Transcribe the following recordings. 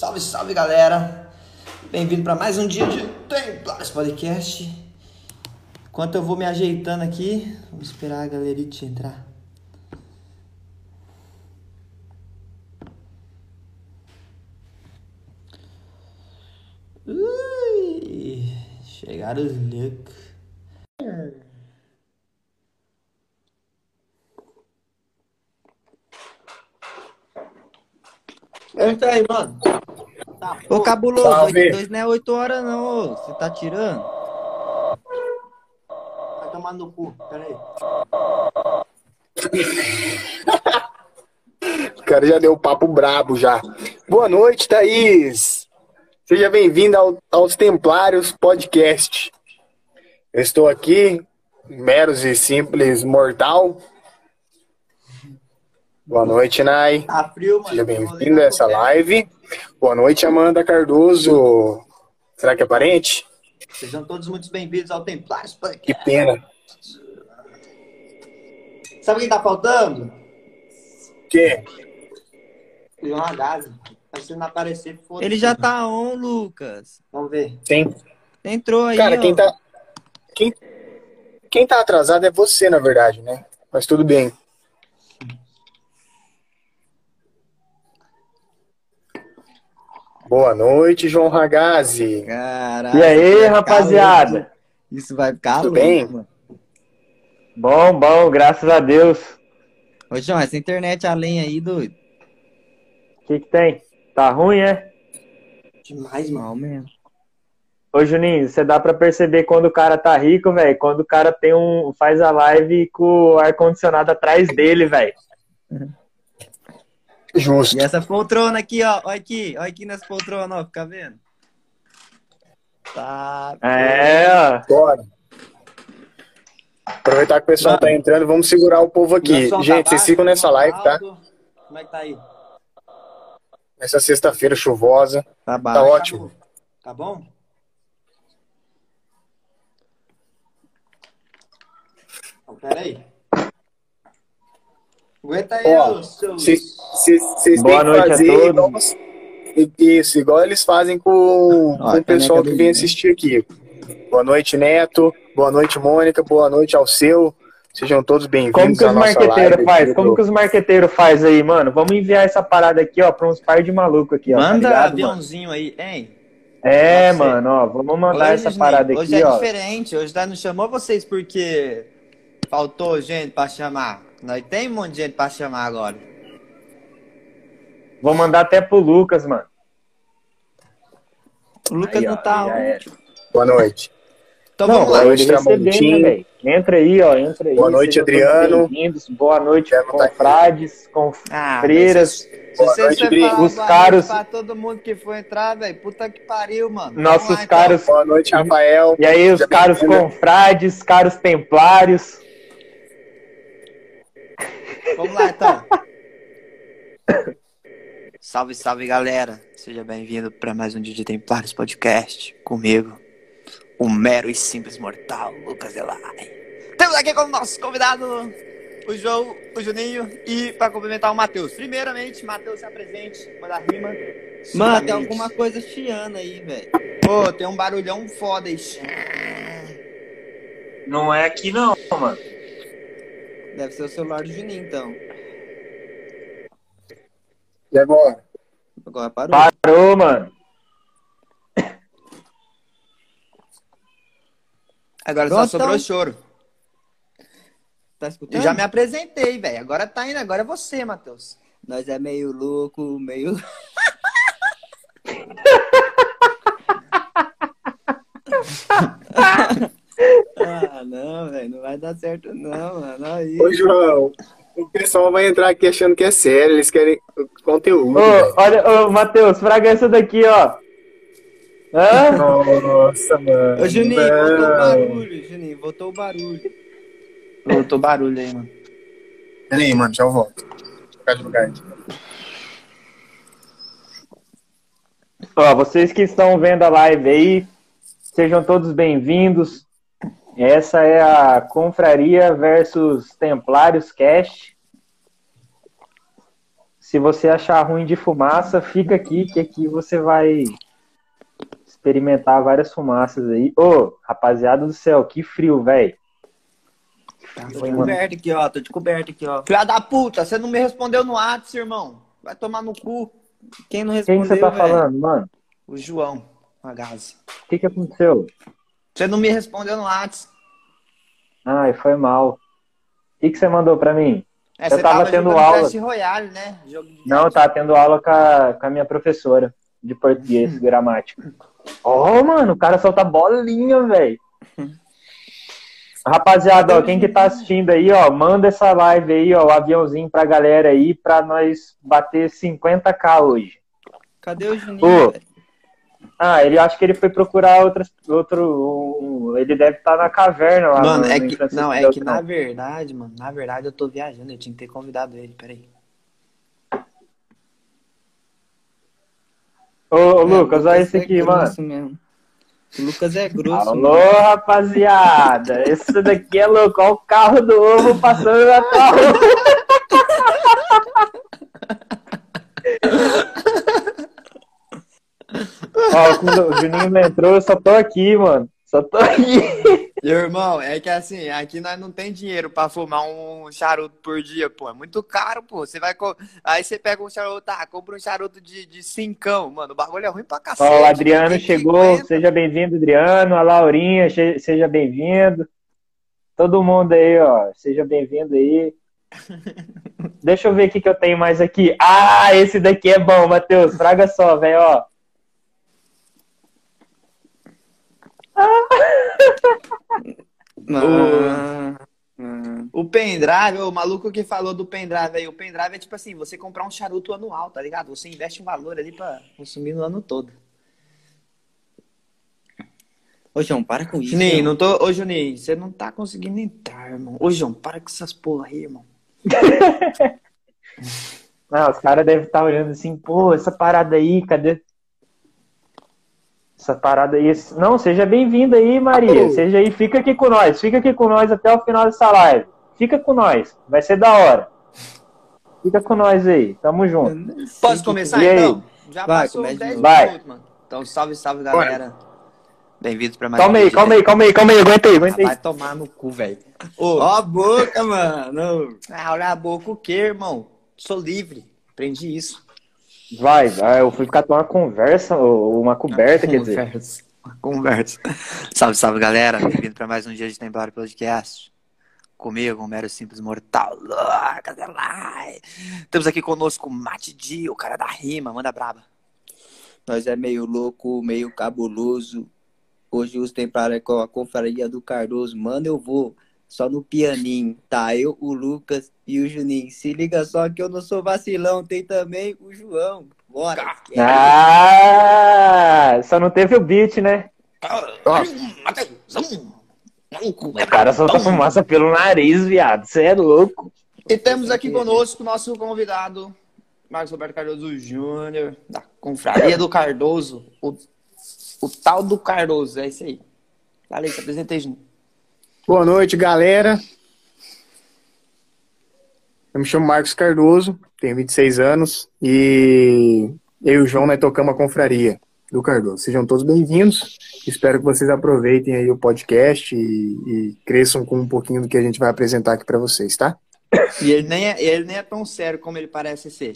Salve, salve galera! Bem-vindo para mais um dia de Templares Podcast. Enquanto eu vou me ajeitando aqui, vamos esperar a galerite entrar. Ui, chegaram os loucos. Entra aí, mano. Tá, Ô, cabuloso, Salve. dois não é 8 horas não. Você tá tirando? Vai tomar no cu, pera aí. O cara já deu papo brabo já. Boa noite, Thaís. Seja bem-vinda ao, aos Templários Podcast. Eu estou aqui, meros e simples mortal. Boa noite, Nai. Tá frio, mano. Seja bem-vinda a essa live. Boa noite, Amanda Cardoso. Será que é parente? Sejam todos muito bem-vindos ao Templários Que Podcast. pena. Sabe quem tá faltando? Que? João Ragazzi. Mas se não aparecer, foda Ele já tá on, Lucas. Vamos ver. Tem. Entrou aí, Cara, ó. quem tá. Quem, quem tá atrasado é você, na verdade, né? Mas tudo bem. Boa noite, João Ragazzi. Caralho. E aí, rapaziada? louco. Isso vai ficar Tudo louco, bem? mano. Bom, bom, graças a Deus. Ô, João, essa internet além aí, doido. O que, que tem? Tá ruim, é? Demais. Mal mesmo. Ô, Juninho, você dá pra perceber quando o cara tá rico, velho? Quando o cara tem um. faz a live com o ar-condicionado atrás dele, velho. Justo. E essa poltrona aqui, ó. Olha aqui, olha aqui nessa poltrona, ó. Fica vendo? Tá. É, ó. Bora. Aproveitar que o pessoal tá entrando, vamos segurar o povo aqui. Som tá Gente, vocês ficam nessa live, tá? alto. Como é que tá aí? Nessa sexta-feira chuvosa. Tá Tá ótimo. Tá bom? Então, pera aí. Aguenta aí, Ó, Vocês têm que noite a fazer todos. igual, isso, igual eles fazem com, Ó, com o pessoal que vem Lino. assistir aqui. Boa noite, Neto. Boa noite, Mônica. Boa noite ao seu. Sejam todos Como bem-vindos que à os marqueteiros faz? aqui Como do- que os marqueteiros faz aí, mano? Vamos enviar essa parada aqui, ó, pra uns par de maluco aqui, ó. tá Manda ligado, mano? aviãozinho aí, hein? É, Nossa, mano, ó. Vamos mandar Hoje, essa parada hoje aqui, é ó. diferente. Hoje nós não chamou vocês porque faltou gente pra chamar. Nós tem um monte de gente pra chamar agora. Vou mandar até pro Lucas, mano. O Lucas Aí, ó, não tá. já on. era. Boa noite. Então Não, vamos lá. pra noite, Tramontim. né, velho? Entra aí, ó, entra aí. Boa noite, Adriano. bem-vindos. Boa noite, Já tá confrades, com Ah, Se Boa vocês falar Os boa caros- noite pra todo mundo que for entrar, velho, puta que pariu, mano. Nossos lá, então. caros. Boa noite, Rafael. E aí, os Seja caros confrades, caros templários. Vamos lá, então. salve, salve, galera. Seja bem-vindo para mais um dia de Templários Podcast. Comigo, o mero e simples mortal, Lucas Elai. Temos aqui como nosso convidado o João, o Juninho e para complementar o Matheus. Primeiramente, Matheus se apresente, manda rima. Mano, tem alguma coisa chiando aí, velho. Pô, tem um barulhão foda aí. Não é aqui, não, mano. Deve ser o celular do Juninho, então. E agora? Agora parou. Parou, mano. Agora só Pronto, sobrou então. choro. Tá Eu escutando? já me apresentei, velho. Agora tá indo, agora é você, Matheus. Nós é meio louco, meio... ah, não, velho. Não vai dar certo, não, mano. Aí. Ô, João. O pessoal vai entrar aqui achando que é sério. Eles querem conteúdo. Ô, velho. olha, ô, Matheus, fraga essa daqui, ó. Hã? Nossa, mano. Ô, Juninho, Não. voltou o barulho. Juninho, voltou o barulho. Voltou barulho aí, mano. Pera aí, mano, já eu volto. Ficar de lugar aqui. Ó, vocês que estão vendo a live aí, sejam todos bem-vindos. Essa é a Confraria versus Templários Cast. se você achar ruim de fumaça, fica aqui, que aqui você vai experimentar várias fumaças aí. Ô, rapaziada do céu, que frio, velho. Tô de coberto aqui, ó. Tô de coberto aqui, ó. Filha da puta, você não me respondeu no WhatsApp, irmão. Vai tomar no cu. Quem não respondeu, Quem você tá velho? falando, mano? O João, a. O que que aconteceu? Você não me respondeu no WhatsApp. Ai, foi mal. O que que você mandou pra mim? É, Eu você tava tendo aula. Clash Royale, né? Jogo de Não, eu tava tendo aula com a, com a minha professora de português, gramática. Ó, mano, o cara solta bolinha, velho. Rapaziada, ó, quem que tá assistindo aí, ó, manda essa live aí, ó, o aviãozinho pra galera aí, pra nós bater 50k hoje. Cadê o Juninho? Ô. Ah, ele acho que ele foi procurar outras, outro. um- ele deve estar na caverna lá. Mano, no- é que, não, é que na verdade, mano, na verdade eu tô viajando, eu tinha que ter convidado ele, peraí. Ô, ô, Lucas, olha esse é aqui, mano. O Lucas é grosso. Alô, rapaziada! Esse daqui é louco, olha o carro do ovo passando na tua rua. Ó, quando o Juninho não entrou, eu só tô aqui, mano. Só tô aqui. Meu irmão, é que assim, aqui nós não tem dinheiro pra fumar um charuto por dia, pô. É muito caro, pô. Você vai. co- Aí você pega um charuto, tá, compra um charuto de, de cincão, mano. O bagulho é ruim pra cacete. Ó, o Adriano chegou, 50. seja bem-vindo, Adriano. A Laurinha, seja bem-vindo. Todo mundo aí, ó, seja bem-vindo aí. Deixa eu ver o que, que eu tenho mais aqui. Ah, esse daqui é bom, Matheus. Traga só, velho, ó. Ah, ah. O pendrive, o maluco que falou do pendrive aí, o pendrive é tipo assim, você comprar um charuto anual, tá ligado? Você investe um valor ali pra consumir no ano todo. Ô, João, para com isso. Juninho, não tô. Ô, Juninho, você não tá conseguindo entrar, irmão. Ô, João, para com essas porra aí, irmão. Não, os caras devem estar olhando assim, pô, essa parada aí, cadê? Essa parada aí. Não, seja bem-vinda aí, Maria. Seja aí, fica aqui com nós. Fica aqui com nós até o final dessa live. Fica com nós. Vai ser da hora. Fica com nós aí. Tamo junto. Posso começar aí? então? Já Vai, passou comece 10 de novo. minutos, mano. Então, salve, salve, galera. Bem-vindos pra mais Calma um aí, vídeo calma aí, calma aí, calma aí. Aguenta aí, aguenta Ah, Vai aí. tomar no cu, velho. Ó a boca, mano. Ah, olha a boca o quê, irmão? Sou livre. Aprendi isso. Vai, vai. Eu fui ficar com uma conversa, ou uma coberta, quer dizer. Conversa. Uma Conversa. Salve, salve, galera. Bem-vindo pra mais um dia de Templário Podcast. Comigo, um mero simples mortal. Temos aqui conosco o Mate Di, o cara da rima. Manda braba. Nós é meio louco, meio cabuloso. Hoje os templários é com a confraria do Cardoso. Mano, eu vou só no pianinho. Tá eu, o Lucas e o Juninho. Se liga só que eu não sou vacilão. Tem também o João. Bora. Ah, só não teve o beat, né? O cara solta fumaça pelo nariz, viado. Você é louco. E temos aqui conosco o nosso convidado, Marcos Roberto Cardoso Júnior, da Confraria do Cardoso. O, o tal do Cardoso, é isso aí. Fala aí, se apresenta aí, Júnior. Boa noite, galera. Eu me chamo Marcos Cardoso, tenho 26 anos e eu e o João nós tocamos a confraria do Cardoso. Sejam todos bem-vindos. Espero que vocês aproveitem aí o podcast e, e cresçam com um pouquinho do que a gente vai apresentar aqui para vocês, tá? E ele nem, é, ele nem é tão sério como ele parece ser.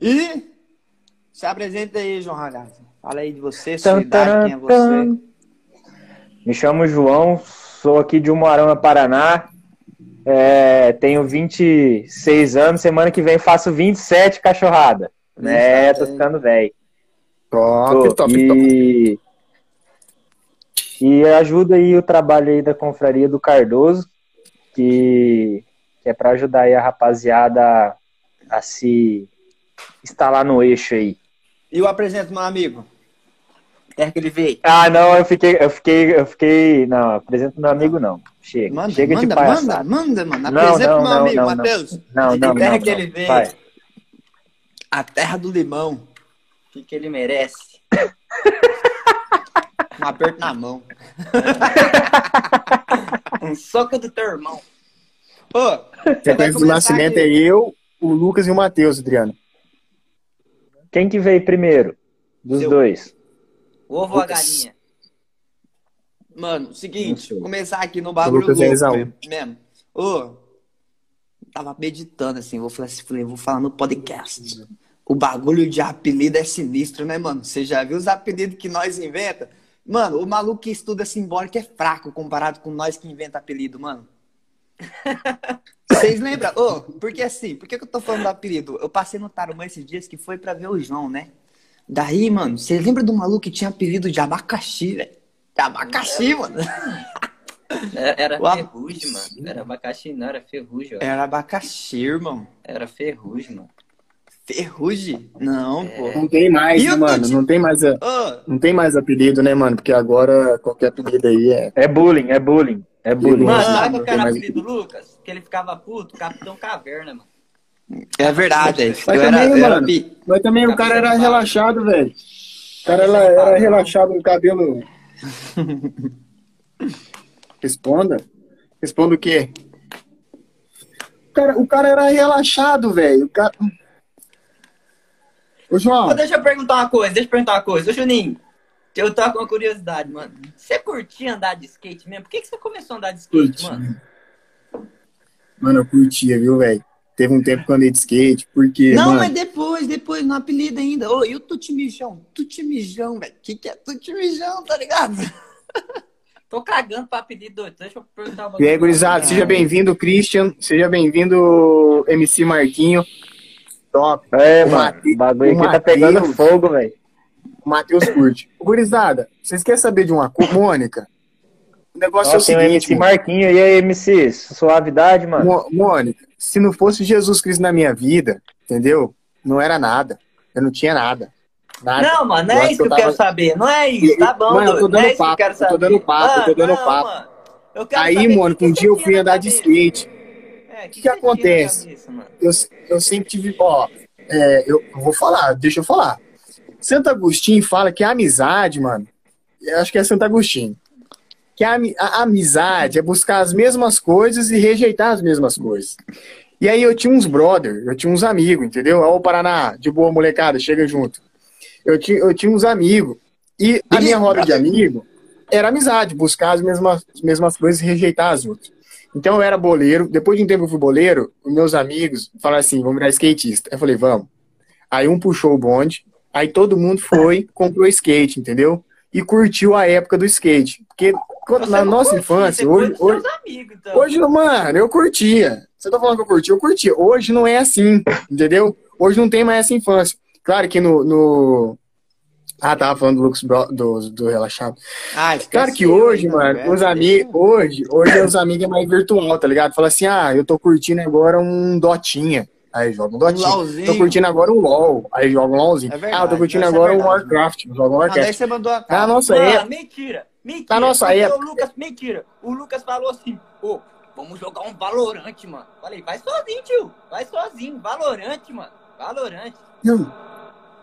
E se apresenta aí, João Ragazzi. Fala aí de você, sua idade, quem é você. Me chamo João, sou aqui de Umuarama, Paraná. É, tenho 26 anos, semana que vem faço 27 cachorrada. É, tô ficando velho. Top, Tô, top, top. e, e ajuda aí o trabalho aí da confraria do Cardoso, que, que é para ajudar aí a rapaziada a, a se instalar no eixo aí. E eu apresento meu amigo. É que ele veio. Ah, não, eu fiquei, eu fiquei, eu fiquei, não, apresento meu amigo não. Chega, Manda, chega de manda, palhaçada. manda, manda, mano. Não, Apresenta não, meu não, amigo, não, não. Matheus. Não, não, terra não, que não. ele veio. Vai. A terra do limão. O que, que ele merece? Um aperto na mão. Um soco do teu irmão. Ô, você vai Sequência do nascimento aqui. é eu, o Lucas e o Matheus, Adriano. quem que veio primeiro? Dos Seu. dois. O ovo ou a Lucas. galinha? Mano, seguinte, começar aqui no bagulho Lucas louco mesmo. mesmo. Ô, tava meditando assim, vou falar assim, falei, vou falar no podcast. O bagulho de apelido é sinistro, né, mano? Você já viu os apelidos que nós inventa? Mano, o maluco que estuda simbólica é fraco comparado com nós que inventa apelido, mano. Vocês lembram? Ô, porque assim, por que, que eu tô falando do apelido? Eu passei no Tarumã esses dias que foi pra ver o João, né? Daí, mano, você lembra do maluco que tinha apelido de abacaxi, velho? De abacaxi, mano. Era, era ab- ferrugem, mano. Era abacaxi, não, era ferrugem. ó. Era abacaxi, irmão. Era ferrugem, mano. Ferrugem? Não, pô. Não tem mais, né, mano? Tuti? Não tem mais, a- Ô, não tem mais apelido, né, mano? Porque agora qualquer apelido aí é. É bullying, é bullying. É bullying. Mano, Mano, sabe o que tem era mais- apelido do Lucas? Que ele ficava puto, Capitão Caverna, mano. É verdade, é. Mas era, também, era mano, pi- Mas também o cara era relaxado, velho. O cara era, era relaxado, o cabelo. Responda. Responda o quê? O cara, o cara era relaxado, velho. O cara... Ô, João, Ô, deixa eu perguntar uma coisa, deixa eu perguntar uma coisa. Ô, Juninho, eu tô com uma curiosidade, mano. Você curtia andar de skate mesmo? Por que, que você começou a andar de skate, Curti. mano? mano, eu curtia, viu, velho? Teve um tempo que eu andei de skate, porque. Não, mano, mas depois, depois, no apelido ainda. Ô, e o Tutimijão? Tutimijão, velho. O que, que é Tutimijão, tá ligado? Tô cagando pra apelido doido. Deixa eu perguntar uma E aí, gurizada, seja bem-vindo, Christian. Seja bem-vindo, MC Marquinho. Top. É, O mano. Mate- O bagulho o aqui tá Mateus- pegando fogo, velho. O Matheus curte. Gurizada, vocês querem saber de uma coisa? Mônica, negócio Ó, é o tem o seguinte, MC Marquinho. E aí, MC? Suavidade, mano? Mônica, se não fosse Jesus Cristo na minha vida, entendeu? Não era nada. Eu não tinha nada. Nada. Não, mano, não é isso que eu tava- quero saber. Não é isso, tá bom, Mano, eu tô. Não dando é isso que eu papo, quero eu tô dando papo, eu tô dando Mano, papo. mano. Eu Aí, saber o Mônica, que um dia eu fui andar de skate. É, O que, que na acontece? cabeça, mano? Eu, eu sempre tive. Ó, é, eu vou falar, deixa eu falar. Santo Agostinho fala que a amizade, mano. Eu acho que é Santo Agostinho. Que a, a amizade é buscar as mesmas coisas e rejeitar as mesmas coisas. E aí eu tinha uns brother, eu tinha uns amigos, entendeu? Ó, o Paraná, de boa molecada, chega junto. Eu tinha, eu tinha uns amigos. E a minha roda de amigo era amizade, buscar as mesmas, as mesmas coisas e rejeitar as outras. Então eu era boleiro. Depois de um tempo eu fui boleiro, meus amigos falaram assim: vamos virar skatista. Eu falei, vamos. Aí um puxou o bonde, aí todo mundo foi, comprou skate, entendeu? E curtiu a época do skate. Porque Você na nossa infância, hoje, hoje, amigos, então. hoje, mano, eu curtia. Você tá falando que eu curtia? Eu curtia. Hoje não é assim, entendeu? Hoje não tem mais essa infância. Claro que no. no... Ah, tava falando do Lucas Bro- do, do Relaxado. Ah, Claro que hoje, né, mano, velho? os amigos, hoje, hoje os amigos é mais virtual, tá ligado? Fala assim, ah, eu tô curtindo agora um Dotinha. Aí joga um. LOLzinho. tô curtindo agora um LOL. Aí joga um LOLzinho. É ah, verdade, eu tô curtindo é agora um verdade. Warcraft. Joga um Ah, daí Warcraft. você mandou a cara. nossa Mano, época. mentira, mentira. Na nossa época. O Lucas, mentira. O Lucas falou assim, pô, vamos jogar um Valorante, mano. Falei, vai sozinho, tio. Vai sozinho. Valorante, mano. Valorante.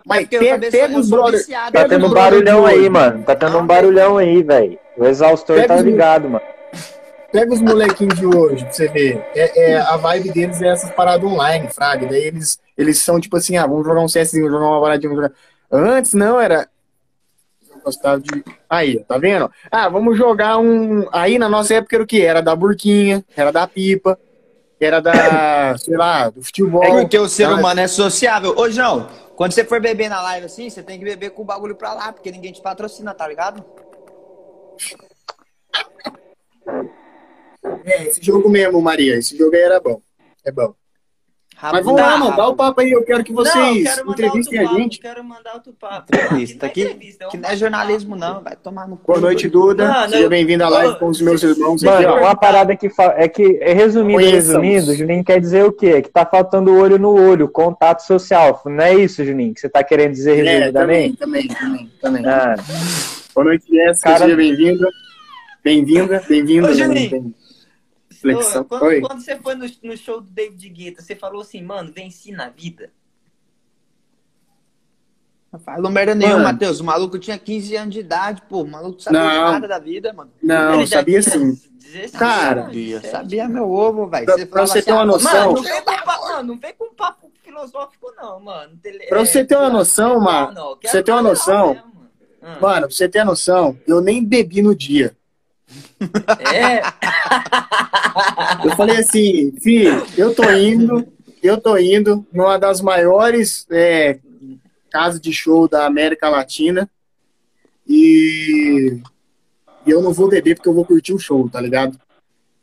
Mas porque eu pega, também pega os brother. Tá tendo um barulhão aí, mano. Tá tendo um barulhão aí, velho. O exaustor Pega tá ligado, mano. Pega os molequinhos de hoje pra você ver. É, é, a vibe deles é essas paradas online, fraga. Daí eles, eles são tipo assim, ah, vamos jogar um CSzinho, vamos jogar uma paradinha, vamos jogar. Antes não, era. Eu gostava de. Aí, tá vendo? Ah, vamos jogar um. Aí na nossa época era o quê? Era da burquinha, era da pipa, era da, sei lá, do futebol. É porque o ser Tá? humano é sociável. Ô, João, quando você for beber na live assim, você tem que beber com o bagulho pra lá, porque ninguém te patrocina, tá ligado? É, esse jogo mesmo, Maria. Esse jogo aí era bom. É bom. Mas vamos Tá, lá, mano. Dá o papo aí. Eu quero que não, vocês quero mandar entrevistem a papo, gente. Quero mandar outro papo. Entrevista, Aqui aqui, não é entrevista, é um que não é jornalismo não, vai tomar no cu. Boa noite, Duda. Mano, Seja bem-vindo à live com os meus irmãos aqui, Mano, ó. uma parada que fa- é que, é resumindo, Conheçamos. resumindo, Juninho quer dizer o quê? Que tá faltando olho no olho, contato social. Não é isso, Juninho, que você tá querendo dizer É, resumidamente? também, também, também, também. Ah, Boa noite, Jéssica. Cara- Seja bem-vinda. Bem-vinda, bem-vinda. Ô, Juninho. Bem- Flexão. Quando, quando você foi no, no show do David Guetta, você falou assim, mano, venci na vida. Não fala merda nenhuma. Matheus. O maluco tinha 15 anos de idade, pô. O maluco não sabia de Não. nada da vida, mano. Não, Ele sabia sim. 16, Cara, 17. Sabia meu ovo, velho. Pra- pra você ter uma ah, noção- Mano, não vem com mano, não vem com papo filosófico, não, mano. Tele- Pra você ter uma é, noção, mano, pra quero você ter uma noção, mano. Ah, Mano, pra você ter noção, eu nem bebi no dia. É, Eu falei assim, filho, eu tô indo, eu tô indo numa das maiores é, casas de show da América Latina e, eu não vou beber porque eu vou curtir o show, tá ligado?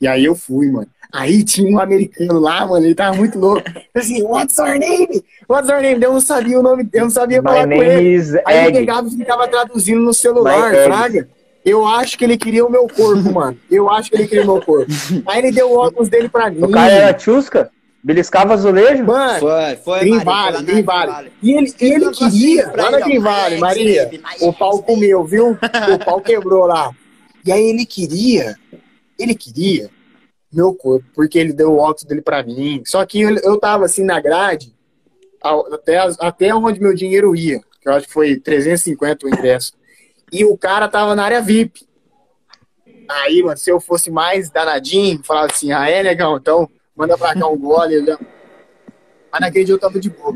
E aí eu fui, mano. Aí tinha um americano lá, mano, ele tava muito louco. Assim, what's your name? What's your name? Eu não sabia o nome, eu não sabia My falar com ele. Aí ele pegava e ficava traduzindo no celular, fraga. Eu acho que ele queria o meu corpo, mano. Eu acho que ele queria o meu corpo. Aí ele deu o óculos dele pra mim. O cara era tchusca? Beliscava azulejo? Mano, Foi, foi, Green Valley. E ele, e ele Ele queria, pra lá na Alex, Maria, o pau comeu, viu? O pau quebrou lá. E aí ele queria, ele queria meu corpo, porque ele deu o óculos dele pra mim. Só que eu, eu tava assim na grade, até, até onde meu dinheiro ia, que eu acho que foi 350 o ingresso. E o cara tava na área VIP. Aí, mano, se eu fosse mais danadinho, falava assim, ah, é, negão, então manda pra cá um gole. já- Mas naquele dia eu tava de boa.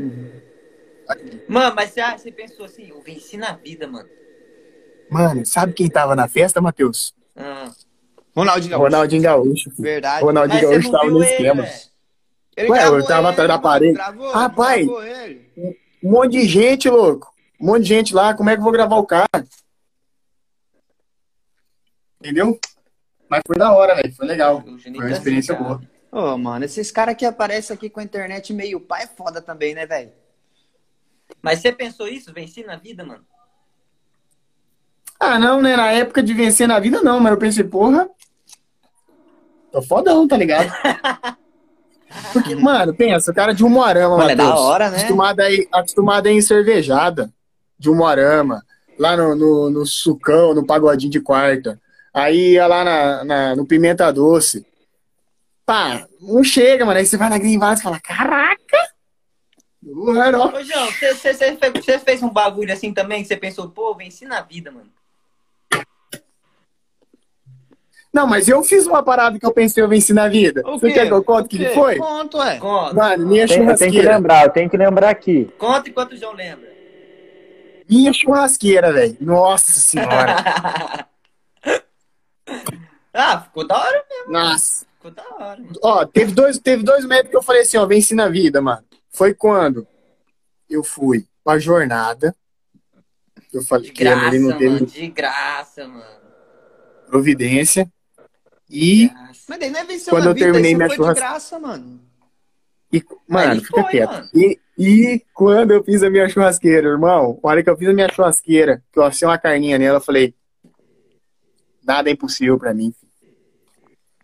Mano, mas você, você pensou assim, eu venci na vida, mano. Mano, sabe quem tava na festa, Matheus? Ah. Ronaldinho Gaúcho. Ronaldinho Gaúcho. Verdade. Ronaldinho Mas Gaúcho tava no ele, esquema. Ele Ué, eu tava ele, atrás da parede. Gravou, Rapaz. gravou. Um monte de gente, louco. Um monte de gente lá. Como é que eu vou gravar o cara? Entendeu? Mas foi da hora, velho. Foi legal. Foi uma tá experiência assim, boa. Ô, mano, esses caras que aparecem aqui com a internet meio pai é foda também, né, velho? Mas você pensou isso? Venci na vida, mano? Ah, não, né? Na época de vencer na vida, não. Mas eu pensei, porra. Tô fodão, tá ligado? Porque, mano, pensa, o cara de Umuarama, Mano, é da hora, né? Acostumado a, ir, acostumado a ir em cervejada de Umuarama, lá no, no, no sucão, no pagodinho de quarta. Aí ia lá na, na- no Pimenta Doce. Pá, não chega, mano. Aí você vai na Green Valley e fala, caraca! Ô, João, você, você, você fez- um bagulho assim também que você pensou, pô, venci na vida, mano. Não, mas eu fiz uma parada que eu pensei eu venci na vida. O Você quê? quer que eu conte o que foi? Conta, ué. Conta. Mano, minha Tem- eu tenho que churrasqueira. lembrar, eu tenho que lembrar aqui. Conta enquanto o João lembra. Minha churrasqueira, velho. Nossa senhora. ah, ficou da hora mesmo. Nossa. Ficou da hora, mano. Ó, teve dois, teve dois métodos que eu falei assim, ó, venci na vida, mano. Foi quando eu fui pra jornada. Eu falei De que ele graça, não teve mano. De graça, mano. providência. E, Graça. Mas daí não é vencer Quando na eu vida, terminei minha foi churras- de graça, mano. e mano, Aí fica foi, quieto. mano. E, e quando eu fiz a minha churrasqueira, irmão, a hora que eu fiz a minha churrasqueira, que eu assei uma carninha nela, eu falei, nada é impossível pra mim.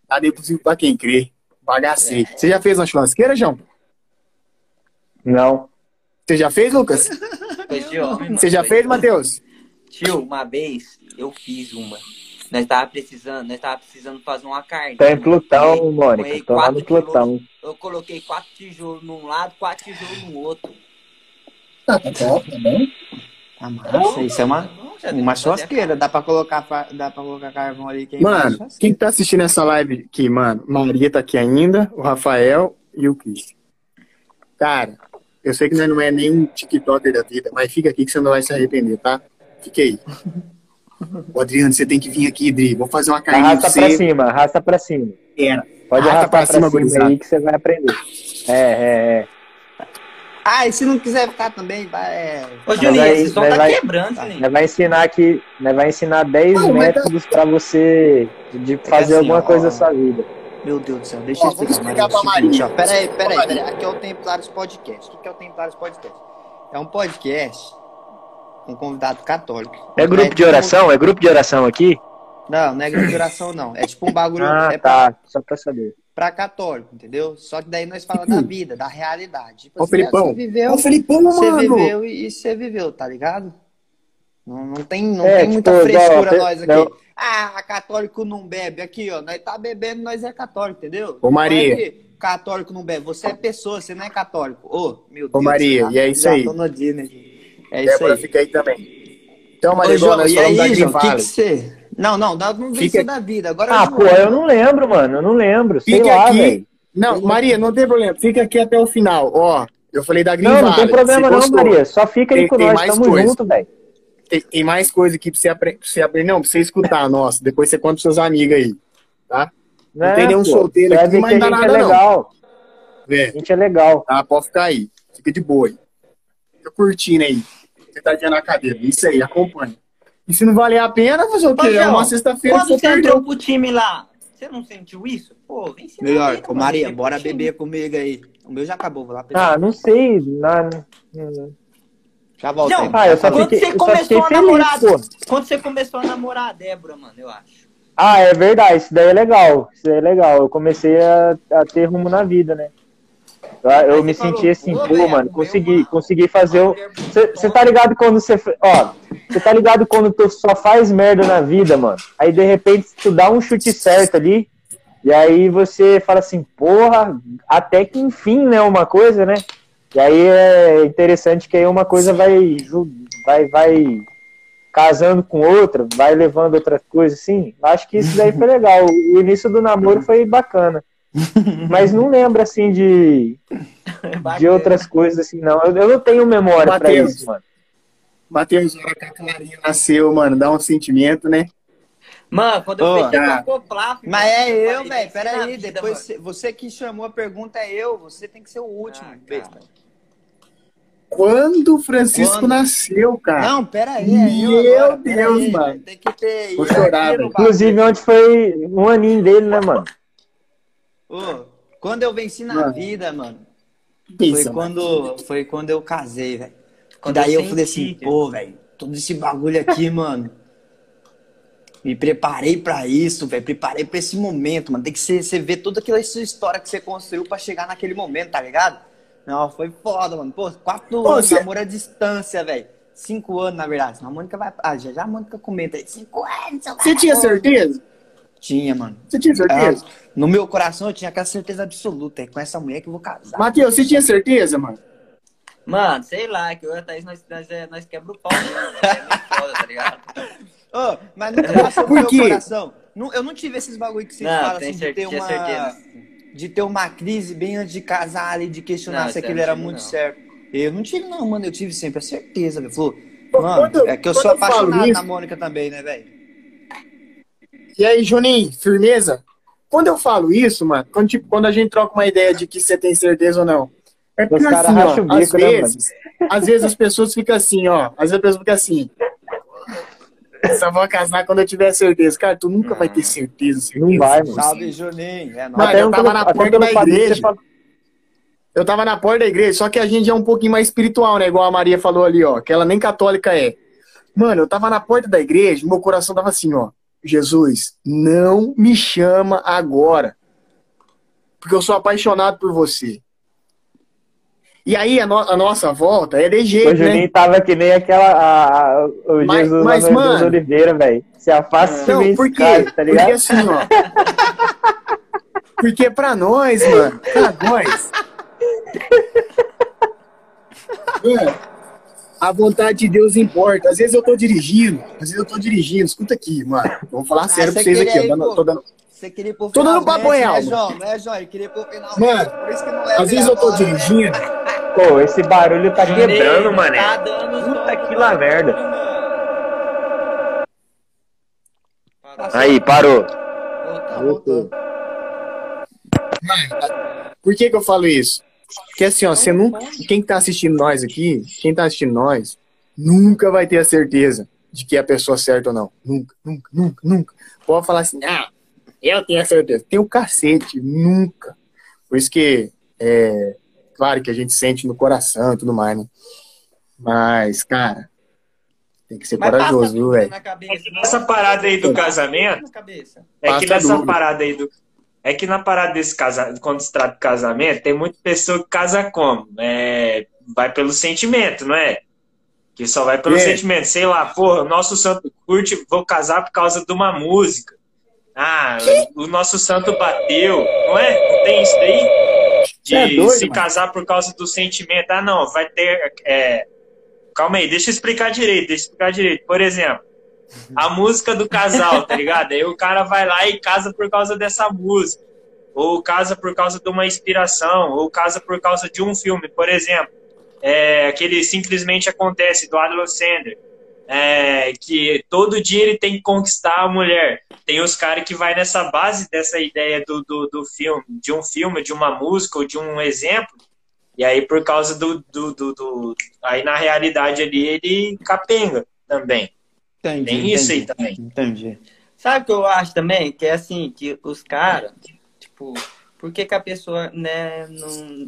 Nada é impossível pra quem crê. Bagacei. Você já fez uma churrasqueira, João? Não. Você já fez, Lucas? Você já fez, Matheus? Tio, uma vez eu fiz uma. Nós tava precisando, nós tava precisando fazer uma carne. Tá em Plutão, Mônica. Tô lá no Plutão. Eu coloquei quatro tijolos num lado, quatro tijolos no outro. Tá, tá top, tá bom. Ah, massa, isso é uma, uma churrasqueira. Dá pra colocar, dá pra colocar carvão ali. Que é Mano, quem tá assistindo essa live aqui, mano? Maria tá aqui ainda, o Rafael e o Cris. Cara, eu sei que nós não é nem TikToker da vida, mas fica aqui que você não vai se arrepender, tá? Fica aí. Ô, Adriano, você tem que vir aqui, Dri. Vou fazer uma carninha pra Arrasta pra você. cima, arrasta pra cima. Era. Pode Arrasta arrastar pra pra cima, cima, aí que você vai aprender. É, é, é. Ah, e se não quiser ficar também, vai. É... Ô, Juninho, vai- esse som vai- tá vai- quebrando, Juninho. Nós vai ensinar aqui, vai ensinar 10 Não, mas tá- métodos pra você de fazer assim, alguma ó, coisa ó. na sua vida. Meu Deus do céu, deixa eu Ó, explicar. Maria, pra é seguinte, Maria. ó. Pera aí, pera aí, Maria. pera aí. Aqui é o Templários Podcast. O que é o Templários Podcast? É um podcast com convidado católico. É grupo de oração? É grupo de oração aqui? Não, não é grupo de oração, não. É tipo um bagulho. Ah, é pra, tá. Só pra saber. Pra católico, entendeu? Só que daí nós falamos da vida, da realidade. Tipo Ô, assim, Felipão. você viveu, Ô, Felipão, você mano. viveu e, e você viveu, tá ligado? Não, não tem, não É, tem muita tipo, frescura não, nós aqui. não. Ah, católico não bebe. Aqui, ó, nós tá bebendo, nós é católico, entendeu? Ô, Maria. Não é católico não bebe. Você é pessoa, você não é católico. Ô, meu Deus. Ô, Maria, já- e é isso aí. tô no Disney. É isso Débora aí. fica aí também. Então, Ô, Maria, igual João, nós e aí, João, o que que você... Não, não, não, não Fica- venceu da vida. Agora Ah, João, pô, eu não lembro, mano. Eu não lembro. Sei Fica lá, aqui. Não, Maria, não tem problema. Fica aqui até o final. Ó, Eu falei da Não, Green não tem Valley, problema você não. Maria. Só fica aí Tem- com tem nós, mais tamo coisa. junto, velho. Tem, tem mais coisa aqui pra você, pra você aprender. Não, pra você escutar, nossa. Depois você conta pros seus amigos aí. Não tem nenhum solteiro vai aqui, mas que não dá é nada, não. legal. Vê, A gente é legal. tá? Pode ficar aí. Fica de boa aí. Fica curtindo aí. Sentadinha na cadeira. Isso aí, acompanha. E se não valer a pena, fazer o quê? É uma sexta-feira Quando você perdeu. entrou pro time lá, você não sentiu isso? Pô, vem a Melhor, vida, ô Maria, bora time. beber comigo aí. O meu já acabou, vou lá pegar. Ah, não sei. Não, não- já volto Não, aí. Ah, eu só Quando fiquei, você eu só começou a feliz, namorar, pô. quando você começou a namorar a Débora, mano, eu acho. Ah, é verdade, isso daí é legal. Isso daí é legal. Eu comecei a, a ter rumo na vida, né? Eu, eu me você falou, senti assim, pô, velho, mano, consegui, consegui fazer o. Você tá ligado quando você. Ó, você tá ligado quando tu só faz merda na vida, mano? Aí de repente tu dá um chute certo ali, e aí você fala assim, porra, até que enfim, né? Uma coisa, né? E aí é interessante que aí uma coisa vai, vai, vai casando com outra, vai levando outra coisa, assim. Acho que isso daí foi legal. O início do namoro foi bacana. Mas não lembro, assim, de, de outras coisas, assim, não. Eu, eu não tenho memória pra Mateus. isso, mano. Matheus, a hora que a Clarinha nasceu, mano, dá um sentimento, né? Mano, quando eu fechei tá. com o Coplaf, Mas é eu, velho. vem Pera ensinar a aí, vida, depois você- você que chamou a pergunta é eu. Você tem que ser o último, Ah, besta. Quando o Francisco Quando? nasceu, cara. Não, pera aí, é eu Meu Deus, aí, mano. Tem que ter Vou isso chorar. Inclusive, ontem foi um aninho dele, né, mano? Ô, quando eu venci na Mano. vida, mano, foi Pensa, mano. quando, foi quando eu casei, velho. Daí eu eu falei assim, pô, velho, todo esse bagulho aqui, mano. Me preparei pra isso, velho. Preparei pra esse momento, mano. Tem que ser, você ver toda aquela sua história que você construiu pra chegar naquele momento, tá ligado? Não, foi foda, mano. Pô, quatro Ô, anos, você- namoro à distância, velho. Cinco anos, na verdade. Senão a Mônica vai. Ah, já já a Mônica comenta aí. Cinco anos, Você tinha certeza? Tinha, mano. Você tinha certeza? Ah, no meu coração eu tinha aquela certeza absoluta. É com essa mulher que eu vou casar. Matheus, você tinha certeza, mano? Mano, sei lá, que eu e a Thaís, nós, nós, é- nós quebra o pau né? É foda, tá ligado? Ô, mas nunca passou pro meu coração. Eu não tive esses bagulho que vocês Não, falam assim, de ter uma. certeza. De ter uma crise bem antes de casar ali, de questionar Não, se aquilo eu era muito não. certo. Eu não tive, não, mano. Eu tive sempre a certeza, velho. Falou, mano, quando- é que eu sou eu apaixonado isso- na Mônica também, né, velho? E aí, Juninho, firmeza? Quando eu falo isso, mano, quando, tipo, quando a gente troca uma ideia de que você tem certeza ou não, é porque Os caras assim, ó, racham o às bico, né, vezes, às vezes as pessoas ficam assim, ó, às vezes a pessoa fica assim, só vou casar quando eu tiver certeza. Cara, tu nunca vai ter certeza, certeza. Não vai, mano. Salve, Juninho. É. Mano, eu tava na porta da igreja. Eu tava na porta da igreja, só que a gente é um pouquinho mais espiritual, né? Igual a Maria falou ali, ó, que ela nem católica é. Mano, eu tava na porta da igreja, meu coração tava assim, ó. Jesus, não me chama agora. Porque eu sou apaixonado por você. E aí a, no- a nossa volta é de O jeito, né? Juninho tava que nem aquela. a- a- o Mas- Jesus mas, mano- Oliveira, velho. Se afasta de Não, mim, por esse quê? cara, tá Porque ligado? assim, ó. Porque pra nós, mano, pra nós. Mano, a vontade de Deus importa. Às vezes eu tô dirigindo, às vezes eu tô dirigindo. Escuta aqui, mano. Vou falar sério pra você vocês aqui. ir, Dando- tô dando- Você queria ir pro Tô dando finalmente, papo real, né, mano. João? Não é, João? Ele queria ir pro final. Mano, leva Às vezes eu tô dirigindo. Pô, esse barulho tá quebrando, mané. Tá dando Puta que lá mano. merda. Parou. Aí, parou. Voltou, voltou. Por que que eu falo isso? Porque assim, ó, você nunca. Quem tá assistindo nós aqui, quem tá assistindo nós, nunca vai ter a certeza de que é a pessoa certa ou não. Nunca, nunca, nunca, nunca. Pode falar assim, ah, eu tenho a certeza. Tem o cacete, nunca. Por isso que é claro que a gente sente no coração e tudo mais, né? Mas, cara, tem que ser Mas corajoso, viu, velho? na cabeça, não Essa parada aí do casamento, é que nessa parada aí do. É que na parada desse casamento, quando se trata de casamento, tem muita pessoa que casa como? É, vai pelo sentimento, não é? Que só vai pelo É. sentimento. Sei lá, porra, o nosso santo curte, vou casar por causa de uma música. Ah, o nosso santo bateu, não é? Não tem isso daí? De Cê é doido, se mano. casar por causa do sentimento. Ah, não, vai ter. é, Calma aí, deixa eu explicar direito, deixa eu explicar direito. Por exemplo, a música do casal, tá ligado? Aí o cara vai lá e casa por causa dessa música. ou casa por causa de uma inspiração, ou casa por causa de um filme, por exemplo, é, aquele simplesmente acontece do Adam Sandler, é, que todo dia ele tem que conquistar a mulher. Tem os caras que vai nessa base dessa ideia do, do, do filme, de um filme, de uma música ou de um exemplo, e aí por causa do, do, do, do aí na realidade ali ele capenga também. Entendi, Tem entendi, isso aí também. Entendi. Sabe o que eu acho também? Que é assim, que os caras, tipo, por que, que a pessoa, né, não,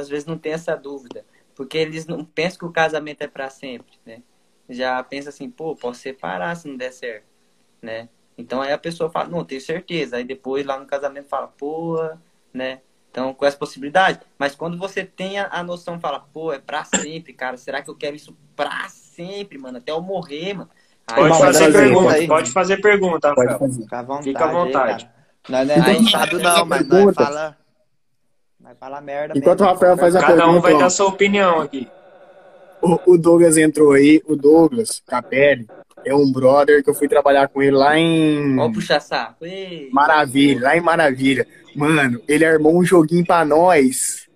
às vezes não tem essa dúvida? Porque eles não pensam que o casamento é pra sempre, né? Já pensa assim, pô, posso separar se não der certo, né? Então aí a pessoa fala, não, tenho certeza. Aí depois lá no casamento fala, pô, né? Então, com essa possibilidade. Mas quando você tem a, a noção, fala, pô, é pra sempre, cara. Será que eu quero isso pra sempre, mano? Até eu morrer, mano. Pode fazer pergunta, aí. pode fazer pergunta, Pode Rafael. fazer. Fica à vontade. Fica à vontade. Nós não é Enquanto arrastado o Rafael não, mas a nós fala... Nós fala merda Enquanto o mesmo. Rafael faz a Cada um pergunta, vai ó, dar sua opinião aqui. o, o Douglas entrou aí. O Douglas Capelli é um brother que eu fui trabalhar com ele lá em Ó, puxa saco. Ei. Maravilha, lá em Maravilha. Mano, ele armou um joguinho pra nós.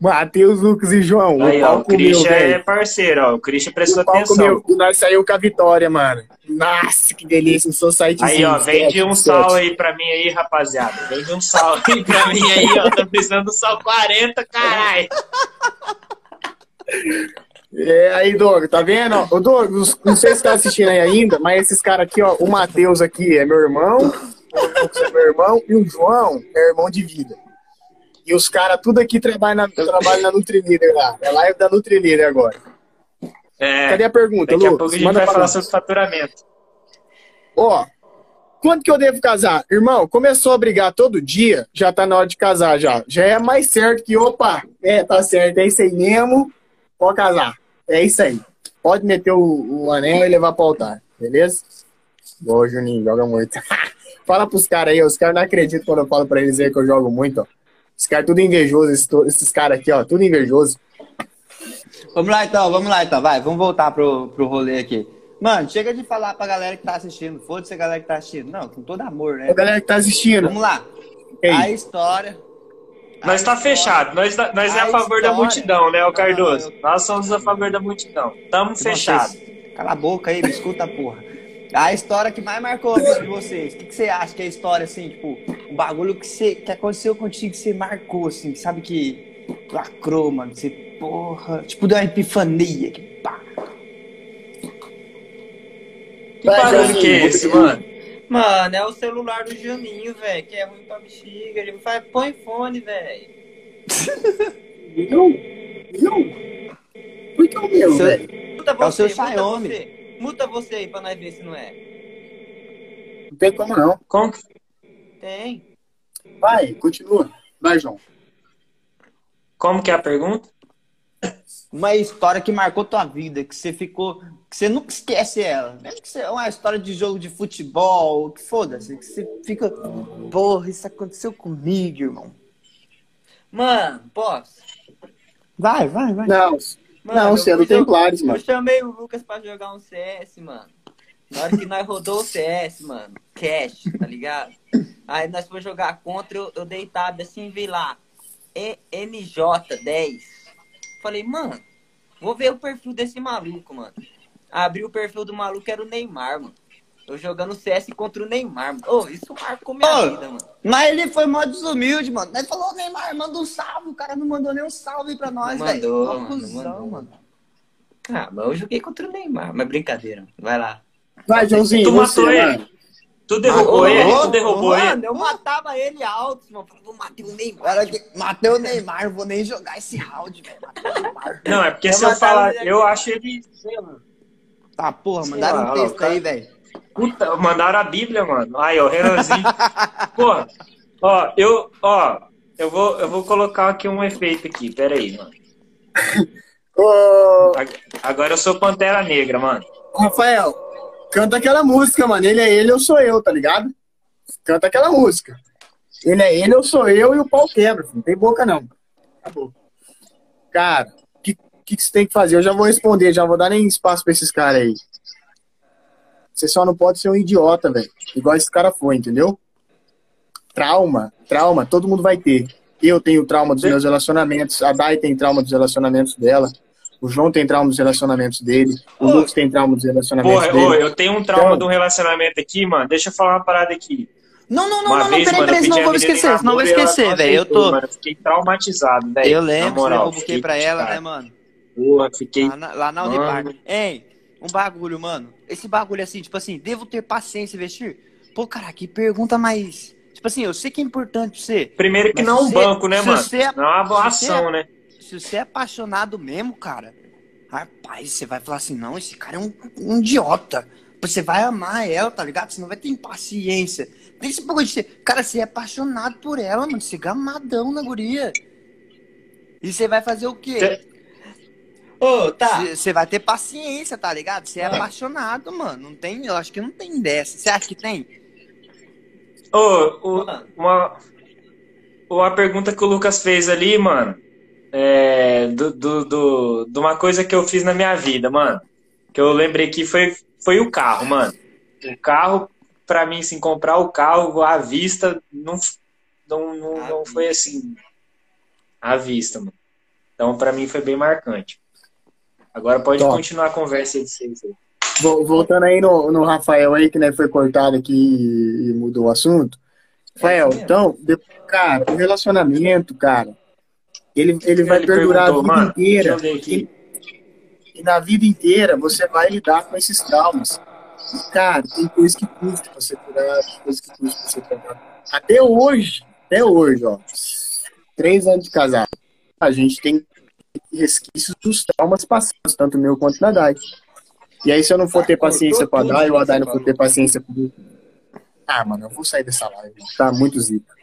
Matheus, Lucas e João. Aí, o ó, o Christian é parceiro, ó. O Christian prestou O atenção. comeu. E nós saiu com a vitória, mano. Nossa, que delícia. Um society Aí, ó, vende um sal aí pra mim aí, rapaziada. Vende um sal aí pra mim aí, ó. Tô precisando do sal 40, caralho. É, aí, Douglas, tá vendo? Ô, Douglas, não sei se você tá assistindo aí ainda, mas esses caras aqui, ó, o Matheus aqui é meu irmão, o Lucas é meu irmão, e o João é irmão de vida. E os caras tudo aqui trabalham na, trabalham na Nutrilíder lá. É live da Nutrilíder agora. É, Cadê a pergunta, daqui a Lucas? pouco a gente vai pra falar sobre faturamento. Ó, quando que eu devo casar? Irmão, começou a brigar todo dia, já tá na hora de casar já. Já é mais certo que, opa, é, tá certo, é isso aí mesmo, pode casar. É isso aí. Pode meter o, o anel e levar pro altar, beleza? Boa, Juninho, joga muito. Fala pros caras aí, os caras não acreditam quando eu falo pra eles aí que eu jogo muito, ó. Os caras tudo invejoso, esses, to- esses caras aqui, ó, tudo invejoso. Vamos lá então, vamos lá então, vai, vamos voltar pro, pro rolê aqui. Mano, chega de falar pra galera que tá assistindo, foda-se a galera que tá assistindo. Não, com todo amor, né? Ô, galera que tá assistindo, Vamos lá. Ei. A história. Nós a tá história- fechado, nós, tá- nós é a a favor da história- multidão, né, o Não, Cardoso? eu- Nós somos a favor da multidão. Tamo fechado. Vocês- Cala a boca aí, me escuta, porra. A história que mais marcou a vida de vocês. O que, que você acha que é a história, assim, tipo, um bagulho que, você, que aconteceu contigo que você marcou, assim, que sabe que lacrou, mano, que você, porra, tipo, deu uma epifania, que pá. Que barulho que é esse, mano? Mano, é o celular do Janinho, velho, que é ruim pra bexiga. Ele faz, põe fone, velho. Eu? Eu? Por que é o meu, velho? É o seu Xiaomi. Muta você aí pra nós ver se não é. Não tem como não. Como que... Tem. Vai, continua. Vai, João. Como que é a pergunta? Uma história que marcou tua vida, que você ficou. que você nunca esquece ela. Mesmo que seja uma história de jogo de futebol, que foda-se, que você fica. Porra, isso aconteceu comigo, irmão. Mano, posso? Vai, vai, vai. Não, Mano, não, eu você é do fui jo- Templares, Eu mano. chamei o Lucas pra jogar um CS, mano. Na hora que nós rodou o CS, mano, cash, tá ligado? Aí nós fomos jogar contra, eu, eu dei tab assim, vi lá, E- NJ10. Falei, mano, vou ver o perfil desse maluco, mano. Abri o perfil do maluco, era o Neymar, mano. Eu jogando CS contra o Neymar, mano. Ô, isso marcou minha Ô, vida, mano. Mas ele foi mó desumilde, mano. Ele falou, Neymar, manda um salve. O cara não mandou nem um salve pra nós, Não velho. mandou, Mó mano, cuzão, mandou. mano. Ah, mas eu joguei contra o Neymar, mas brincadeira. Vai lá. Vai, Joãozinho, Tu você, matou ele? mano. Tu derrubou Ô, ele? Tu derrubou ele? Mano, eu matava ele altos, mano. Falei, vou matar o Neymar. Matei o Neymar, não vou nem jogar esse round, velho. Matei o Neymar. Não, é porque Eu se eu falar, ele eu acho ele. sei lá. Tá, porra, mandaram lá, um texto cara. aí, velho. Puta, mandaram a Bíblia, mano. Aí, ó, Renanzinho. Porra, ó, eu, ó, eu vou, eu vou colocar aqui um efeito aqui, pera aí, mano. Ag- Agora eu sou Pantera Negra, mano. Rafael, canta aquela música, mano. Ele é ele, eu sou eu, tá ligado? Canta aquela música. Ele é ele, eu sou eu e o pau quebra, filho. Não tem boca, não. Acabou. Cara, o que, que, que você tem que fazer? Eu já vou responder, já vou dar nem espaço pra esses caras aí. Você só não pode ser um idiota, velho. Igual esse cara foi, entendeu? trauma, trauma, todo mundo vai ter. Eu tenho trauma dos meus relacionamentos, a Dai tem trauma dos relacionamentos dela, o João tem trauma dos relacionamentos dele, o Lucas tem trauma dos relacionamentos Porra, dele. ô, eu tenho um trauma Então- de um relacionamento aqui, mano. Deixa eu falar uma parada aqui. Não, não, não, Uma não, não, vez, peraí, mano, peraí, pedi eu vou esquecer, eu vou esquecer, não velho. Eu tô. Mano, eu fiquei traumatizado, velho. Eu Na lembro, moral, eu buquei pra ela, né, mano? Porra, fiquei. Lá na, lá na Mano. Unipar. Ei, um bagulho, mano. Esse bagulho assim, tipo assim, devo ter paciência investir? Pô, cara, que pergunta mais. Tipo assim, eu sei que é importante pra você. Primeiro que não é um se- banco, né, mano? você é- Não é uma se ação, você né? Se você é apaixonado mesmo, cara, rapaz, você vai falar assim, não, esse cara é um, um idiota. Você vai amar ela, tá ligado? Você não vai ter paciência. Tem esse bagulho de ser. Cara, você é apaixonado por ela, mano. Você é gamadão na guria. E você vai fazer o quê? Ô, tá. Você vai ter paciência, tá ligado? Você é apaixonado, mano. Não tem, eu acho que não tem dessa. Você acha que tem? Ô, o- uma, uma pergunta que o Lucas fez ali, mano. É, do, do, do- de uma coisa que eu fiz na minha vida, mano. Que eu lembrei que foi, foi o carro, mano. O carro, pra mim, assim, comprar o carro à vista não, não, não, não foi assim. À vista, mano. Então, pra mim, foi bem marcante. Agora pode Top. continuar a conversa aí de vocês. aí. Vol- Voltando aí no, no Rafael aí, que né, foi cortado aqui e mudou o assunto. Rafael, mesmo. então, de- cara, o relacionamento, cara, ele, ele vai Ele perdurar a vida mano, inteira. aqui. E na vida inteira você vai lidar com esses traumas. E, cara, tem coisa que custa você curar, tem coisa que custa você tratar. Até hoje, até hoje, ó, três anos de casado, a gente tem resquícios dos traumas passados, tanto meu quanto da Dai. E aí, se eu não for ter paciência com a Dai, ou a Dai não for ter paciência comigo. Ah, mano, eu vou sair dessa live. Tá muito zica.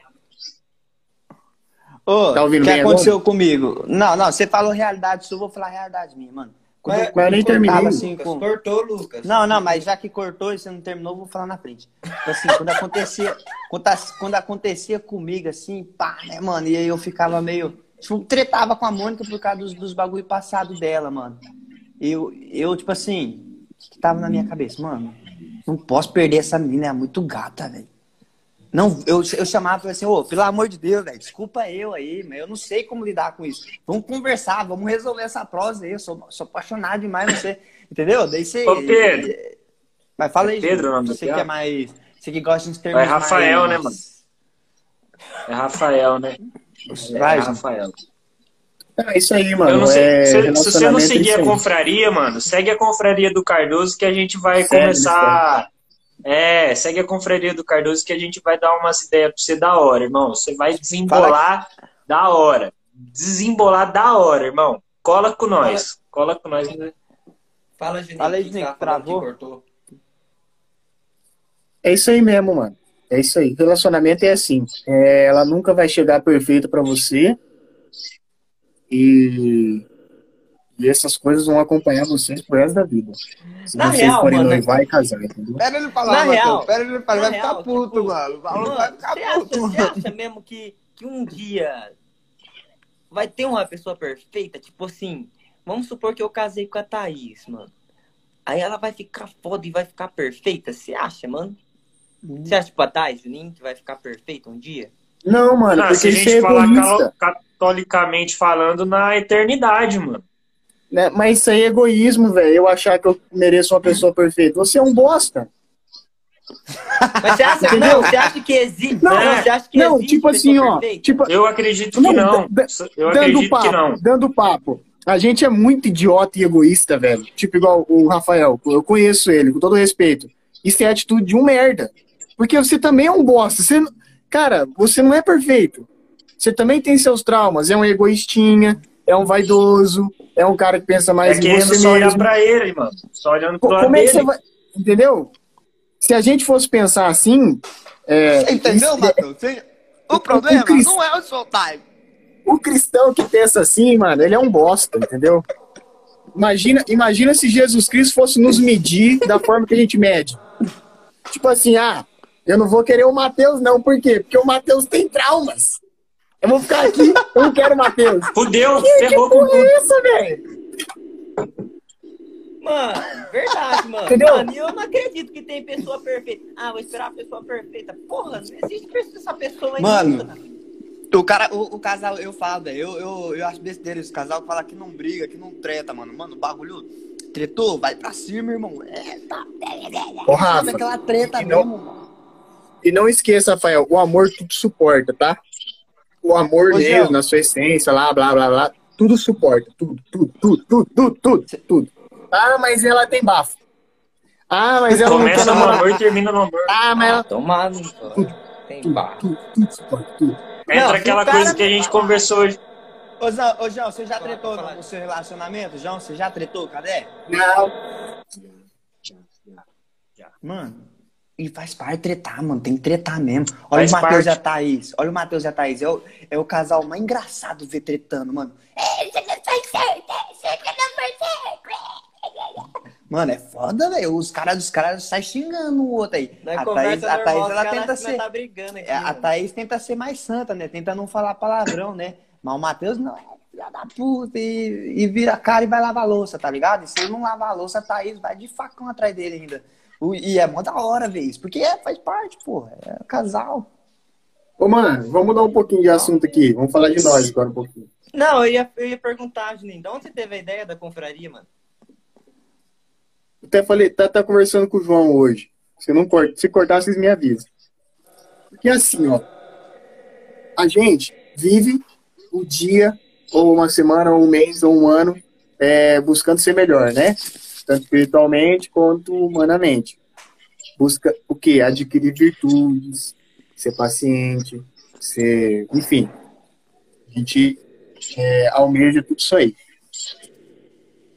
Ô, Tá ouvindo o que bem aconteceu comigo? Não, não, você falou realidade sua, eu vou falar realidade minha, mano. Quando Mas- eu- nem terminei. assim, Lucas, com- cortou, Lucas. Não, não, mas já que cortou e você não terminou, eu vou falar na frente. Tipo assim, quando acontecia, quando, quando acontecia comigo, assim, pá, né, mano? E aí eu ficava meio. Tipo, tretava com a Mônica por causa dos, dos bagulho passado dela, mano. Eu, eu tipo assim, o que, tava na minha cabeça? Mano, não posso perder essa menina, é muito gata, velho. Não, eu, eu chamava e falei assim, ô, pelo amor de Deus, velho, desculpa eu aí, mas eu não sei como lidar com isso. Vamos conversar, vamos resolver essa prosa aí, eu sou, sou apaixonado demais, você, entendeu? Daí você... Ô, Pedro. Mas fala aí, Pedro, Pedro, do você que é mais... Você que gosta de termos É Rafael, mais... né, mano? É É Rafael, né? É Vai, gente. Rafael. É isso aí, mano. Eu não sei. é se, se você não é seguir a confraria, mano, segue a confraria do Cardoso que a gente vai Segue, começar. É, segue a confraria do Cardoso que a gente vai dar umas ideias pra você da hora, irmão. Você vai desembolar da hora. Desembolar da hora, irmão. Cola com nós. Cola com nós. né? Fala, Juninho. Fala aí, Juninho, falando travou. que cortou? É isso aí mesmo, mano. É isso aí. Relacionamento é assim. É, ela nunca vai chegar perfeita pra você. E, e essas coisas vão acompanhar vocês pro resto da vida. Se Na vocês real, forem mano, noivar e casar, entendeu? Pera ele falar, Matheus, real- pera ele falar, vai na ficar real, puto, tipo, mano. Vai Mano, vai ficar você acha, puto, você acha mesmo que, que um dia vai ter uma pessoa perfeita? Tipo assim, vamos supor que eu casei com a Thaís, mano. Aí ela vai ficar foda e vai ficar perfeita? Você acha, mano? Você acha, tipo, a Thaís, Juninho, que vai ficar perfeita um dia? Não, mano, Ah, se porque a isso é gente falar catolicamente falando, na eternidade, mano. Né? Mas isso aí é egoísmo, velho. Eu achar que eu mereço uma pessoa perfeita. Você é um bosta. Mas você acha, não, você acha que existe? Não, Não, você acha que Não, existe tipo assim, ó. Tipo, Eu acredito que Não, da- Eu dando acredito papo, que não. dando papo. A gente é muito idiota e egoísta, velho. Tipo, igual o Rafael. Eu conheço ele, com todo respeito. Isso é atitude de um merda. Porque você também é um bosta. Você, cara, você não é perfeito. Você também tem seus traumas. É um egoístinha, é um vaidoso, é um cara que pensa É mais em você só olhar mesmo. pra ele, mano. Só olhando pro Como é que dele. você vai. Entendeu? Se a gente fosse pensar assim. é, Você entendeu, isso- Matheus? Você- O problema Cris- não é o seu time. O cristão que pensa assim, mano, ele é um bosta, entendeu? Imagina, imagina se Jesus Cristo fosse nos medir da forma que a gente mede. Tipo assim, ah, eu não vou querer o Mateus, não. Por quê? Porque o Mateus tem traumas. Eu vou ficar aqui, eu não quero o Mateus. Fudeu, Que, que ferrou com porra tudo. é essa, velho? Mano, verdade, mano. Entendeu? Mano, e eu não acredito que tem pessoa perfeita. Ah, vou esperar a pessoa perfeita. Porra, não existe essa pessoa aí. Mano. O cara, o, o casal, eu falo, velho, eu, eu, eu acho besteira esse casal que fala que não briga, que não treta, mano. Mano, o bagulho tretou, vai pra cima, irmão. É, tá. Ô, Rafa, Sabe aquela treta e não- mesmo, mano. E não esqueça, Rafael, o amor tudo suporta, tá? O amor Ô, na sua essência, lá, blá, blá, blá, tudo suporta. Tudo, tudo, tudo, tudo, tudo, tudo, tudo. Ah, mas ela tem bafo. Ah, mas ela não Começa no namorar. amor e termina no amor. Ah, mas ela... Tomado. Tem bar. Tudo, tudo suporta, tudo. Entra Não, aquela cara coisa que a gente conversou hoje. Ô, João, ô, João, você já tretou no seu relacionamento? João, você já tretou? Cadê? Não. Mano, e faz parte tretar, mano. Tem que tretar mesmo. Olha Faz o Matheus e a. Thaís. Olha o Matheus e a Thaís. É o, é o casal mais engraçado ver tretando, mano. Mano, é foda, velho. Os caras os caras saem xingando o outro aí. A Thaís, a Thaís ela tenta ser. tá brigando aqui, É, a mano. Thaís tenta ser mais santa, né? Tenta não falar palavrão, né? Mas o Matheus não, é filha da puta e, e vira a cara e vai lavar a louça, tá ligado? E se ele não lavar a louça, a Thaís vai de facão atrás dele ainda. E é mó da hora ver isso, porque é, faz parte, porra. É casal. Ô, mano, vamos mudar um pouquinho de assunto aqui. Vamos falar de nós agora um pouquinho. Não, eu ia, eu ia perguntar, Juninho, de onde você teve a ideia da confraria, mano? Até falei, tá, tá conversando com o João hoje. Se não corta, se cortar, vocês me avisam. Porque assim, ó, a gente vive o dia, ou uma semana, ou um mês, ou um ano, é, buscando ser melhor, né? Tanto espiritualmente quanto humanamente. Busca o quê? Adquirir virtudes, ser paciente, ser. Enfim. A gente é, almeja tudo isso aí.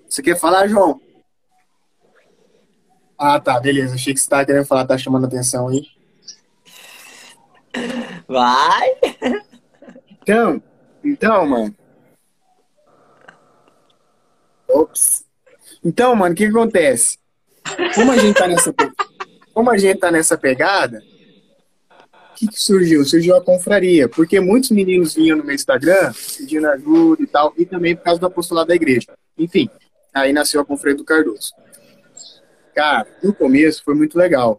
Você quer falar, João? Ah, tá, beleza. Achei que você tava querendo falar, tá chamando atenção aí. Vai! Então, então, mano. Ops. Então, mano, o que, que acontece? Como a gente tá nessa, como a gente tá nessa pegada, o que, que surgiu? Surgiu a confraria, porque muitos meninos vinham no meu Instagram pedindo ajuda e tal, e também por causa do apostolado da igreja. Enfim, aí nasceu a confraria do Cardoso. Cara, no começo foi muito legal.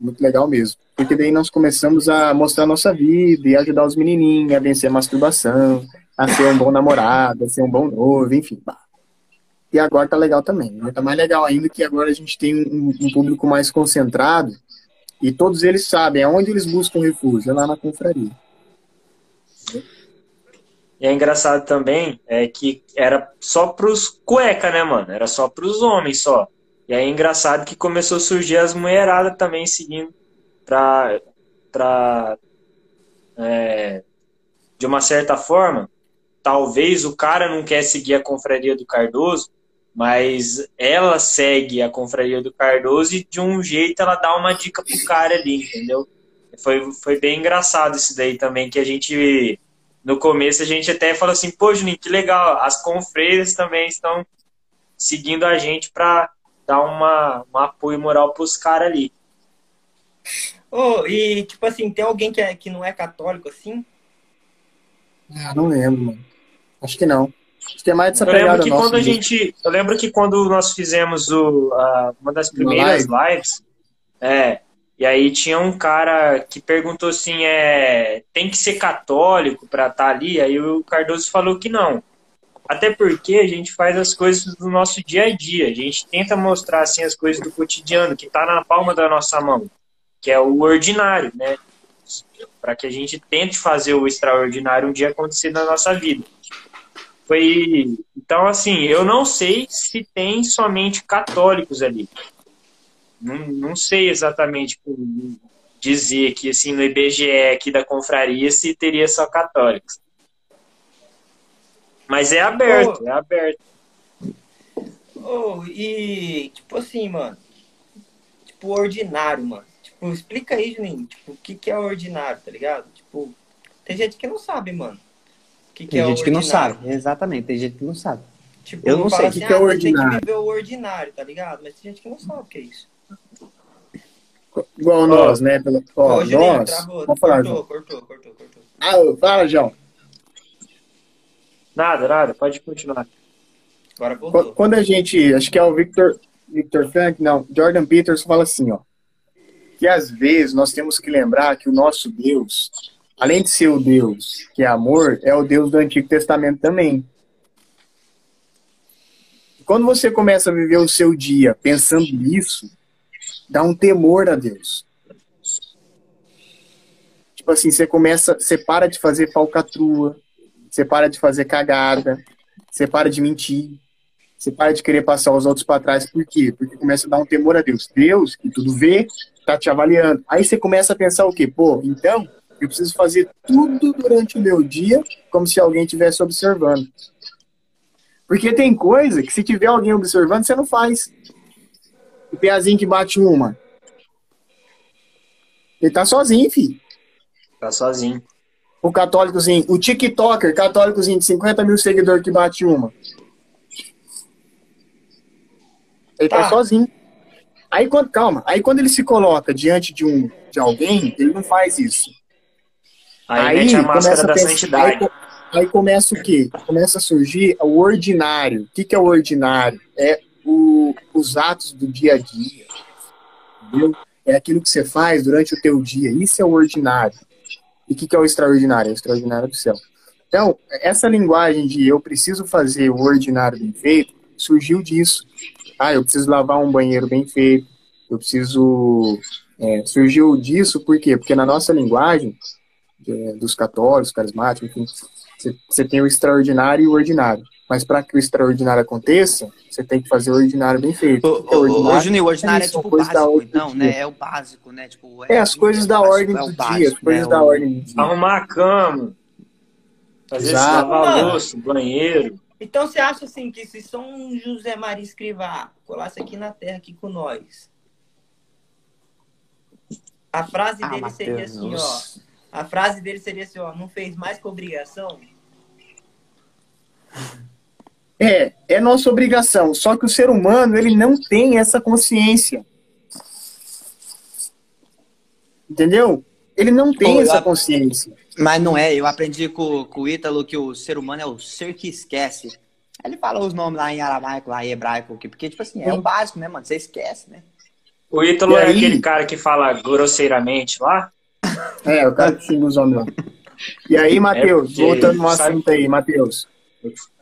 Muito legal mesmo. Porque daí nós começamos a mostrar a nossa vida e ajudar os menininhos a vencer a masturbação, a ser um bom namorado, a ser um bom noivo, enfim. E agora tá legal também. né? Tá mais legal ainda que agora a gente tem um, um público mais concentrado e todos eles sabem aonde eles buscam refúgio, é lá na confraria. E é engraçado também é que era só pros cueca, né, mano? Era só pros homens só. E aí é engraçado que começou a surgir as mulheradas também seguindo pra, pra é, de uma certa forma, talvez o cara não quer seguir a confraria do Cardoso, mas ela segue a confraria do Cardoso e de um jeito ela dá uma dica pro cara ali, entendeu? Foi, foi bem engraçado isso daí também, que a gente no começo a gente até falou assim, pô, Juninho, que legal, as confreiras também estão seguindo a gente para dar uma, um apoio moral pros caras ali. Ô, e tipo assim, tem alguém que, é, que não é católico assim? Ah, não lembro, mano. Acho que não. É mais dessa Eu lembro que quando a mesmo. gente, eu lembro que quando nós fizemos o, a- uma das primeiras lives, é, e aí tinha um cara que perguntou assim, é, tem que ser católico para estar ali? Aí o Cardoso falou que não. Até porque a gente faz as coisas do nosso dia a dia. A gente tenta mostrar assim as coisas do cotidiano que está na palma da nossa mão, que é o ordinário, né? Para que a gente tente fazer o extraordinário um dia acontecer na nossa vida. Foi então assim, eu não sei se tem somente católicos ali. Não, não sei exatamente dizer que assim no IBGE aqui da confraria se teria só católicos. Mas é aberto, é aberto. Ô, e tipo assim, mano. Tipo, ordinário, mano. Tipo, explica aí, Juninho. Tipo, o que, que é ordinário, tá ligado? Tipo, tem gente que não sabe, mano. O que, que Tem é gente que não ordinário. sabe, exatamente, tem gente que não sabe. Tipo, Eu não sei o assim, que que é ah, você tem que ordinário. viver o ordinário, tá ligado? Mas tem gente que não sabe o que é isso. Igual nós, né? Pela... Ó, Ô, nós. travou. Vamos falar, cortou, cortou, cortou, cortou. Ah, fala, João. Nada, nada, pode continuar. Agora voltou. Quando a gente. Acho que é o Victor. Victor Frank, não, Jordan Peters fala assim, ó, que às vezes nós temos que lembrar que o nosso Deus, além de ser o Deus que é amor, é o Deus do Antigo Testamento também. Quando você começa a viver o seu dia pensando nisso, dá um temor a Deus. Tipo assim, você começa, você para de fazer falcatrua, você para de fazer cagada, você para de mentir, você para de querer passar os outros para trás. Por quê? Porque começa a dar um temor a Deus. Deus, que tudo vê, tá te avaliando. Aí você começa a pensar o quê? Pô, então eu preciso fazer tudo durante o meu dia como se alguém estivesse observando. Porque tem coisa que se tiver alguém observando, você não faz. O peazinho que bate uma. Ele tá sozinho, filho. Tá sozinho. O católicozinho, o TikToker, católicozinho de 50 mil seguidores que bate uma. Ele tá, Tá. sozinho. Aí quando, calma, aí quando ele se coloca diante de um de alguém, ele não faz isso. Aí, mete a máscara da pensar-. Aí, aí começa o quê? Começa a surgir o ordinário. O que, que é o ordinário? É o- os atos do dia a dia. Entendeu? É aquilo que você faz durante o teu dia. Isso é o ordinário. E o que, que é o extraordinário? É o extraordinário do céu. Então, essa linguagem de eu preciso fazer o ordinário bem feito surgiu disso. Ah, eu preciso lavar um banheiro bem feito. Eu preciso. é, surgiu disso por quê? Porque na nossa linguagem, é, dos católicos, carismáticos, enfim, você- você tem o extraordinário e o ordinário. Mas para que o extraordinário aconteça, você tem que fazer o ordinário bem feito. O é ô, ordinário? ô, Juninho, o ordinário é isso, são tipo da básico, ordem do dia. né? É o básico, né? Tipo, É as coisas da básico, ordem é o do dia, as coisas da O- ordem do dia. Arrumar a cama. Fazer lavar louça, o banheiro. Então você acha assim que se São José Maria Escrivá colasse aqui na terra aqui com nós, a frase Ah, dele seria assim, ó. A frase dele seria assim, ó, não fez mais que obrigação? É, é nossa obrigação. Só que o ser humano, ele não tem essa consciência. Entendeu? Ele não tem Pô, essa consciência. Mas não é, eu aprendi com, com o Ítalo que o ser humano é o ser que esquece. Ele fala os nomes lá em aramaico, lá em hebraico, porque, tipo assim, é o básico, né, mano? Você esquece, né? O Ítalo é aquele cara que fala grosseiramente lá. É, o cara que xinga os homens lá. E aí, Matheus, porque voltando no sabe- assunto aí, Matheus.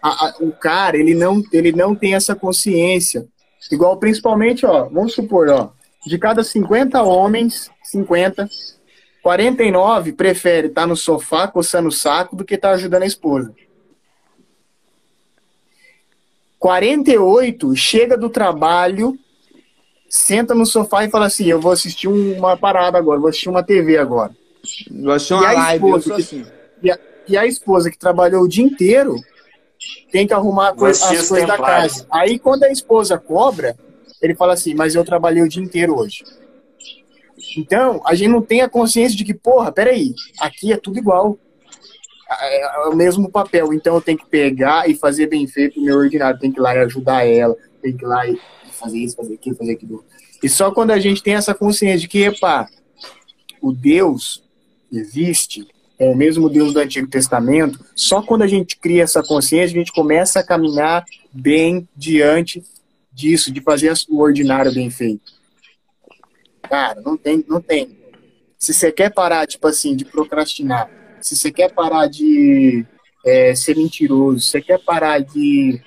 A- a- o cara, ele não, ele não tem essa consciência. Igual, principalmente, ó, vamos supor, ó, de cada 50 homens, 50, 49 prefere estar no sofá coçando o saco do que estar ajudando a esposa. 48 chega do trabalho, senta no sofá e fala assim: Eu vou assistir uma parada agora, vou assistir uma TV agora. Você E uma a live, eu esposa que- assim. E a, e a esposa que trabalhou o dia inteiro tem que arrumar Vou assistir as coisas da casa. Aí quando a esposa cobra, ele fala assim, mas eu trabalhei o dia inteiro hoje. Então, a gente não tem a consciência de que, porra, peraí, aqui é tudo igual. É, é o mesmo papel. Então eu tenho que pegar e fazer bem feito o meu ordinário. Tem que ir lá e ajudar ela. Tem que ir lá e fazer isso, fazer aquilo, fazer aquilo. E só quando a gente tem essa consciência de que, epa, o Deus existe, é o mesmo Deus do Antigo Testamento, só quando a gente cria essa consciência, a gente começa a caminhar bem diante disso, de fazer o ordinário bem feito. Cara, não tem, não tem. Se você quer parar, tipo assim, de procrastinar, se você quer parar de é, ser mentiroso, se você quer parar de,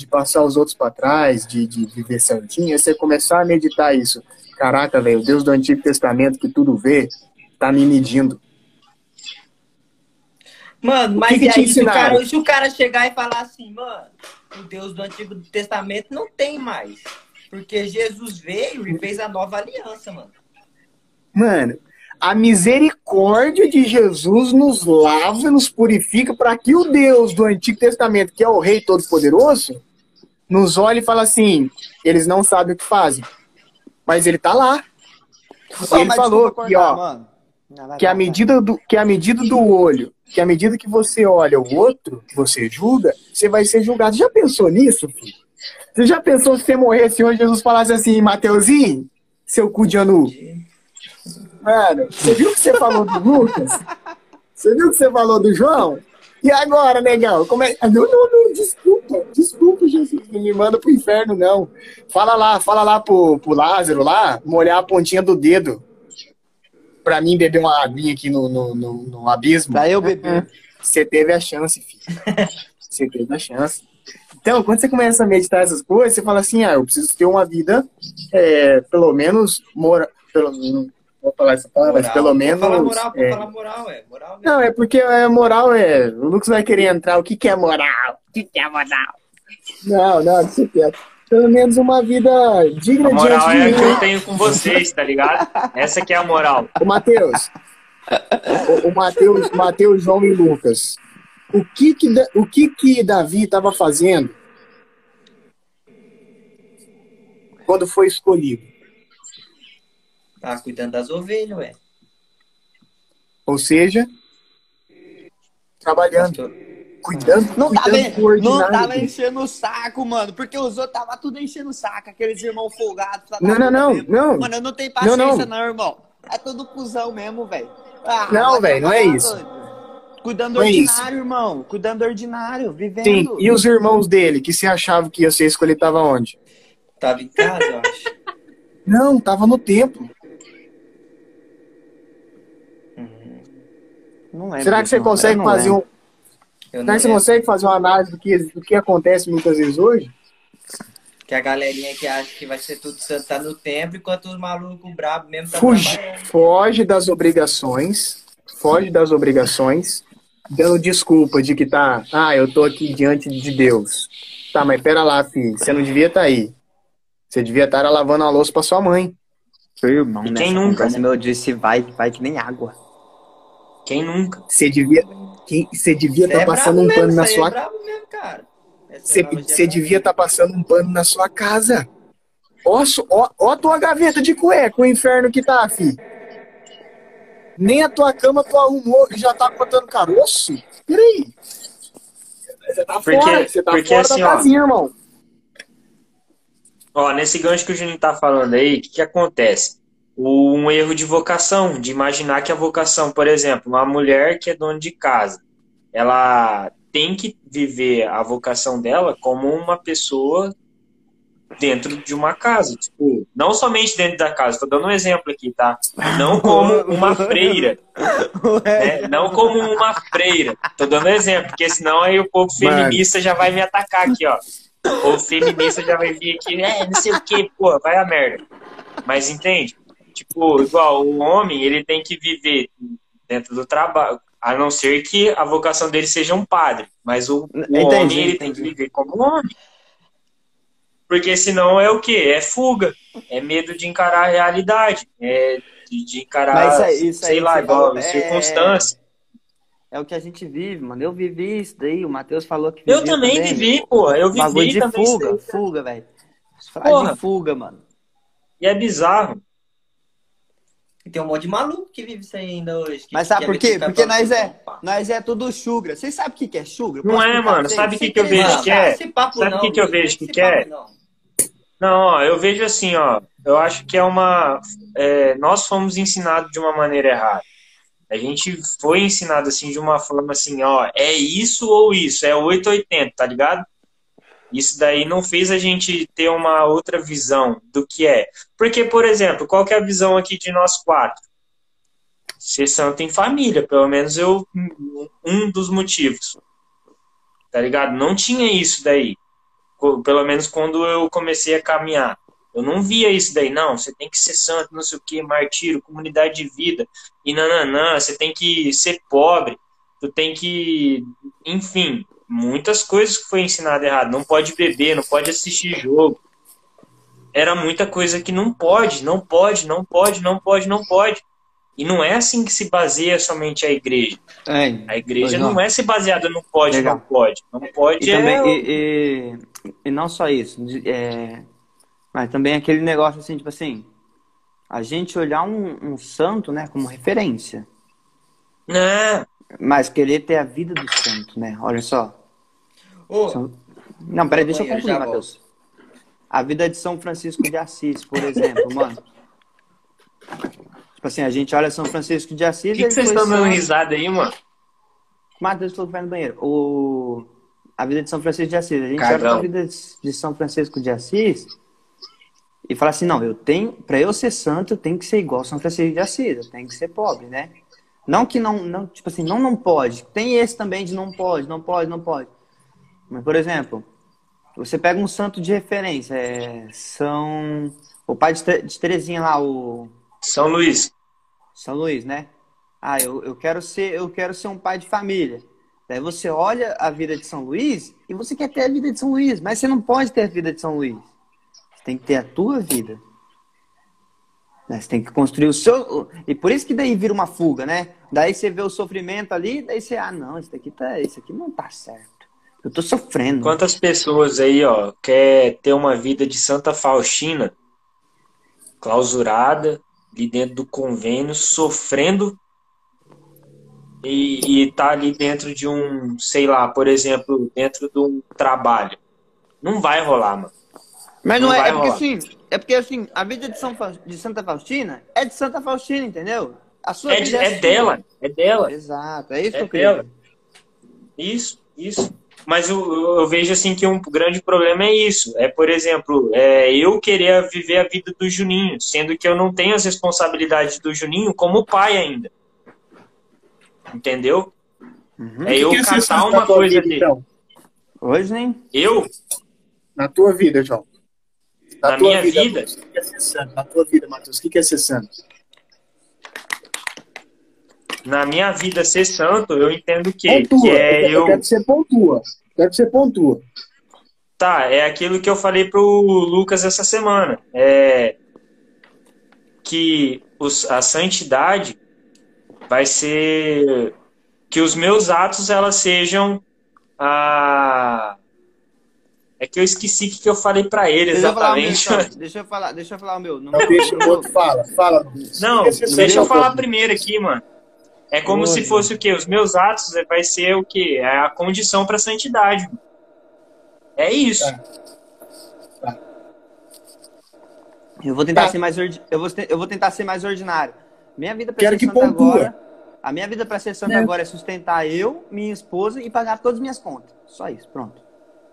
de passar os outros para trás, de, de viver certinho, é você começar a meditar isso. Caraca, velho, o Deus do Antigo Testamento que tudo vê, tá me medindo. Mano, mas que que aí, se o, cara, se o cara chegar e falar assim, mano, o Deus do Antigo Testamento não tem mais. Porque Jesus veio e fez a nova aliança, mano. Mano, a misericórdia de Jesus nos lava e nos purifica para que o Deus do Antigo Testamento, que é o Rei Todo-Poderoso, nos olhe e fala assim: eles não sabem o que fazem. Mas ele tá lá. Ele falou desculpa que, ó, mano. Não, vai, que a medida do que a medida do olho, que a medida que você olha o outro, você julga, você vai ser julgado. Já pensou nisso, filho? Você já pensou se você morresse hoje Jesus falasse assim, Mateuzinho, seu cu de anu? Mano, você viu o que você falou do Lucas? Você viu o que você falou do João? E agora, negão? Como é... Não, não, não, desculpa, desculpa, Jesus. Não me manda pro inferno, não. Fala lá, fala lá pro, pro Lázaro lá, molhar a pontinha do dedo. Pra mim beber uma aguinha aqui no, no, no, no abismo. Pra eu beber. Você teve a chance, filho. Você teve a chance. Então, quando você começa a meditar essas coisas, você fala assim, ah, eu preciso ter uma vida, é, pelo menos, mora, pelo, vou falar essa palavra, mas pelo menos... Pode falar moral, pode é, falar moral, é. Moral mesmo. não, é porque é moral, é. O Lucas vai querer entrar. O que, que é moral? O que, que é moral? Não, não, deixa quieto. Pelo menos uma vida digna A moral diante é a de que eu tenho com vocês, tá ligado? Essa que é a moral. O Matheus. O, o Matheus, Matheus, João e Lucas. O que que, o que, que Davi estava fazendo quando foi escolhido? Tá cuidando das ovelhas, ué. Ou seja, trabalhando, Pastor. cuidando, Não tava, cuidando do não ordinário. tava enchendo o saco, mano. Porque os outros tava tudo enchendo o saco. Aqueles irmãos folgados. da Não, não, não, mesmo. não. Mano, eu não tenho paciência, Não, não, não. irmão. É tudo cuzão mesmo, velho. Ah, Não, velho, não é isso. Cuidando Não é isso. ordinário, irmão. Cuidando ordinário, vivendo. Sim, e os irmãos dele, que se achavam que ia ser escolhido, tava onde? Tava em casa, eu acho. Não, tava no templo. Não lembro Será que você consegue fazer um. Eu será que você lembro. consegue fazer uma análise do que, do que acontece muitas vezes hoje? Que a galerinha que acha que vai ser tudo santo tá no templo, enquanto os malucos brabos mesmo tá Fuge, foge das obrigações, foge das obrigações, dando desculpa de que tá, ah, eu tô aqui diante de Deus. Tá, mas pera lá, filho, você não devia estar aí. Você devia estar lavando a louça pra sua mãe. Irmão, E nessa quem nunca, conversa, né? meu, eu disse vai, vai que nem água. Quem nunca? Você devia, quem- você devia estar é passando um mesmo, pano na aí sua É mesmo, cara. Você, é devia estar passando um pano na sua casa. Ó, ó, ó a tua gaveta de cueca, o inferno que tá, fi. Nem a tua cama tu arrumou e já tá botando caroço. Peraí. Você tá Porque- fora, você tá porque fora assim, da ó, casinha, irmão. Ó, nesse gancho que o Juninho tá falando aí, o que, que acontece? Um erro de vocação, de imaginar que a vocação, por exemplo, uma mulher que é dona de casa, ela tem que viver a vocação dela como uma pessoa dentro de uma casa. Tipo, não somente dentro da casa, tô dando um exemplo aqui, tá? Não como uma freira, né? Não como uma freira. Tô dando um exemplo, porque senão aí o povo Mano. feminista já vai me atacar aqui, ó. O povo feminista já vai vir aqui, é, não sei o que, pô, vai a merda. Mas entende? Tipo, igual, o homem, ele tem que viver dentro do trabalho, a não ser que a vocação dele seja um padre. Mas o, o Entendi, homem, ele tem que entendi. viver como um homem. Porque senão é o quê? É fuga. É medo de encarar a realidade. É de, encarar, isso aí- isso sei lá, igual é- circunstância. É o que a gente vive, mano. Eu vivi isso daí, o Matheus falou que Eu viveu também vivi, pô. Eu Bagulho vivi de também. fuga, fuga, velho. Falar de fuga, mano. E é bizarro. E tem um monte de maluco que vive isso aí ainda hoje. que Mas sabe por meter quê? Porque nós é, nós é tudo chugra. Vocês sabem o que que é chugra? Não é, mano. Sabe o que que eu vejo que é? Sabe o que que eu vejo que que é? não. Não, ó, eu vejo assim, ó. Eu acho que é uma. é, nós fomos ensinados de uma maneira errada. A gente foi ensinado assim de uma forma assim, ó, é isso ou isso, é 880, tá ligado? Isso daí não fez a gente ter uma outra visão do que é. Porque, por exemplo, qual que é a visão aqui de nós quatro? Ser santo em família, pelo menos eu um dos motivos. Tá ligado? Não tinha isso daí. Pelo menos quando eu comecei a caminhar. Eu não via isso daí, não. Você tem que ser santo, não sei o que, martírio, comunidade de vida, e nananã, você tem que ser pobre, tu tem que. Enfim, muitas coisas que foi ensinado errado. Não pode beber, não pode assistir jogo. Era muita coisa que não pode, não pode, não pode, não pode, não pode. E não é assim que se baseia somente a igreja. É, A igreja não. não é se baseada no pode, Legal. não pode. Não pode E, é também, e, e, e não só isso, é, mas também aquele negócio assim, tipo assim, a gente olhar um, um santo, né, como referência, Não, mas querer ter a vida do santo, né? Olha só. Ô, São- Não, peraí, deixa eu concluir, Matheus. A vida de São Francisco de Assis, por exemplo, mano. Tipo assim, a gente olha São Francisco de Assis Por que, que vocês estão dando risada aí, mano? Matheus falou que vai no banheiro. O... A vida de São Francisco de Assis. A gente Cagão. olha pra vida de São Francisco de Assis e fala assim, não, eu tenho, pra eu ser santo, eu tenho que ser igual São Francisco de Assis, eu tenho que ser pobre, né? Não que não, não tipo assim, não, não pode. Tem esse também de não pode, não pode, não pode. Mas, por exemplo, você pega um santo de referência, é São... O pai de, de Terezinha lá, o... São Luís. São Luís, né? Ah, eu, eu quero ser, eu quero ser um pai de família. Daí você olha a vida de São Luís e você quer ter a vida de São Luís, mas você não pode ter a vida de São Luís. Você tem que ter a tua vida. Né? Você tem que construir o seu. E por isso que daí vira uma fuga, né? Daí você vê o sofrimento ali, daí você, ah, não, isso daqui tá, isso aqui não tá certo. Eu tô sofrendo. Quantas pessoas aí, ó, quer ter uma vida de Santa Faustina, clausurada, ali dentro do convênio, sofrendo e, e tá ali dentro de um, sei lá, por exemplo, dentro de um trabalho. Não vai rolar, mano. Mas não, Não é, é porque rolar. assim, é porque assim, a vida de, São, Fa- de Santa Faustina é de Santa Faustina, entendeu? A sua É, de- é sua. dela, é dela. Exato, é isso que É eu queria. dela. Isso, isso. Mas eu, eu- eu vejo assim que um grande problema é isso. É, por exemplo, é, eu querer viver a vida do Juninho, sendo que eu não tenho as responsabilidades do Juninho como pai ainda. Entendeu? Uhum. É eu O que que é catar uma na coisa vida, dele. então? Hoje nem. Eu, Na tua vida, João. Na tua minha vida? Que é ser santo? Na tua vida, Matheus, o que é ser santo? Na minha vida, ser santo, eu entendo que, Pontua. que é eu, eu. quero que você pontua. Quero que você pontua. Tá, é aquilo que eu falei pro Lucas essa semana. É que os, a santidade vai ser que os meus atos elas sejam a é que eu esqueci o que eu falei pra ele Deixa eu meu, exatamente. Deixa eu falar, deixa eu falar o meu. Não meu- deixa o outro fala. Fala. Não, deixa eu falar primeiro aqui, mano. É como se fosse o quê? Os meus atos é, vai ser o quê? É a condição pra santidade. mano. É isso. Tá. Eu vou tentar Tá. ser mais ordi- eu vou, eu vou tentar ser mais ordinário. Minha vida para ser que santa pontua. agora, a minha vida para ser santa É. agora é sustentar eu, minha esposa e pagar todas as minhas contas. Só isso, pronto.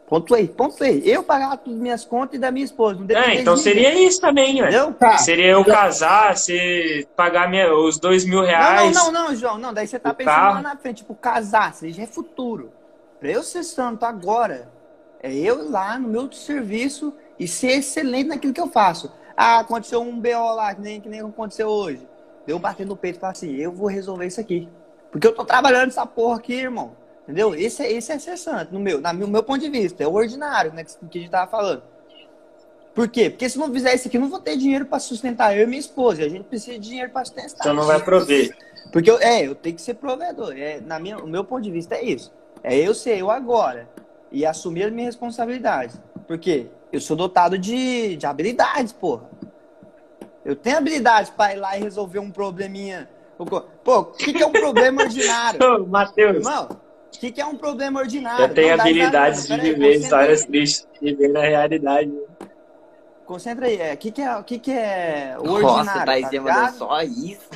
Pontuei, pontuei. Eu pagar todas as minhas contas e da minha esposa. Não É, então ninguém, seria isso também, velho. Entendeu? Tá. Seria eu casar, você pagar minha, os dois mil Não, reais. não, não, não, João. Não, daí você tá pensando carro. lá na frente, tipo, casar, isso aí já é futuro. Pra eu ser santo agora, é eu lá no meu serviço e ser excelente naquilo que eu faço. Ah, aconteceu um BO lá, que nem, que nem aconteceu hoje. Eu bater no peito e falar assim, eu vou resolver isso aqui. Porque eu tô trabalhando essa porra aqui, irmão. Entendeu? Esse, é- esse é ser santo, no meu, na, no meu ponto de vista. É o ordinário, né, que, que a gente tava falando. Por quê? Porque se não fizer isso aqui, eu não vou ter dinheiro pra sustentar eu e minha esposa. E a gente precisa de dinheiro pra sustentar. Então não vai prover. Porque eu, é, eu tenho que ser provedor. É, na minha, o meu ponto de vista é isso. É eu ser eu agora e assumir as minhas responsabilidades. Por quê? Eu sou dotado de, de habilidades, porra. Eu tenho habilidades para ir lá e resolver um probleminha. Pô, o que, que é um problema ordinário? Ô, Matheus, Irmão, o que, que é um problema ordinário? eu tenho habilidades de. Pera aí, viver aí. histórias tristes e viver na realidade. Concentra aí. É, o que, que, é, o que, que é o Nossa, ordinário? Thaís tá mandou ligado? só isso.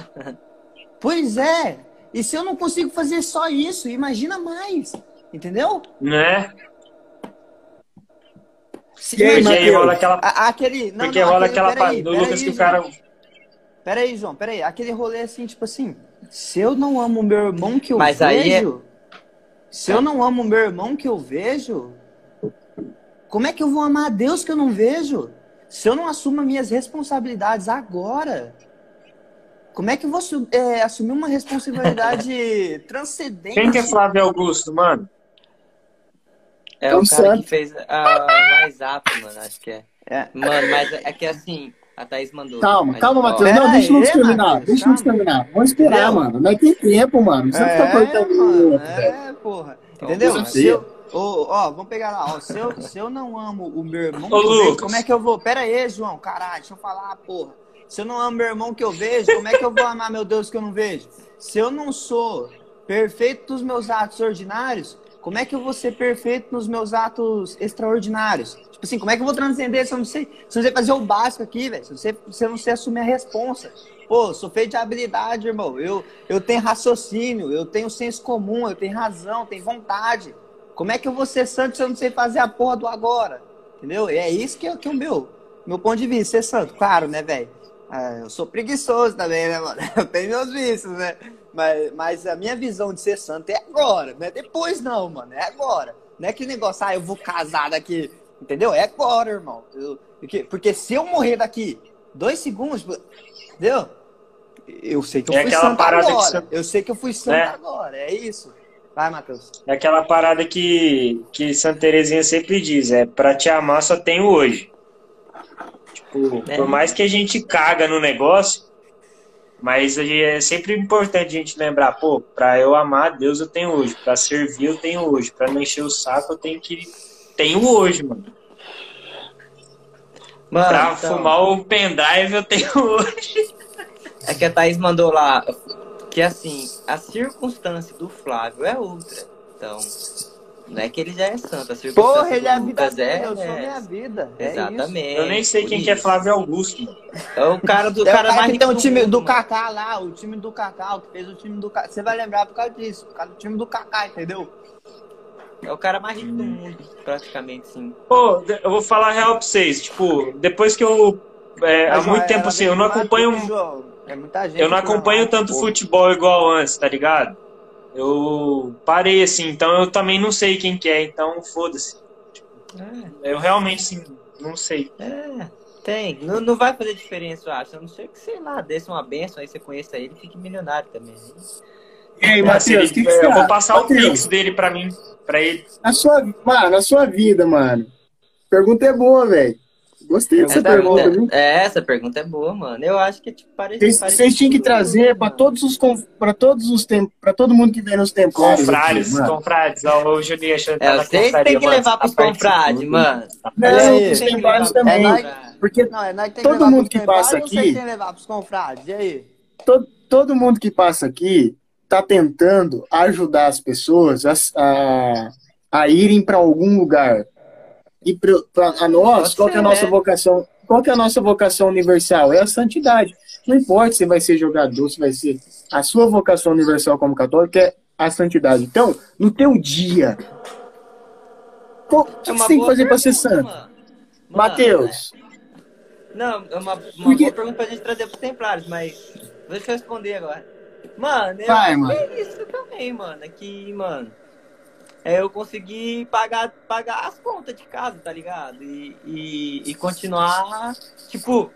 Pois é. E se eu não consigo fazer só isso, imagina mais. Entendeu? Né? Se- E aí, Porque aí imagina- rola aquela. A- aquele. Não, Porque não, rola aquele, aquela. peraí, do Lucas peraí, que o João. cara. Peraí, João, peraí. Aquele rolê assim, tipo assim. Se eu não amo o meu irmão que eu Mas aí é- vejo. Se eu não amo o meu irmão que eu vejo. Como é que eu vou amar a Deus que eu não vejo? Se eu não assumo as minhas responsabilidades agora. Como é que eu vou é, assumir uma responsabilidade transcendente? Quem que é Flávio Augusto, mano? É o Um cara santo. que fez a WhatsApp, mano, acho que é. É. Mano, mas é que assim, a Thaís mandou. Calma, Mas, calma, Matheus. Não, deixa o Lucas aí, terminar. Deixa o Lucas calma. terminar. Vamos esperar, mano. Não tem tempo, mano. Não precisa ficar cortando o mano, outro, velho. é, porra. Então, Entendeu? vamos Se eu, ô, ó, vamos pegar lá. Ó, se, eu, se eu não amo o meu irmão, que Ô, eu vejo, como é que eu vou? Pera aí, João, caralho, deixa eu falar, porra. Se eu não amo meu irmão que eu vejo, como é que eu vou amar meu Deus que eu não vejo? Se eu não sou perfeito nos meus atos ordinários, como é que eu vou ser perfeito nos meus atos extraordinários? Tipo assim, como é que eu vou transcender se eu não sei, se eu não sei fazer o básico aqui, velho? Se, você- se eu não sei assumir a responsa. Pô, sou feito de habilidade, irmão. Eu, eu tenho raciocínio, eu tenho senso comum, eu tenho razão, tenho vontade. Como é que eu vou ser santo se eu não sei fazer a porra do agora? Entendeu? E é isso que é, que é o meu, meu ponto de vista, ser santo. Claro, né, velho? É, eu sou preguiçoso também, né, mano? Eu tenho meus vícios, né? Mas, mas a minha visão de ser santo é agora, não é depois não, mano. É agora. Não é aquele negócio, ah, eu vou casar daqui. Entendeu? É agora, irmão. Eu, porque, porque se eu morrer daqui dois segundos, entendeu? Eu sei que eu É fui aquela santo parada que agora. você- Eu sei que eu fui santo É. agora. É isso. Vai, Matheus. É aquela parada que, que Santa Terezinha sempre diz, é pra te amar só tenho hoje. Tipo, É. por mais que a gente caga no negócio, mas é sempre importante a gente lembrar, pô, pra eu amar Deus eu tenho hoje, pra servir eu tenho hoje, pra não encher o saco eu tenho que tenho hoje, mano. Mano, Pra então, fumar o pendrive eu tenho hoje. É que a Thaís mandou lá que assim, a circunstância do Flávio é outra. Então, não é que ele já é santo, a circunstância Porra, ele é a vida dele, é, eu sou é- minha vida. É isso. Exatamente. Eu nem sei quem que é isso. Flávio Augusto. É o cara do É o cara cara mais que rico tem o do time mundo, do. Kaká lá, o time do Kaká, o que fez o time do Kaká. Você vai lembrar por causa disso, por causa do time do Kaká, entendeu? É o cara mais rico do mundo, praticamente, sim. Pô, eu vou falar a real pra vocês, tipo, depois que eu é, há muito tempo assim, eu não acompanho João. É muita gente Eu não acompanho tanto pô. futebol igual antes, tá ligado? Eu parei assim, então eu também não sei quem que é, então foda-se. Eu realmente sim, não sei. É, tem. Não, não vai fazer diferença, eu acho. A não ser que, sei lá, desse uma benção aí, você conheça ele e fique milionário também. E aí, Matheus, o que, que você eu vou passar o Matheus, pix dele pra mim, pra ele. Na sua, mano, na sua vida, mano. Pergunta é boa, velho. Gostei dessa Essa pergunta, viu? pergunta, é, essa pergunta é boa, mano. Eu acho que é tipo parecido. Vocês, vocês tinham que trazer para todos os para todos os tempos, para todo mundo que vem nos aqui, Confrades, mano. confrades. Ó, o Juninho achando que É, tá vocês confraria, têm que mano, levar tá pros participando. confrades, mano. Não, os templários É também. Porque Não, é tem Todo que levar mundo pros que passa aqui- Vocês têm que levar pros confrades, e aí? todo, todo mundo que passa aqui tá tentando ajudar as pessoas a, a, a irem para algum lugar. E pra, pra- a nós, qual que é a nossa né? vocação? Qual que é a nossa vocação universal? É a santidade. Não importa se vai ser jogador, se vai ser. A sua vocação universal como católico é a santidade. Então, no teu dia, qual- o que, É você tem que fazer para ser santo? Mateus, Não, é uma, uma Porque- boa pergunta pra gente trazer pros templários, mas deixa eu responder agora. Mano, eu Vai, mano. é isso também, mano. É que, mano, é eu conseguir pagar, pagar as contas de casa, tá ligado? E, e, e continuar, tipo,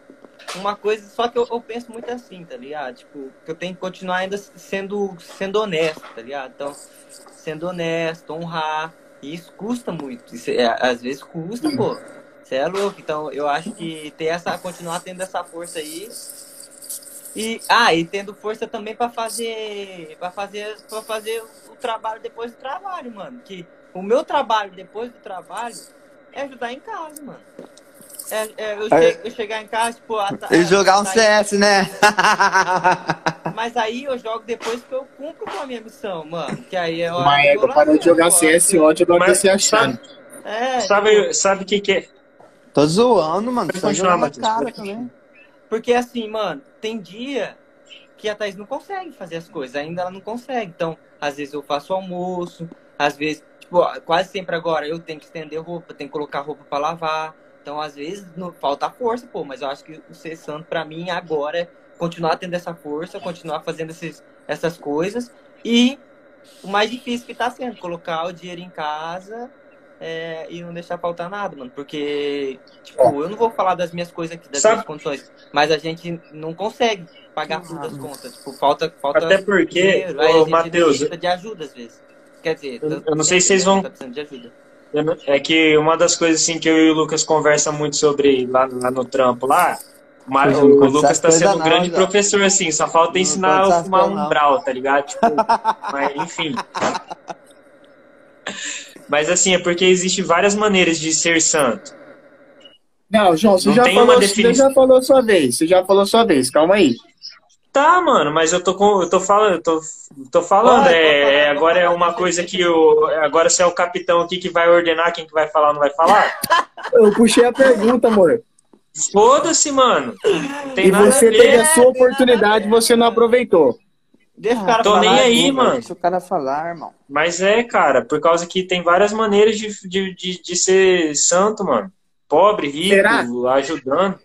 uma coisa, só que eu, eu penso muito assim, tá ligado? Tipo, que eu tenho que continuar ainda sendo, sendo honesto, tá ligado? Então, sendo honesto, honrar. E isso custa muito. Isso é, às vezes custa, pô. Você é louco. Então, eu acho que ter essa, continuar tendo essa força aí. E, ah, e tendo força também pra fazer, para fazer, para fazer o trabalho depois do trabalho, mano. Que o meu trabalho depois do trabalho é ajudar em casa, mano. É, é, eu, É. che- eu chegar em casa, tipo, a, E jogar um CS, né? mas aí eu jogo depois que eu cumpro com a minha missão, mano. Que aí é uma égua parou de jogar CS ontem, agora tá se achando. É, Sabe, sabe o que que é? Tô zoando, mano. Continuar, Matheus, cara também. Porque assim, mano, tem dia que a Thaís não consegue fazer as coisas, ainda ela não consegue. Então, às vezes eu faço almoço, às vezes, tipo, quase sempre agora eu tenho que estender roupa, tenho que colocar roupa pra lavar. Então, às vezes, não, falta força, pô, mas eu acho que o ser santo pra mim agora é continuar tendo essa força, continuar fazendo esses, essas coisas e o mais difícil que tá sendo, colocar o dinheiro em casa é, e não deixar faltar nada, mano. Porque, tipo, eu não vou falar das minhas coisas aqui, das Sabe- minhas condições, mas a gente não consegue pagar tudo as contas. Tipo, falta, falta Até porque, dinheiro. Aí a ô, gente Matheus, de ajuda às vezes. Quer dizer, Eu- eu não sei se vocês né, vão- tá de ajuda. Não- É que uma das coisas assim que eu e o Lucas conversa muito sobre lá, lá no trampo lá, o, Não o conta Lucas tá sendo um não, grande já. professor assim, só falta Não ensinar a fumar um não. brau, tá ligado? Tipo, mas enfim. Mas assim, é porque existe várias maneiras de ser santo. Não, João, você Não já, falou, você já falou sua vez. Você já falou sua vez. Calma aí. Tá, mano, mas eu tô com, eu tô falando, eu tô, tô falando, é, é, agora é uma coisa que o, agora se é o capitão aqui que vai ordenar quem que vai falar ou não vai falar. Eu puxei a pergunta, amor. Foda-se, mano. E você teve a sua oportunidade você não aproveitou. Deixa o cara Tô falar. nem aí, pô. mano. Deixa o cara falar, irmão. Mas é, cara, por causa que tem várias maneiras de, de, de, de ser santo, mano. Pobre, rico, Será? ajudando.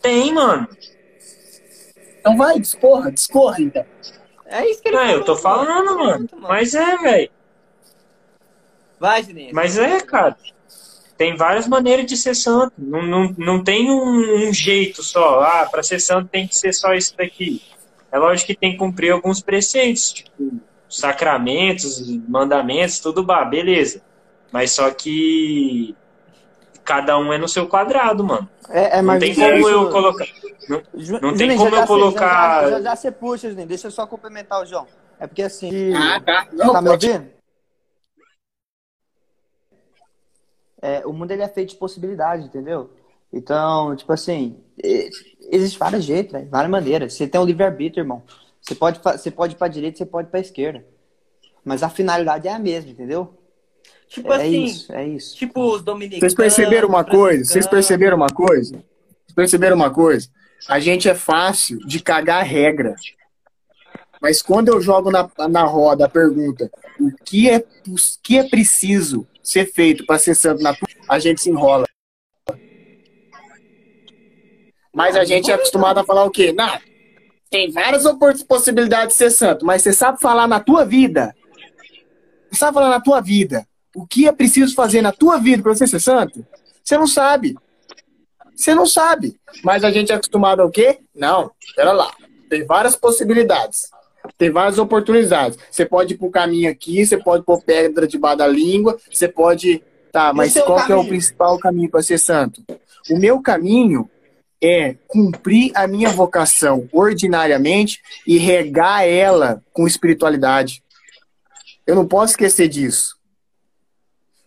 Tem, mano. Então vai, discorra, discorra então. É isso que ele É, eu tô falando, mano. Mas é, velho. Vai, Juninho. Mas é, cara. Tem várias maneiras de ser santo. Não, não, não tem um, um jeito só. Ah, pra ser santo tem que ser só isso daqui. É lógico que tem que cumprir alguns preceitos, tipo sacramentos, mandamentos, tudo bah, beleza. Mas só que cada um é no seu quadrado, mano. É, é Não tem isso- como eu isso- colocar. Ju- não tem Juninho, como já eu já colocar- Já, já, já você puxa, Juninho. Deixa eu só complementar o João. É porque assim. Ah, tá. Não, tá me ouvindo? É, o mundo ele é feito de possibilidades, entendeu? Então, tipo assim, é, existe vários jeitos, véio, várias maneiras. Você tem o livre-arbítrio, irmão. Você pode, você pode ir pra direita, você pode ir pra esquerda. Mas a finalidade é a mesma, entendeu? Tipo é assim, isso, é isso. tipo os dominicanos. Vocês perceberam uma coisa? Vocês perceberam uma coisa? Vocês perceberam uma coisa? A gente é fácil de cagar a regra. Mas quando eu jogo na, na roda a pergunta o que é, o que é preciso ser feito para ser santo na a gente se enrola. Mas a gente é acostumado a falar o quê? Não, tem várias possibilidades de ser santo, mas você sabe falar na tua vida. Você sabe falar na tua vida. O que é preciso fazer na tua vida para você ser santo? Você não sabe. Você não sabe. Mas a gente é acostumado ao quê? Não, pera lá. Tem várias possibilidades. Tem várias oportunidades. Você pode ir pro caminho aqui, você pode pôr pedra debaixo da língua, você pode. Tá, mas qual que é o caminho? principal caminho para ser santo? O meu caminho é cumprir a minha vocação ordinariamente e regar ela com espiritualidade. Eu não posso esquecer disso.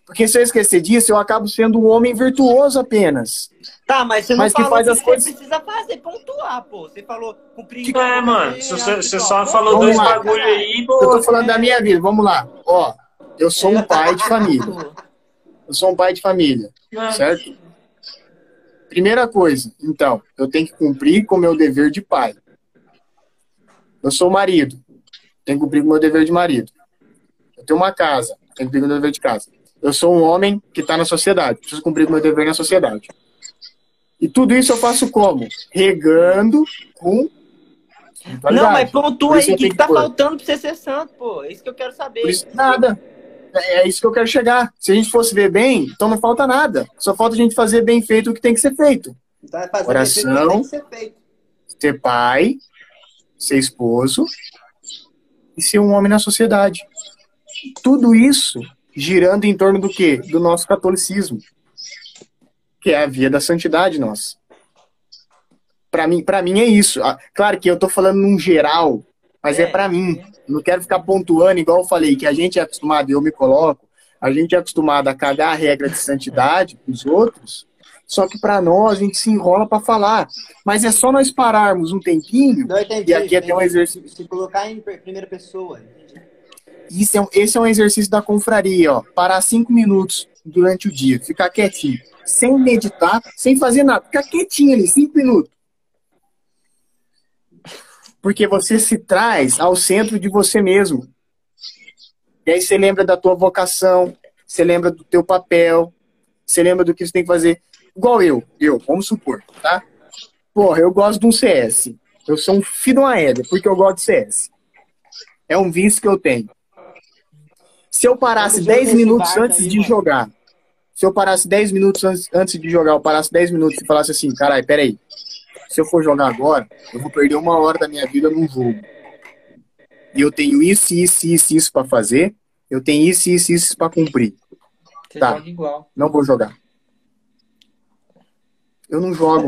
Porque se eu esquecer disso, eu acabo sendo um homem virtuoso apenas. Tá, mas você não Mas que falou faz que as você coisas- precisa fazer, pontuar, pô. Você falou cumprir. É, mano. Você, você só falou Vamos dois lá. bagulho aí, Eu pô. tô falando da minha vida, vamos lá. Ó, eu sou um pai de família. Eu sou um pai de família, certo? Primeira coisa, então, eu tenho que cumprir com o meu dever de pai. Eu sou marido, tenho que cumprir com o meu dever de marido. Eu tenho uma casa, tenho que cumprir com o meu dever de casa. Eu sou um homem que está na sociedade, preciso cumprir com o meu dever na sociedade. E tudo isso eu faço como? Regando com. Não, mas pontua aí o que, tá pôr. faltando pra você ser santo, pô. É isso que eu quero saber. Isso, nada. É é isso que eu quero chegar. Se a gente fosse ver bem, então não falta nada. Só falta a gente fazer bem feito o que tem que ser feito. Então é fazer Oração. ser feito. Ser pai, ser esposo e ser um homem na sociedade. Tudo isso girando em torno do quê? Do nosso catolicismo. Que é a via da santidade nossa. Para mim, para mim é isso. Ah, Claro que eu tô falando num geral, mas é, É. para mim. Não quero ficar pontuando igual eu falei que a gente é acostumado, eu me coloco, a gente é acostumado a cagar a regra de santidade pros outros. Só que para nós a gente se enrola para falar. Mas é só nós pararmos um tempinho Não entendi. e aqui é até um exercício. Se colocar em primeira pessoa. entendi. Isso é um- esse é um exercício da confraria, ó. Parar cinco minutos durante o dia, ficar quietinho, sem meditar, sem fazer nada, ficar quietinho ali, cinco minutos. Porque você se traz ao centro de você mesmo. E aí você lembra da tua vocação, você lembra do teu papel, você lembra do que você tem que fazer. Igual eu, eu, vamos supor, tá? Porra, eu gosto de um CS. Eu sou um filho de uma porque eu gosto de CS. É um vício que eu tenho. Se eu parasse Vamos jogar 10 esse minutos antes aí, de mano. jogar, se eu parasse 10 minutos antes, antes de jogar, eu parasse 10 minutos e falasse assim, caralho, peraí, se eu for jogar agora, eu vou perder uma hora da minha vida num jogo. E eu tenho isso, isso, isso, isso pra fazer, eu tenho isso, isso, isso pra cumprir. Você Tá. joga igual. Não vou jogar. Eu não jogo.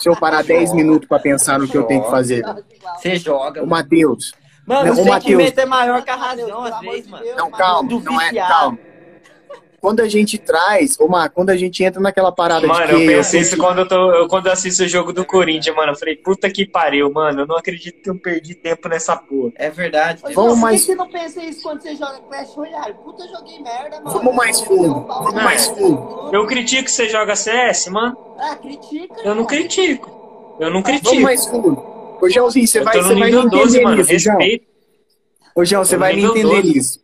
Se eu parar 10 minutos pra pensar no que eu tenho que fazer. Você joga. Ô, Matheus, Mano, Não, o ô, sentimento Matheus. é maior que a razão, às vezes, mano. Não, Matheus. calma, não é, calma. Quando a gente traz, ô Mar, quando a gente entra naquela parada Mano, de eu penso eu- isso quando eu, tô, eu- quando eu assisto o jogo do Corinthians, mano. Eu falei, puta que pariu, mano. Eu não acredito que eu perdi tempo nessa porra. É verdade. Deus. Vamos João, por mais- que você não pensa isso quando você joga Clash Royale? Puta, eu joguei merda, mano. Vamos mais fundo, vamos mais fundo. Eu critico que você joga CS, mano. Ah, critica. Eu não critico. Eu não Vamos critico. mais fundo. Ô, Joãozinho, você vai, você vai me nível 12, entender mano. nisso, João. Respeito. Ô, João, você vai me entender 12. nisso.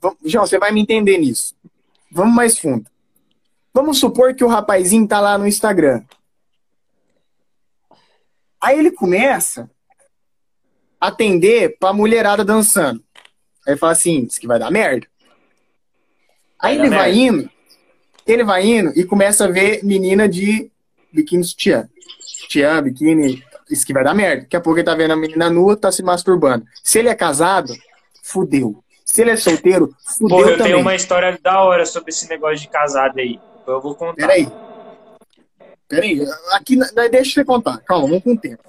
Vamos- João, você vai me entender nisso. Vamos mais fundo. Vamos supor que o rapazinho tá lá no Instagram. Aí ele começa a atender pra mulherada dançando. Aí fala assim, isso que vai dar merda. Aí Vai ele vai merda. indo, ele vai indo e começa a ver menina de biquíni sutiã. Sutiã, biquíni, isso que vai dar merda. Daqui a pouco ele tá vendo a menina nua, tá se masturbando. Se ele é casado, fudeu. Se ele é solteiro, fudeu Porra, eu também. tenho uma história da hora sobre esse negócio de casado aí. Eu vou contar. Peraí. Peraí, aqui, deixa eu contar. Calma, vamos com o tempo.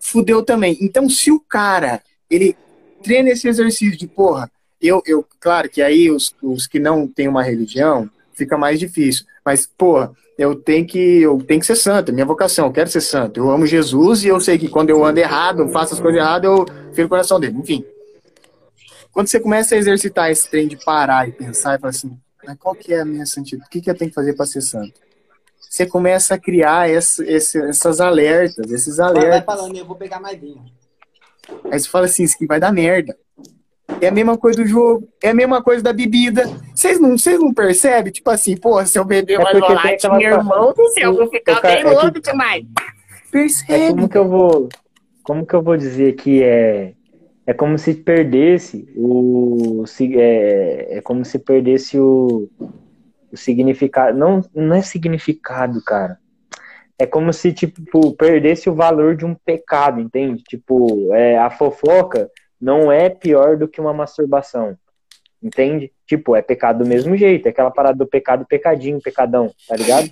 Fudeu também. Então, se o cara, ele treina esse exercício de, porra, eu, eu claro que aí os, os que não têm uma religião, fica mais difícil. Mas, porra, eu tenho que, eu tenho que ser santo, é minha vocação, eu quero ser santo. Eu amo Jesus e eu sei que quando eu ando errado, faço as coisas erradas, eu firo o coração dele. Enfim. Quando você começa a exercitar esse trem de parar e pensar e falar assim, mas qual que é a minha santidade? O que, que eu tenho que fazer para ser santo? Você começa a criar esse, esse- essas alertas, esses Vai, vai alertas. falando, eu vou pegar mais vinho. Aí você fala assim, isso aqui vai dar merda. É a mesma coisa do jogo, é a mesma coisa da bebida. Vocês não, vocês não percebem? Tipo assim, pô, se eu beber É volante, aquela meu irmão do céu, eu vou ficar bem é que- louco demais. É Percebe? como que eu vou, como que eu vou dizer que é, é como se perdesse o, é, é como se perdesse o, o significado, não, não é significado, cara. É como se, tipo, perdesse o valor de um pecado, entende? Tipo, é, a fofoca não é pior do que uma masturbação, entende? Tipo, é pecado do mesmo jeito, é aquela parada do pecado, pecadinho, pecadão, tá ligado?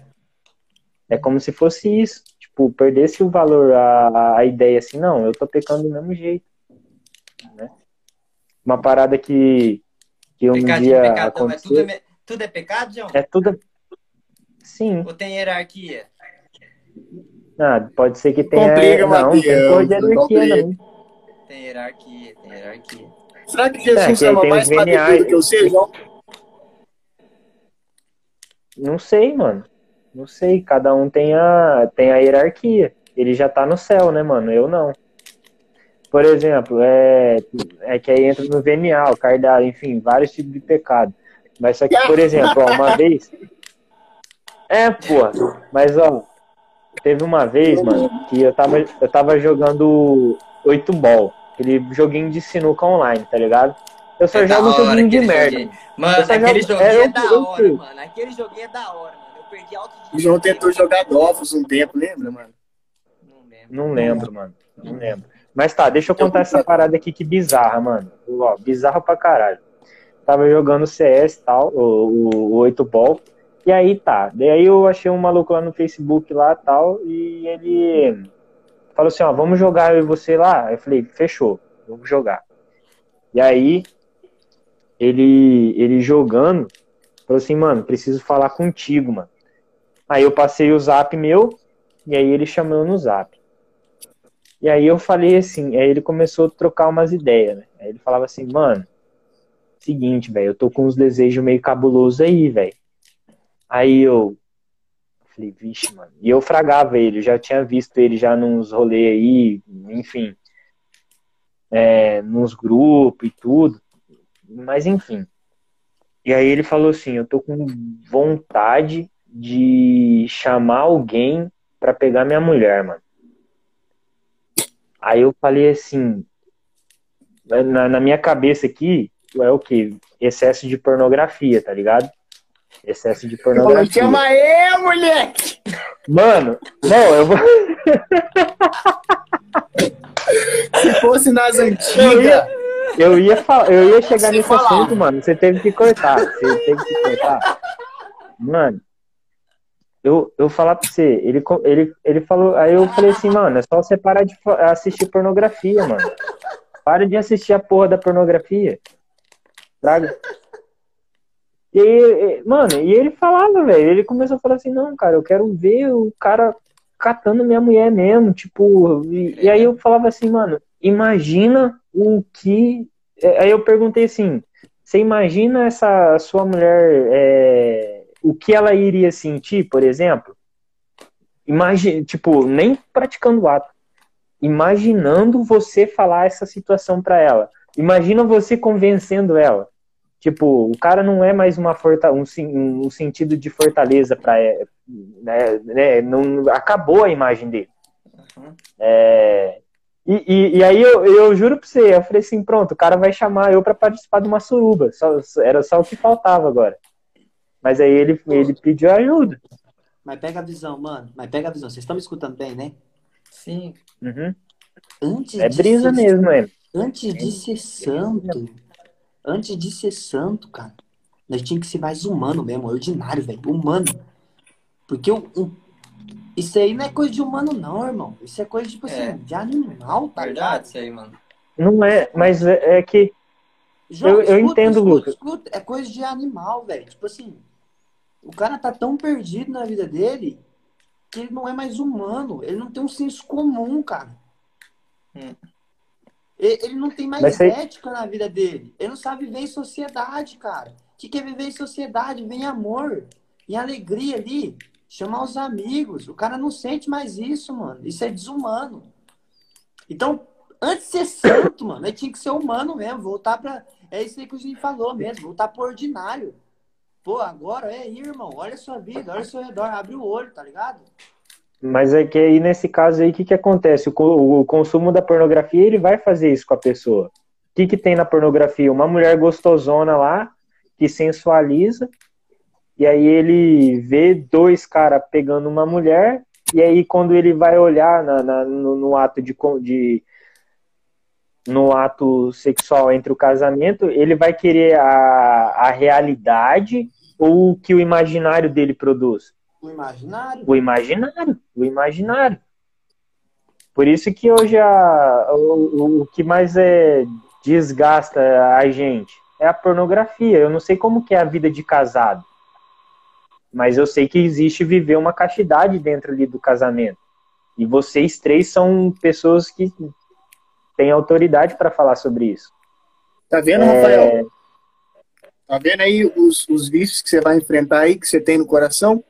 É como se fosse isso. Tipo, perdesse o valor, a, a ideia assim, não, eu tô pecando do mesmo jeito. Né? Uma parada que, que um Pecadinho, dia pecadão. Mas tudo é, aconteceu. tudo é pecado, João? É tudo. Sim. Ou tem hierarquia? Ah, pode ser que tenha. Complica, não, não tem complica. não. Tem hierarquia, tem hierarquia. Será que Jesus É, que ama mais do que você, João? Não sei, mano. Não sei. Cada um tem a, tem a hierarquia. Ele já tá no céu, né, mano? Eu não. Por exemplo, é, é que aí entra no VNA, o cardápio, enfim, vários tipos de pecado. Mas só que, por exemplo, ó, uma vez. É, pô. Mas, ó, teve uma vez, mano, que eu tava, eu tava jogando 8 ball. Aquele joguinho de sinuca online, tá ligado? Eu só É jogo hora joguinho de merda. joguinho. Mano, aquele jogo- joguinho é, é, da hora, mano. Aquele joguinho é da hora, mano. Eu perdi alto O João tentou jogar Dofus um tempo, lembra, mano? Não lembro. Não lembro, mano. Não lembro. Mas tá, deixa eu contar essa parada aqui que bizarra, mano. Ó, bizarra pra caralho. Tava jogando CS e tal, o, o, o 8 ball. E aí tá. Daí eu achei um maluco lá no Facebook lá tal. E ele falou assim: ó, vamos jogar eu e você lá? Eu falei: fechou, vamos jogar. E aí ele, ele jogando, falou assim: mano, preciso falar contigo, mano. Aí eu passei o zap meu. E aí ele chamou no zap. E aí eu falei assim, aí ele começou a trocar umas ideias, né? Aí ele falava assim, mano, seguinte, velho, eu tô com uns desejos meio cabulosos aí, velho. Aí eu falei, vixe, mano. E eu fragava ele, eu já tinha visto ele já nos rolês aí, enfim, é, nos grupos e tudo. Mas enfim. E aí ele falou assim, eu tô com vontade de chamar alguém pra pegar minha mulher, mano. Aí eu falei assim, na, na minha cabeça aqui, é o que? Excesso de pornografia, tá ligado? Excesso de pornografia. chama aí, moleque! Mano, não, eu vou. Se fosse nas Eu antigas. ia, eu ia, falar, eu ia chegar Sem nesse falar. assunto, mano. Você teve que cortar. Você teve que cortar. Mano, eu, eu falar pra você, ele, ele, ele falou. Aí eu falei assim, mano, é só você parar de assistir pornografia, mano. Para de assistir a porra da pornografia. Traga. E aí, mano, e ele falava, velho, ele começou a falar assim, não, cara, eu quero ver o cara catando minha mulher mesmo, tipo, e, e aí eu falava assim, mano, imagina o que. é, Aí eu perguntei assim, você imagina essa sua mulher, é, o que ela iria sentir, por exemplo? Imagina, tipo, nem praticando o ato, imaginando você falar essa situação pra ela. Imagina você convencendo ela. Tipo, o cara não é mais uma forta, um, um sentido de fortaleza para né, né, não acabou a imagem dele. É, e, e, e aí eu, eu juro pra você, eu falei assim, pronto, o cara vai chamar eu pra participar de uma suruba. Só- era só o que faltava agora. Mas aí ele, ele pediu ajuda. Mas pega a visão, mano. Mas pega a visão. Vocês estão me escutando bem, né? Sim. Uhum. Antes É de brisa ser- mesmo, é. Antes de ser santo, antes de ser santo, cara, nós tínhamos que ser mais humano mesmo, ordinário, velho, humano. Porque o- isso aí não é coisa de humano, não, irmão. Isso é coisa, tipo assim, É. de animal, tá Verdade ligado? isso aí, mano. Não é, mas é, é que Eu- eu entendo, Lucas. escuta, é coisa de animal, velho. Tipo assim, o cara tá tão perdido na vida dele que ele não é mais humano. Ele não tem um senso comum, cara. Hum. Ele não tem mais Mas ética na vida dele. Ele não sabe viver em sociedade, cara. O que que é viver em sociedade? Vem amor e alegria ali. Chamar os amigos. O cara não sente mais isso, mano. Isso é desumano. Então, antes de ser santo, mano, ele tinha que ser humano mesmo. Voltar pra. É isso aí que a gente falou mesmo. Voltar pro ordinário. Pô, agora é aí, irmão. Olha a sua vida, olha o seu redor. Abre o olho, tá ligado? Mas é que aí, nesse caso aí, o que, que acontece? O, o consumo da pornografia, ele vai fazer isso com a pessoa. O que, que tem na pornografia? Uma mulher gostosona lá, que sensualiza, e aí ele vê dois caras pegando uma mulher, e aí quando ele vai olhar na- na- no, no ato de, de no ato sexual entre o casamento, ele vai querer a, a realidade ou o que o imaginário dele produz? O imaginário. o imaginário, o imaginário. Por isso que hoje a, o, o- o que mais é, desgasta a gente é a pornografia. Eu não sei como que é a vida de casado, mas eu sei que existe viver uma castidade dentro ali do casamento. E vocês três são pessoas que têm autoridade para falar sobre isso. Tá vendo, Rafael? Tá vendo aí os, os vícios que você vai enfrentar aí, que você tem no coração?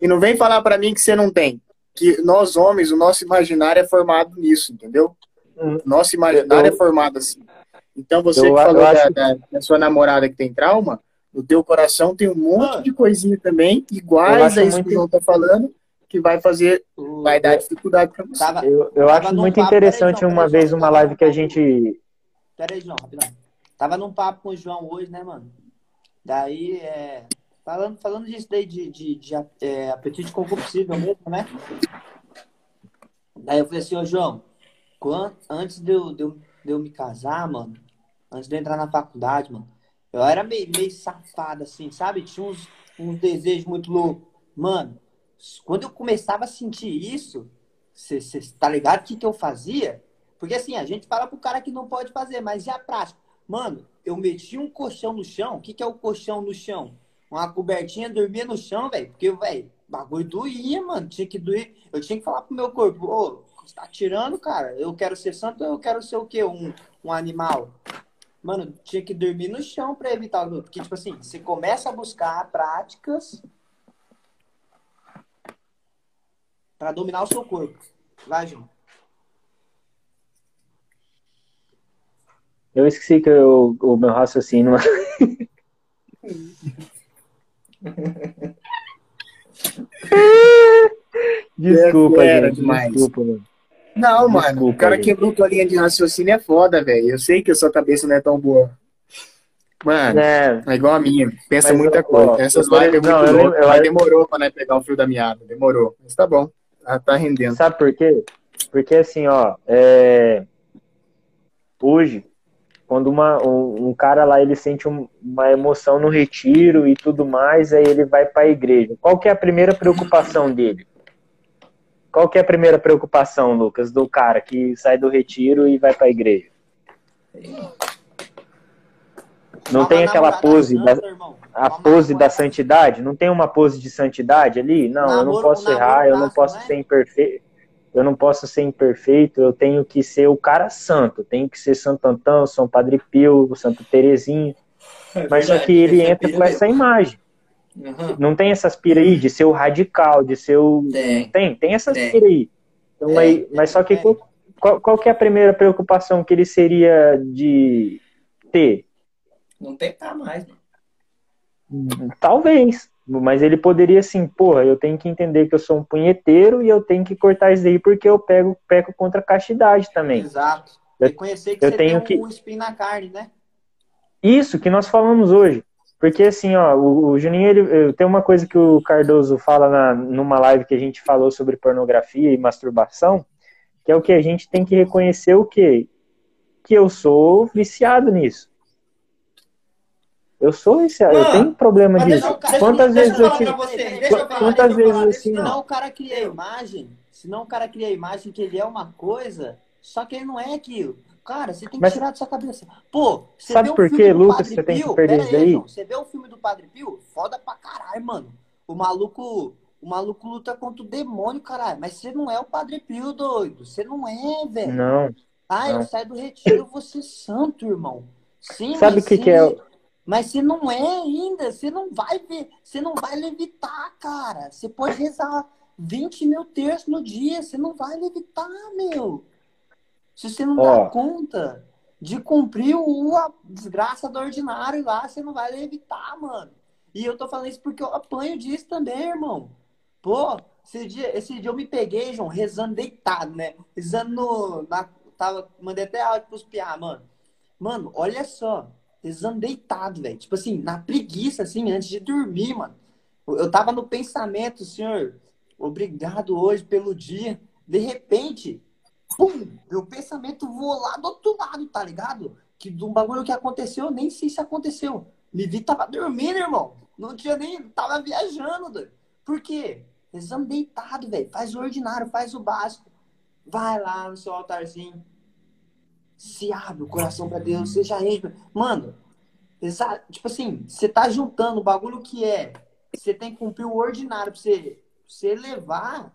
E não vem falar pra mim que você não tem. Que nós homens, o nosso imaginário é formado nisso, entendeu? Hum. Nosso imaginário Eu- é formado assim. Então você Eu que falou da, acho- da- da sua namorada que tem trauma, no teu coração tem um monte Ah. de coisinha também, iguais a isso muito- que o João tá falando, que vai fazer, vai dar dificuldade pra você. Tava, Eu, eu acho muito papo- interessante peraí, uma peraí, vez uma live que a gente. Pera aí, João, rapidão. Tava num papo com o João hoje, né, mano? Daí, é, falando, falando disso daí de, de, de é, apetite concupiscível mesmo, né? Daí eu falei assim, ô João, quan- antes de eu, de, eu, de eu me casar, mano, antes de eu entrar na faculdade, mano, eu era meio, meio safado, assim, sabe? Tinha uns, uns desejos muito loucos. Mano, quando eu começava a sentir isso, você tá ligado o que, que eu fazia? Porque assim, a gente fala pro cara que não pode fazer, mas a prática? Mano, eu meti um colchão no chão. O que, que é o colchão no chão? Uma cobertinha, dormia no chão, velho. Porque, velho, bagulho doía, mano. Tinha que doer. Eu tinha que falar pro meu corpo, ô, você tá tirando, cara? Eu quero ser santo eu quero ser o quê? Um, um animal? Mano, tinha que dormir no chão pra evitar. Porque, tipo assim, você começa a buscar práticas pra dominar o seu corpo. Vai, João. Eu esqueci que eu- o meu raciocínio. desculpa, É gente. demais. Desculpa, mano. Não, mano, Desculpa, o cara gente. quebrou tua linha de raciocínio é foda, velho. Eu sei que a sua cabeça não é tão boa. Mano, É, é igual a minha. Pensa Mas, muita ó, coisa. Essas eu- lives é muito não, eu eu- demorou pra nós pegar o fio da meada. Demorou. Mas tá bom. Tá, tá rendendo. sabe por quê? Porque assim, ó, é, hoje, quando uma, um, um cara lá ele sente um- uma emoção no retiro e tudo mais, aí ele vai para a igreja. Qual que é a primeira preocupação dele? Qual que é a primeira preocupação, Lucas, do cara que sai do retiro e vai para a igreja? Não tem aquela pose da, a pose da santidade? Não tem uma pose de santidade ali? Não, eu não posso errar, eu não posso ser imperfeito. Eu não posso ser imperfeito, eu tenho que ser o cara santo, tenho que ser Santo Antão, São Padre Pio, Santo Terezinho. É Mas só que ele entra com essa imagem. Uhum. Não tem essas pira aí de ser o radical, de ser o. Tem. Tem, tem essas Tem. pira aí. Então, Tem, aí- tem, mas só que qual, qual, que é a primeira preocupação que ele seria de ter? Não tem tá mais, mano. Talvez. Mas ele poderia assim, porra, eu tenho que entender que eu sou um punheteiro e eu tenho que cortar isso daí porque eu pego, peco contra a castidade também. Exato. Eu- Reconhecer que eu você tenho tem que- um espinho na carne, né? Isso que nós falamos hoje. Porque assim, ó, o, o Juninho, ele, tem uma coisa que o Cardoso fala na, numa live que a gente falou sobre pornografia e masturbação, que é o que a gente tem que reconhecer o quê? Que eu sou viciado nisso. Eu sou viciado, eu tenho problema disso. deixa Quantas deixa eu vezes eu tive. pra você, Deixa eu falar, Quantas vezes falar, assim, Senão o cara cria a imagem, senão o cara cria a imagem que ele é uma coisa, só que ele não é aquilo. Cara, você tem que Mas- tirar da sua cabeça. Pô, você Sabe vê o por do Lucas, você tem que Pio? perder Pera isso aí, daí? Você vê o filme do Padre Pio? Foda pra caralho, mano. O maluco, o maluco luta contra o demônio, caralho. Mas você não é o Padre Pio, doido. Você não é, velho. Não. Ah, eu saio do retiro, ser santo, irmão. Sim, Sabe o que sim, que é? Mas você não é ainda, você não vai ver, você não vai levitar, cara. Você pode rezar 20 mil terços no dia, você não vai levitar, meu. Se você não Ó. dá conta de cumprir o, a desgraça do ordinário lá, você não vai levitar, mano. E eu tô falando isso porque eu apanho disso também, irmão. Pô, esse dia, esse dia eu me peguei, João, rezando deitado, né? Rezando no. Na, tava, mandei até áudio pros piá, mano. Mano, olha só. Rezando deitado, velho. Tipo assim, na preguiça, assim, antes de dormir, mano. Eu tava no pensamento, senhor, obrigado hoje pelo dia. De repente, pum, meu pensamento voou lá do outro lado, tá ligado? Que de um bagulho que aconteceu, eu nem sei se aconteceu. Me vi, tava dormindo, irmão. Não tinha nem. Tava viajando, doido. Por quê? Rezando deitado, velho. Faz o ordinário, faz o básico. Vai lá no seu altarzinho. Se abre o coração pra Deus, seja entra. Mano, exa- tipo assim, você tá juntando o bagulho que é. Você tem que cumprir o ordinário pra você, pra você levar.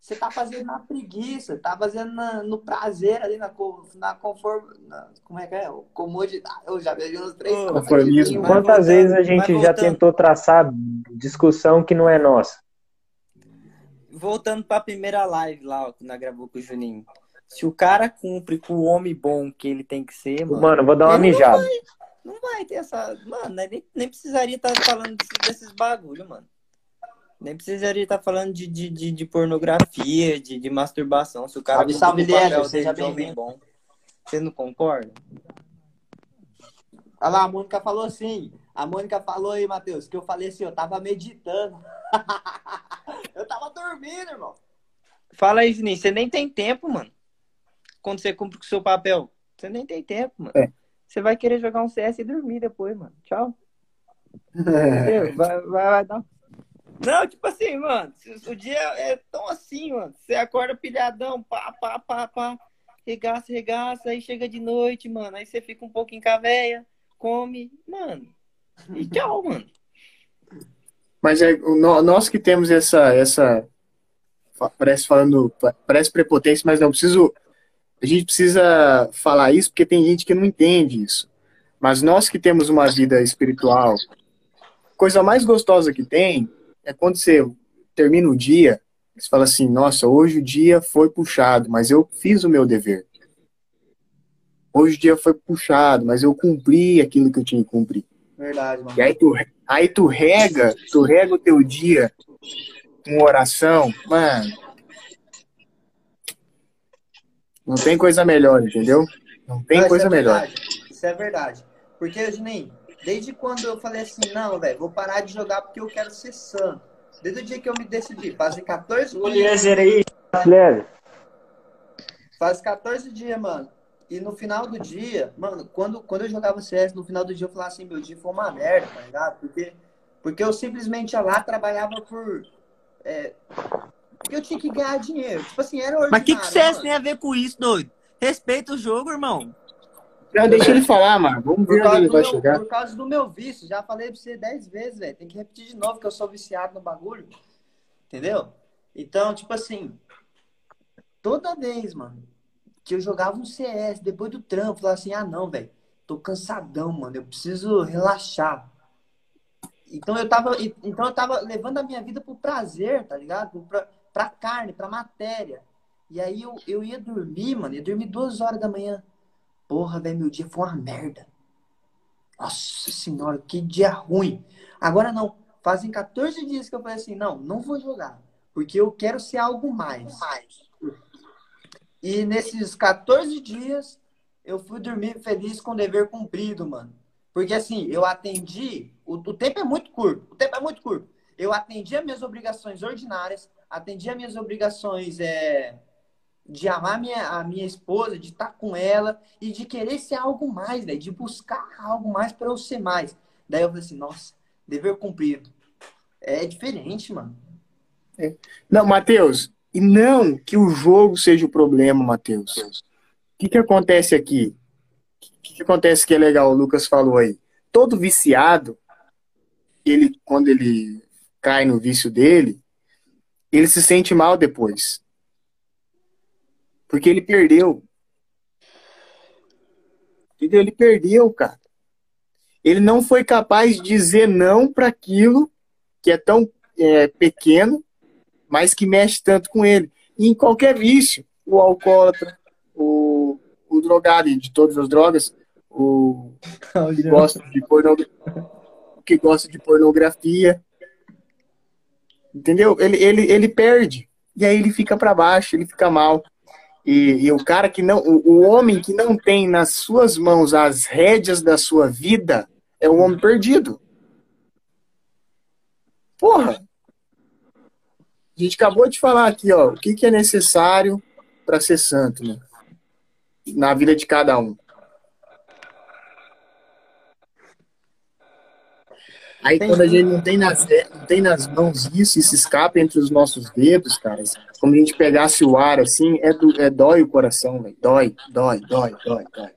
Você tá fazendo na preguiça, tá fazendo na- no prazer ali, na, na conform... na- como é que é? Comodidade. Eu já vejo uns três Ô, Conformismo. Quantas vezes a gente já voltando. tentou traçar discussão que não é nossa? Voltando pra primeira live lá, ó, que nós gravou com o Juninho. Se o cara cumpre com o homem bom que ele tem que ser, mano, Mano, vou dar uma Ele não mijada. não vai ter essa. Mano, né, nem, nem precisaria estar falando desses, desses bagulho, mano. Nem precisaria estar falando de, de, de, de pornografia, de, de masturbação. Se o cara o papel Liege, seja dele de homem bom. Você não concorda? Olha lá, a Mônica falou assim. A Mônica falou aí, Matheus, que eu falei assim, eu tava meditando. eu tava dormindo, irmão. Fala aí, Juninho. Você nem tem tempo, mano. Quando você cumpre com o seu papel. Você nem tem tempo, mano. É. Você vai querer jogar um CS e dormir depois, mano. Tchau. Entendeu? Vai, vai, vai dar. Não, tipo assim, mano, o dia é tão assim, mano. Você acorda pilhadão, pá, pá, pá, pá. Regaça, regaça, aí chega de noite, mano. Aí você fica um pouquinho com a véia, come, mano. E tchau, mano. Mas é, nós que temos essa, essa parece falando, pa- parece prepotência, mas não preciso, a gente precisa falar isso porque tem gente que não entende isso. Mas nós que temos uma vida espiritual, coisa mais gostosa que tem é quando você termina o dia, você fala assim, nossa, hoje o dia foi puxado, mas eu fiz o meu dever. Hoje o dia foi puxado, mas eu cumpri aquilo que eu tinha que cumprir. Verdade, mano. E aí tu, aí tu rega, tu rega o teu dia com oração, mano. Não tem coisa melhor, entendeu? Não tem Não, coisa é melhor. Isso é verdade. Porque, Juninho, desde quando eu falei assim, não, velho, vou parar de jogar porque eu quero ser santo. Desde o dia que eu me decidi, fazem 14 O dias. Aí, Leve. Faz 14 dias, mano. E no final do dia, mano, quando, quando eu jogava CS, no final do dia eu falava assim, meu dia foi uma merda, tá ligado? Porque, porque eu simplesmente ia lá, trabalhava por. é, porque eu tinha que ganhar dinheiro. Tipo assim, era ordinário. Mas o que, que o CS tem a ver com isso, doido? Respeita o jogo, irmão. Não, deixa ele falar, mano. Vamos Por ver onde causa, ele do vai meu, chegar. por causa do meu vício. Já falei pra você dez vezes, velho. Tem que repetir de novo que eu sou viciado no bagulho. Entendeu? Então, tipo assim, toda vez, mano, que eu jogava um CS depois do trampo, eu falava assim, ah não, velho, tô cansadão, mano, eu preciso relaxar. Então eu tava, então eu tava levando a minha vida pro prazer, tá ligado? Pra, pra carne, pra matéria. E aí eu, eu ia dormir, mano, ia dormir duas horas da manhã. Porra, velho, meu dia foi uma merda. Nossa senhora, que dia ruim. Agora não, fazem 14 dias que eu falei assim, não, não vou jogar. Porque eu quero ser algo mais. E nesses 14 dias, eu fui dormir feliz com o dever cumprido, mano. Porque assim, eu atendi. O, o tempo é muito curto. O tempo é muito curto. Eu atendi as minhas obrigações ordinárias, atendi as minhas obrigações é, de amar minha, a minha esposa, de estar com ela e de querer ser algo mais, né? de buscar algo mais para eu ser mais. Daí eu falei assim, nossa, dever cumprido. É diferente, mano. Não, Matheus, e não que o jogo seja o problema, Matheus. O que, que acontece aqui? O que, que acontece que é legal, o Lucas falou aí? Todo viciado, ele, quando ele cai no vício dele, ele se sente mal depois. Porque ele perdeu. Entendeu? Ele perdeu, cara. Ele não foi capaz de dizer não para aquilo que é tão é, pequeno, mas que mexe tanto com ele. E em qualquer vício, o alcoólatra, o, o drogado de todas as drogas, o que gosta de pornografia, que gosta de pornografia, entendeu? Ele, ele, ele perde e aí ele fica para baixo, ele fica mal. E, e o cara que não, o, o homem que não tem nas suas mãos as rédeas da sua vida é um homem perdido. Porra, a gente acabou de falar aqui, ó, o que, que é necessário para ser santo, né? Na vida de cada um. Aí quando a gente não tem nas, não tem nas mãos isso e se escapa entre os nossos dedos, cara, como a gente pegasse o ar assim, é, do, é dói o coração, velho. Dói, dói, dói, dói, dói.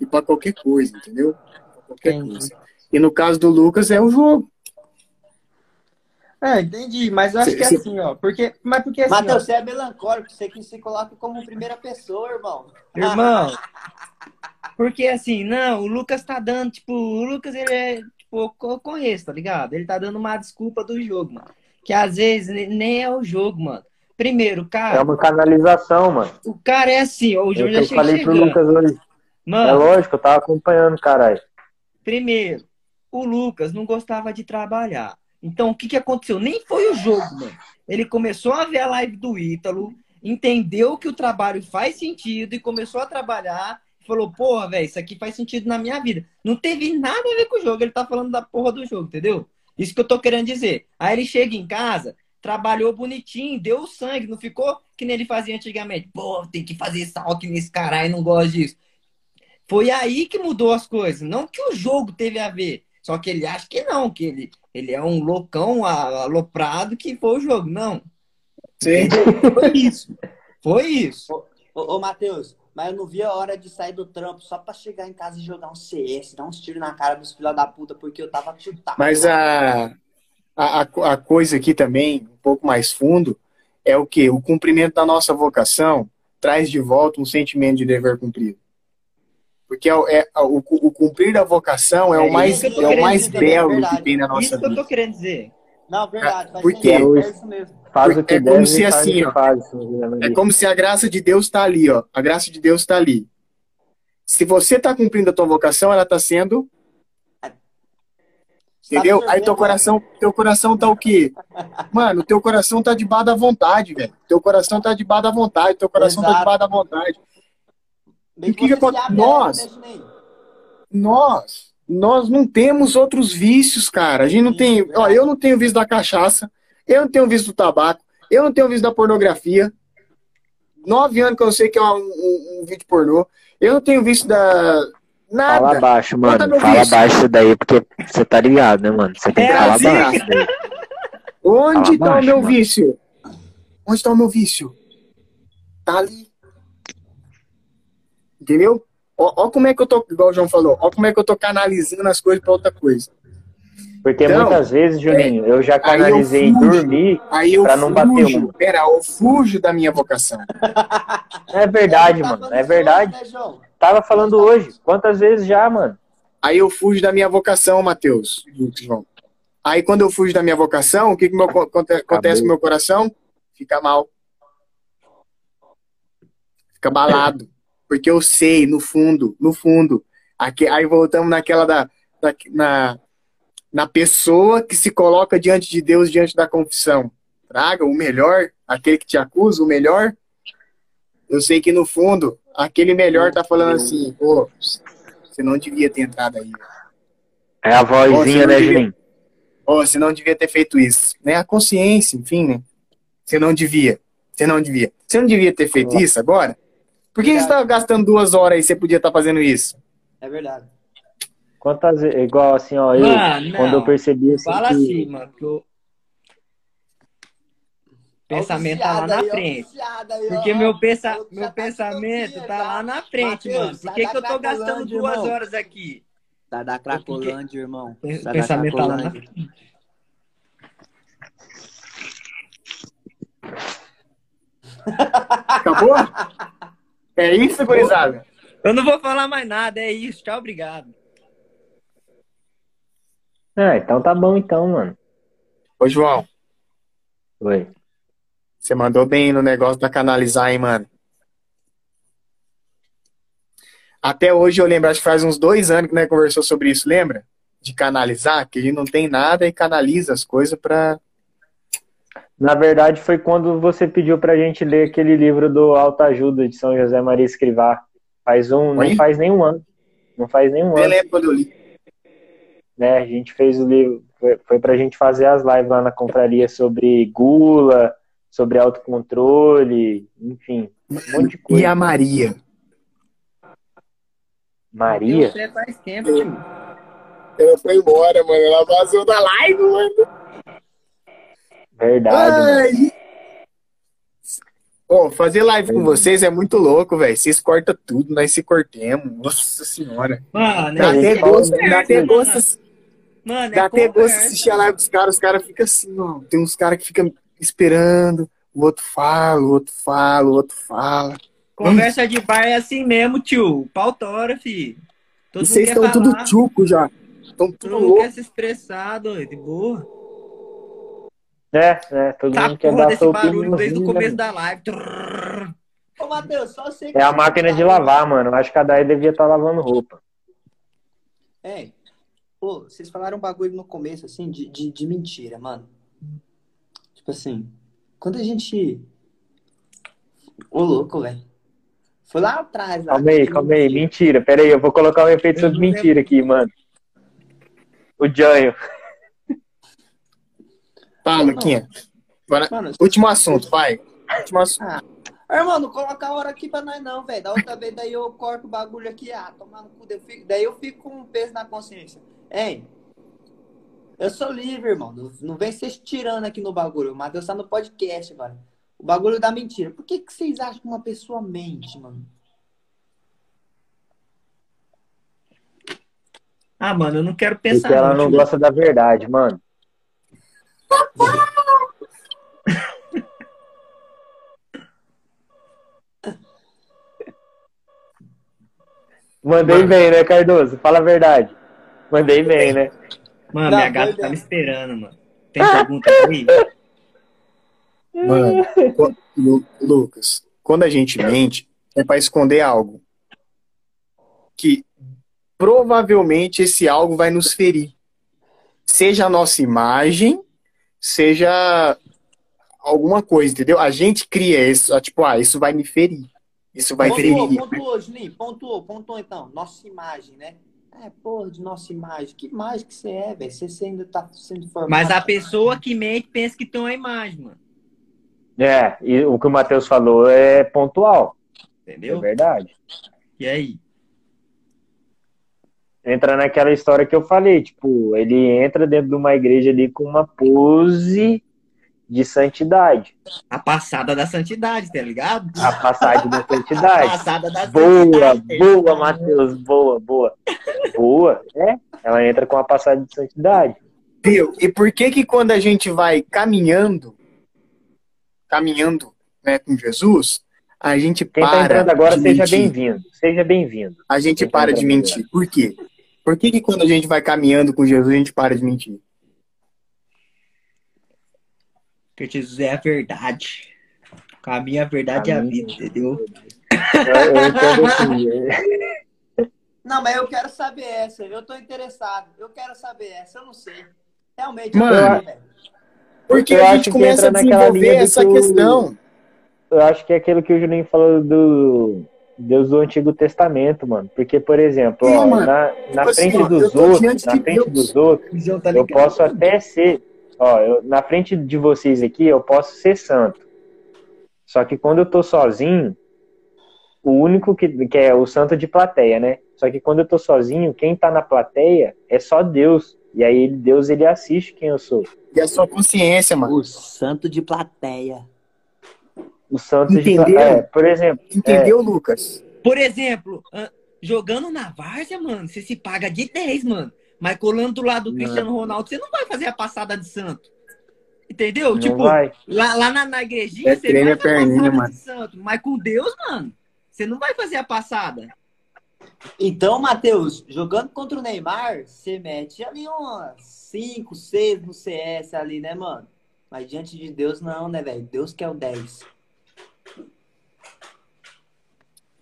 E para qualquer coisa, entendeu? Pra qualquer Entendi. coisa. E no caso do Lucas é o jogo. É, entendi, mas eu acho Cê- que é cê- assim, ó. Porque, mas porque assim, Matheus, você é melancólico, você que se coloca como primeira pessoa, irmão. Irmão, porque assim, não, o Lucas tá dando, tipo, o Lucas ele é, tipo, eu conheço, tá ligado? Ele tá dando uma desculpa do jogo, mano. Que às vezes ne- nem é o jogo, mano. Primeiro, É cara, uma canalização, mano. o cara é assim, ó, o É o João que já eu chega falei pro chegando. Lucas hoje. É Mano, lógico, eu tava acompanhando, caralho. primeiro, o Lucas não gostava de trabalhar. Então, o que que aconteceu? Nem foi o jogo, mano. Ele começou a ver a live do Ítalo, entendeu que o trabalho faz sentido e começou a trabalhar. Falou, porra, velho, isso aqui faz sentido na minha vida. Não teve nada a ver com o jogo, ele tá falando da porra do jogo, entendeu? Isso que eu tô querendo dizer. Aí ele chega em casa, trabalhou bonitinho, deu o sangue, não ficou que nem ele fazia antigamente. Pô, tem que fazer salto nesse caralho, não gosto disso. Foi aí que mudou as coisas. Não que o jogo teve a ver. Só que ele acha que não, que ele, ele é um loucão aloprado que foi o jogo. Não. Sim. Foi isso. Foi isso. Ô, ô Matheus, mas eu não vi a hora de sair do trampo só pra chegar em casa e jogar um CS, dar uns tiros na cara dos filha da puta, porque eu tava chutado. Mas a, a, a- coisa aqui também, um pouco mais fundo, é o que? O cumprimento da nossa vocação traz de volta um sentimento de dever cumprido. Porque é, o- é- o, o cumprir da vocação é, É o mais, é o mais dizer, belo verdade. que tem na nossa Isso que eu vida. tô querendo dizer. Não, verdade, faz Por quê? é isso mesmo. Faz o que É como deve se e faz assim, o que ó, faz, se me É como se a graça de Deus está ali, ó. A graça de Deus está ali. Se você está cumprindo a tua vocação, ela está sendo, tá entendeu? Aí teu coração, teu coração tá o quê? Mano, teu coração tá debaixo da vontade, velho. Teu coração tá debaixo da vontade, teu coração tá Exato. debaixo da vontade. Bem o que que se acontece? abre, Nós- né? Nós, nós não temos outros vícios, cara. A gente não Sim, tem, verdade. ó, eu não tenho vício da cachaça, eu não tenho vício do tabaco, eu não tenho vício da pornografia. Nove anos que eu sei que é um, um- um vídeo pornô. Eu não tenho vício da nada. Fala baixo, Conta mano. Fala vício. baixo isso daí, porque você tá ligado, né, mano? Você tem que É falar assim. baixo. isso daí. Onde Fala está o baixo, meu mano. vício? Onde está o meu vício? Tá ali. Entendeu? Ó, ó como é que eu tô, igual o João falou, ó como é que eu tô canalizando as coisas pra outra coisa. Porque Então, muitas vezes, Juninho, eu já aí eu canalizei em fujo. dormir. Aí eu Pra não bater uma. pera, eu fujo da minha vocação. É verdade, mano. É verdade. hoje, né? Tava falando hoje. Quantas vezes já, mano? Aí eu fujo da minha vocação, Matheus. João. Aí quando eu fujo da minha vocação, o que, que meu- aconte- acontece com o meu coração? Fica mal. Fica balado. Porque eu sei, no fundo, no fundo. Aqui, aí voltamos naquela da, da- na, na pessoa que se coloca diante de Deus, diante da confissão. Traga o melhor, aquele que te acusa, o melhor. Eu sei que no fundo, aquele melhor tá falando assim, pô, você não devia ter entrado aí. É a vozinha, né, Juninho? Ô, você não devia ter feito isso. Né? A consciência, enfim, né? Você não devia. Você não devia. Você não devia ter feito isso agora? Por que você estava gastando duas horas aí? Você podia estar fazendo isso? É verdade. Quantas vezes, igual assim, ó, eu, Mano, quando eu percebi assim, Fala que- assim, mano, que o pensamento tá lá na frente. Porque meu, pensa... Meu tá pensamento tá lá tá? na frente, Mateus, mano. Por que, que eu tô gastando duas irmão. horas aqui? Tá da Cracolândia, irmão. O Tá pensamento tá lá na frente. Acabou? é isso, gurizada? Eu não vou falar mais nada, é isso. Tchau, obrigado. Ah, então tá bom então, mano. Ô, João, Oi. você mandou bem no negócio da canalizar, hein, mano? Até hoje eu lembro, acho que faz uns dois anos que nós conversou sobre isso, lembra? De canalizar, que a gente não tem nada e canaliza as coisas pra. Na verdade, foi quando você pediu pra gente ler aquele livro do Autoajuda de São José Maria Escrivá. Faz um, não Oi? faz nenhum ano. Não faz nenhum Eu ano, lembro quando eu li. Né? A gente fez o livro, foi, foi pra gente fazer as lives lá na confraria sobre gula, sobre autocontrole, enfim, um monte de E coisa. a Maria? Maria? Você faz tempo. Ela foi embora, mano. Ela vazou da live, mano. Verdade, mano. Ai. Ô, fazer live com vocês é muito louco, velho. Vocês cortam tudo, nós se cortemos. Nossa senhora. Mano, Dá a até fala gosto, dá até gosto, Mano, dá é até gosto assistir a live dos caras. Os caras ficam assim, ó. Tem uns caras que ficam esperando. O outro fala, o outro fala, o outro fala. Conversa de bar é assim mesmo, tio. Pau tora, fi. Todo vocês estão tudo tchuco já. Estão Todo tudo mundo louco. quer se expressar, doido. De boa. É, é, todo Tá mundo quer dar desse barulho desde o opiniãozinha, começo né? da live. Trrr. Ô, Matheus, só sei É a máquina de lavar, mano. Eu Acho que a Dai devia estar lavando roupa. É. Pô, vocês falaram um bagulho no começo, assim, de, de, de mentira, mano. Tipo assim, quando a gente. Ô, louco, velho. Foi lá atrás. Lá, Calma aí, calma aí. mentira. Mentira. Pera aí, eu vou colocar um efeito sobre mentira aqui, mano. O Janho. Tá, Luquinha. Agora, Mano, último assunto, vai. Último assunto. Ah, irmão, não coloca a hora aqui pra nós não, velho. Da outra vez daí eu corto o bagulho aqui, ah, tomar no cu. daí eu fico- Daí eu fico com um peso na consciência. Hein? Eu sou livre, irmão. Não, não vem vocês tirando aqui no bagulho. O Matheus tá no podcast agora. O bagulho da mentira. Por que, que vocês acham que uma pessoa mente, mano? Ah, mano, eu não quero pensar. Porque ela não tio. gosta da verdade, mano. Mandei bem, né, Cardoso? Fala a verdade. Mandei bem, né? Mano, Não, minha gata tá me esperando, mano. Tem pergunta aí? Mano, Lu- Lucas, quando a gente mente, é pra esconder algo. Que provavelmente esse algo vai nos ferir. Seja a nossa imagem, seja alguma coisa, entendeu? A gente cria isso, tipo, ah, isso vai me ferir. Isso vai pontuou, ferir. pontuou, Juninho. Pontuou, pontuou então. Nossa imagem, né? É, porra, de nossa imagem. Que imagem que você é, velho? Você, você ainda tá sendo formado. Mas a pessoa que mente pensa que tem uma imagem, mano. É, e o que o Matheus falou é pontual. É Entendeu? verdade. E aí? Entra naquela história que eu falei, tipo, ele entra dentro de uma igreja ali com uma pose de santidade. A passada da santidade, tá ligado? A passagem da A santidade. passada da Boa, santidade. boa, Matheus, boa, boa. Boa, é? Ela entra com a passagem de santidade. Viu? E por que que quando a gente vai caminhando, caminhando né, com Jesus, a gente Quem tá para entrando agora, de seja bem-vindo. Seja bem-vindo. A gente Quem tá para de mentir. Por quê? Por que que quando a gente vai caminhando com Jesus, a gente para de mentir? Porque Jesus é a verdade. A verdade é a vida, entendeu? Eu, eu entendo assim. Não, mas eu quero saber essa. Eu tô interessado. Eu quero saber essa. Eu não sei. Realmente, Mano, eu não sei. Porque Eu a acho gente que começa a entra naquela desenvolver essa que questão. Eu acho que é aquilo que o Juninho falou do Deus do Antigo Testamento, mano. Porque, por exemplo, Sim, ó, mano. na, na assim, frente ó, dos outros, na frente dos outros, eu posso até ser, ó, eu- na frente de vocês aqui, eu posso ser santo. Só que quando eu tô sozinho, o único que, que é o santo de plateia, né? Só que quando eu tô sozinho, quem tá na plateia é só Deus. E aí ele- Deus ele assiste quem eu sou. E a sua consciência, mano. O santo de plateia. O santo de Entendeu? plateia. É, por exemplo, Entendeu, Lucas? Por exemplo, ah, jogando na várzea, mano, você se paga de 10, mano. Mas colando do lado do Não. Cristiano Ronaldo, você não vai fazer a passada de santo. Entendeu? não tipo, vai. lá, lá na, na igrejinha, É você vai fazer a perninha, passada mano. de santo. Mas com Deus, mano, você não vai fazer a passada. Então, Matheus, jogando contra o Neymar, você mete ali umas 5, 6 no CS ali, né, mano? Mas diante de Deus, não, né, velho? Deus que é o 10.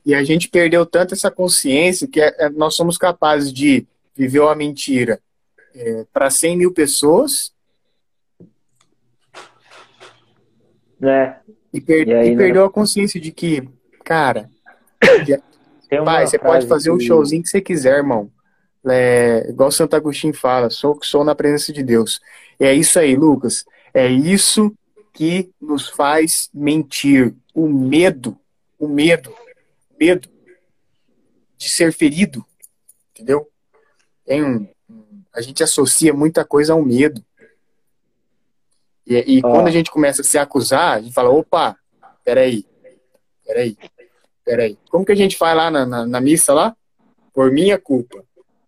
E a gente perdeu tanto essa consciência que é- é- nós somos capazes de viver uma mentira para 100 mil pessoas Né? e, per- E aí, e né? perdeu a consciência de que, cara, pai, você pode fazer o que- showzinho que você quiser, irmão. É, igual Santo Agostinho fala, sou que sou na presença de Deus. É isso aí, Lucas. É isso que nos faz mentir. O medo, o medo, medo de ser ferido, entendeu? Tem um, a gente associa muita coisa ao medo. E, e Ó. quando a gente começa a se acusar, a gente fala, opa, peraí, peraí, peraí. Como que a gente faz lá na, na, na missa lá? Por minha culpa.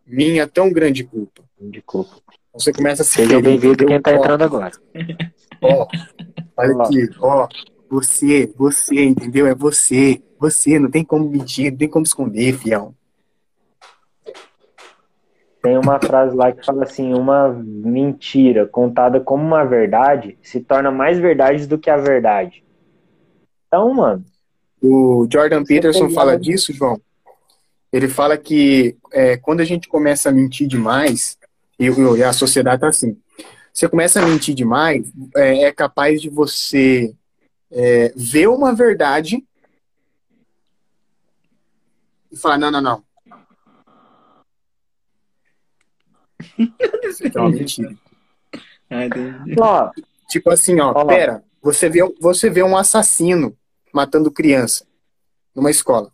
Minha tão grande culpa. De culpa. Você começa a se Seja bem-vindo quem tá Ó, entrando agora. Ó, olha aqui, ó. Você, você, entendeu? É você. Você, não tem como mentir, não tem como esconder, fião. Tem uma frase lá que fala assim: uma mentira contada como uma verdade se torna mais verdade do que a verdade. Então, mano, O Jordan Peterson fala disso, João. Ele fala que é, quando a gente começa a mentir demais, e, e a sociedade tá assim, você começa a mentir demais, é, é capaz de você é, ver uma verdade e falar, não, não, não. É uma mentira. ó, Tipo assim, ó, Ó. pera, você vê, você vê um assassino matando criança numa escola.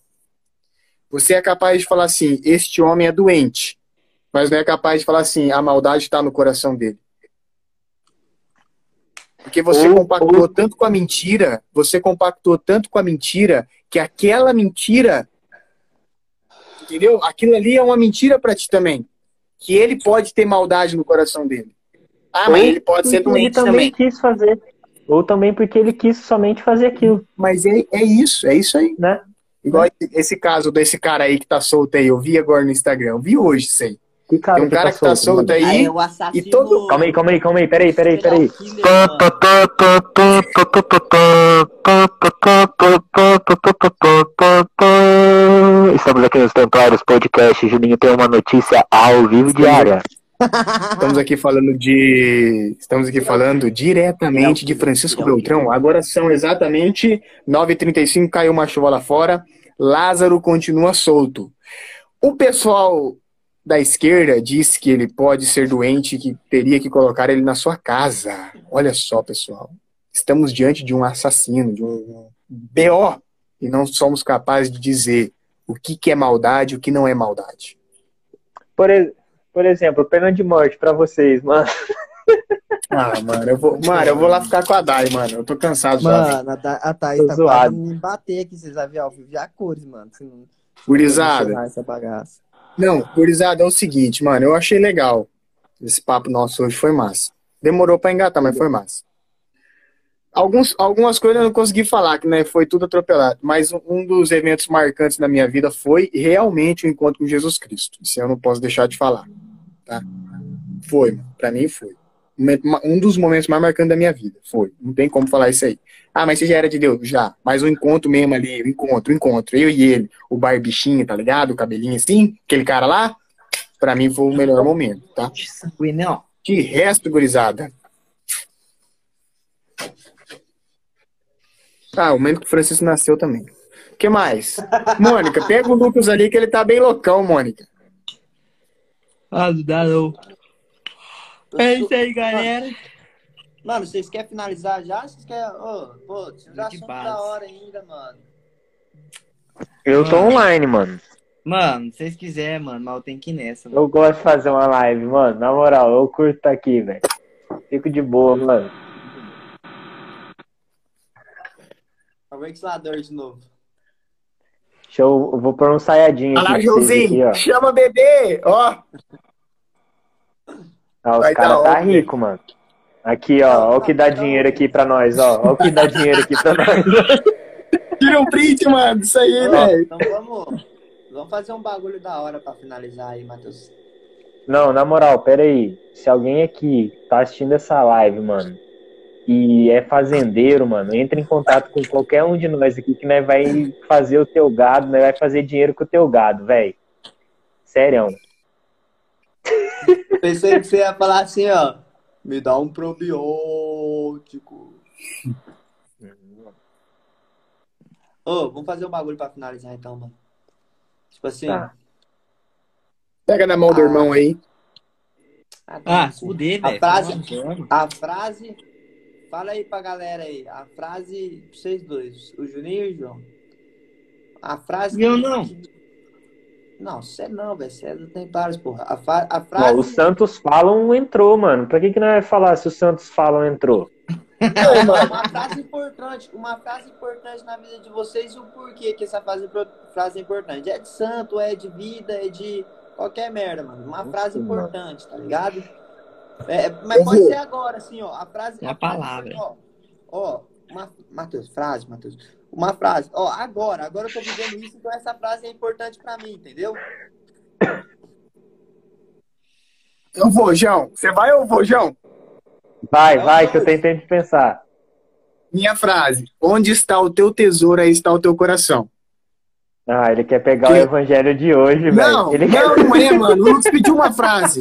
Você é capaz de falar assim, este homem é doente, mas não é capaz de falar assim, a maldade está no coração dele. Porque você Ou- compactou ou- tanto com a mentira, você compactou tanto com a mentira, que aquela mentira, entendeu? Aquilo ali é uma mentira para ti também. Que ele pode ter maldade no coração dele. Ah, mas Ou ele pode ser porque ele doente também também. quis fazer. Ou também porque ele quis somente fazer aquilo, Mas é, é isso, é isso aí. né? Igual esse- esse caso desse cara aí que tá solto aí, eu vi agora no Instagram, eu vi hoje isso aí. Que cara Tem um cara que tá solto mano? aí, o assassino... e todo- Calma aí, calma aí, calma aí, peraí, peraí, peraí. Estamos aqui nos Templários Podcast. Juninho tem uma notícia ao vivo diária. estamos aqui falando de. Estamos aqui falando diretamente de Francisco Beltrão. Agora são exatamente 9h35, caiu uma chuva lá fora. Lázaro continua solto. O pessoal da esquerda diz que ele pode ser doente e que teria que colocar ele na sua casa. Olha só, pessoal. Estamos diante de um assassino, de um BO, e não somos capazes de dizer o que, que é maldade e o que não é maldade. Por, por exemplo, pena de morte pra vocês, mano. Ah, mano, eu vou, mano, eu vou lá ficar com a Dai, mano. Eu tô cansado já. Mano, a, Tha- a Thaís tá zoado. quase me bater aqui, vocês vão ver ao vivo já a cores, mano. Gurizada. essa bagaça. Não, gurizada, é o seguinte, mano, eu achei legal. Esse papo nosso hoje foi massa. Demorou pra engatar, mas foi massa. Alguns, algumas coisas eu não consegui falar, que né, foi tudo atropelado. Mas um- dos eventos marcantes na minha vida foi realmente o encontro com Jesus Cristo. Isso eu não posso deixar de falar. Tá? Foi, mano. Pra mim foi. Um dos momentos mais marcantes da minha vida. Foi. Não tem como falar isso aí. Ah, mas você já era de Deus? Já. Mas o encontro mesmo ali, o encontro, o encontro. Eu e ele, o barbichinho, tá ligado? O cabelinho assim, aquele cara lá. Pra mim foi o melhor momento, tá? Sanguinão. De resto, gurizada. Ah, o momento que o Francisco nasceu também. O que mais? Mônica, pega o Lucas ali que ele tá bem loucão, Mônica. Ah, não dá não. É isso aí, galera. Mano, vocês querem finalizar já? Vocês querem. Ô, pô, tinha De assunto base. da hora ainda, mano. Eu tô online, mano. Mano, se vocês quiserem, mano, mas eu tenho que ir nessa, mano. Eu gosto de fazer uma live, mano. Na moral, eu curto tá aqui, velho. Fico de boa, mano. É o ventilador de novo. Deixa eu, eu vou pôr um saiadinho Olha lá, aqui vocês aqui, Joãozinho. Chama bebê. Ó. Ah, os caras tá rico, mano. Aqui, ó. Ó o que dá dinheiro aqui pra nós, ó. Ó o que dá dinheiro aqui pra nós. Tira um print, mano. Isso aí, velho. então vamos. Vamos fazer um bagulho da hora pra finalizar aí, Matheus. Não, na moral, pera aí. Se alguém aqui tá assistindo essa live, mano, e é fazendeiro, mano, entra em contato com qualquer um de nós aqui que nós vai fazer o teu gado, nós vai fazer dinheiro com o teu gado, velho. Sério. Pensei que você ia falar assim, ó. Me dá um probiótico. Ô, vamos fazer um bagulho pra finalizar então, mano. Tipo assim. Tá. Pega na mão do irmão aí. Ah, Ah, fuder, A velho. frase- Vamos. A frase. Fala aí pra galera aí. A frase. pra Vocês dois. O Juninho e o João. A frase. Eu não. Não, você não, velho. Você é do Templários, porra. A, fa... a frase. Ó, o Santos Falam entrou, mano. Pra que que nós vai falar se o Santos Falam entrou? Ô, mano. Uma frase importante, uma frase importante na vida de vocês e o porquê que essa frase, frase é importante. É de santo, é de vida, é de qualquer merda, mano. Uma frase mano. importante, tá ligado? É, mas Eu pode ser agora, assim, ó. A frase. É a frase, palavra. Ó, ó uma, Matheus, frase, Matheus. Uma frase. Ó, agora, agora eu tô vivendo isso, então essa frase é importante pra mim, entendeu? Eu vou, João. Você vai ou eu vou, João? Vai, vai, que eu tô tentando pensar. Minha frase. Onde está o teu tesouro, aí está o teu coração. Ah, ele quer pegar Que- o evangelho de hoje, Não, velho. Ele não, não é, mano. O Lucas pediu uma frase.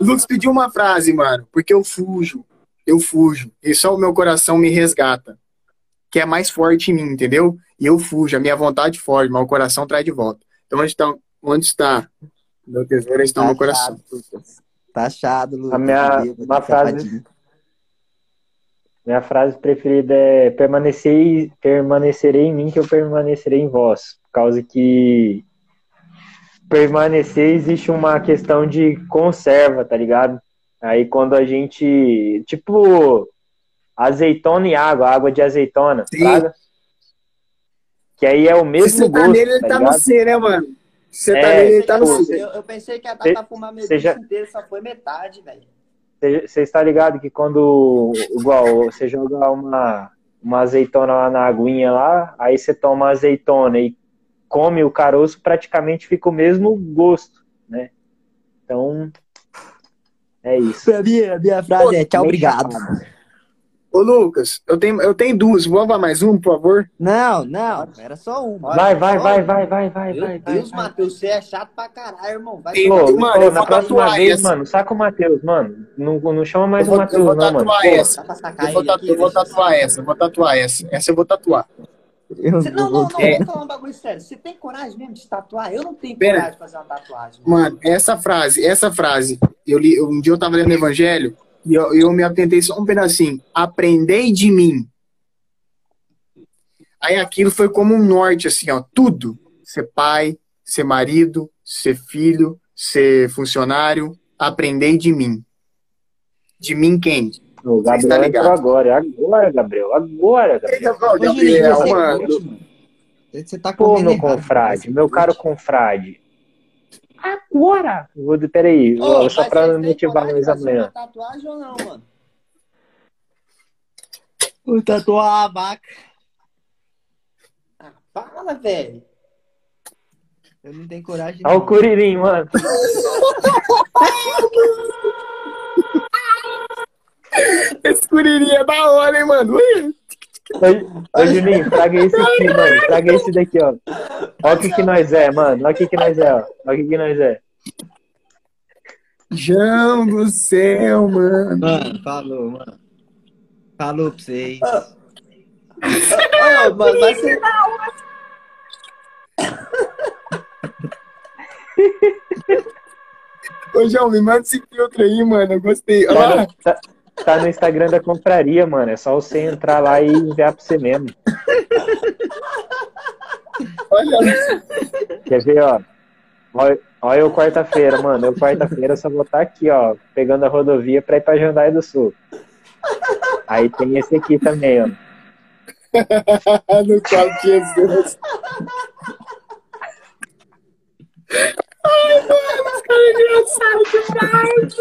O Lucas pediu uma frase, mano. Porque eu fujo. Eu fujo. E só o meu coração me resgata. Que é mais forte em mim, entendeu? E eu fujo. A minha vontade foge, mas o coração traz de volta. Então, onde está, onde está meu tesouro, está o meu coração. Tá achado, Lucas. A minha- Bêbado, uma frase- safadinho. Minha frase preferida é permanecer, permanecerei em mim que eu permanecerei em vós. Por causa que permanecer existe uma questão de conserva, tá ligado? Aí quando a gente, tipo, azeitona e água, água de azeitona, fraga? Que aí é o Se mesmo você tá gosto, nele, ele tá tá no? C, né, mano? Se você tá É, nele, ele tá no tipo, C. Eu, eu pensei que a Cê- data fumar meu já- inteiro só foi metade, velho. Você está ligado que quando, igual, você joga uma, uma azeitona lá na aguinha lá, aí você toma a azeitona e come o caroço, praticamente fica o mesmo gosto, né? Então, é isso. Pra mim, a minha frase é tchau, obrigado. chapado. Ô, Lucas, eu tenho, eu tenho duas. Vou levar mais um, por favor? Não, não, era só uma. Vai, vai, vai, vai, vai, vai, Meu vai, Deus, vai. Matheus, você é chato pra caralho, irmão. Vai Tem- Ô, Mano, ô, eu na vou próxima tatuar vez, essa. mano, saca o Matheus, mano. Não, não chama mais o vou, eu Matheus, não, mano. essa. Eu vou, tatu- aqui, eu vou tatuar essa, eu vou tatuar essa. Essa eu vou tatuar. Eu Você, não, não, não, É. vou falar um bagulho sério. Você tem coragem mesmo de tatuar? Eu não tenho Pera. coragem de fazer uma tatuagem. mano. Mano, essa frase, essa frase, eu li, um dia eu tava lendo o Evangelho e eu, eu me atentei só um pedacinho. Aprendei de mim. Aí aquilo foi como um norte, assim, ó, tudo. Ser pai, ser marido, ser filho, ser funcionário. Aprendei de mim. De mim quem? O Gabriel entrou ligado. agora. Agora, Gabriel. Agora, Gabriel. Gabriel, você, mano. você tá Pô, comendo meu confrade, você- meu caro confrade. Agora! Vou, peraí, Ô, vou- só pra motivar uma amanhã. tatuagem ou não, mano? Vou tatuar a vaca. Ah, fala, velho. Eu não tenho coragem. Olha o. Curirim, mano. Esse curirinho é da hora, hein, mano? Ui. Ô, ô, Juninho, traga esse aqui, mano. Traga esse daqui, ó. Olha o que, que nós é, mano. Olha o que, que nós é, ó. Olha o que, que nós é. João do céu, mano. Mano, falou, mano. Falou pra vocês. Ô, mano, vai ser. Ô, João, me manda esse filtro aí, mano. Eu gostei. Tá Ó, no, tá- tá no Instagram da compraria, mano. É só você entrar lá e enviar pra você mesmo. olha, Quer ver, ó? Olha, olha eu quarta-feira, mano. Eu quarta-feira só vou estar aqui, ó, pegando a rodovia pra ir pra Jandai do Sul. Aí tem esse aqui também, ó. no qual Jesus. Ai, mano, cara é engraçado demais,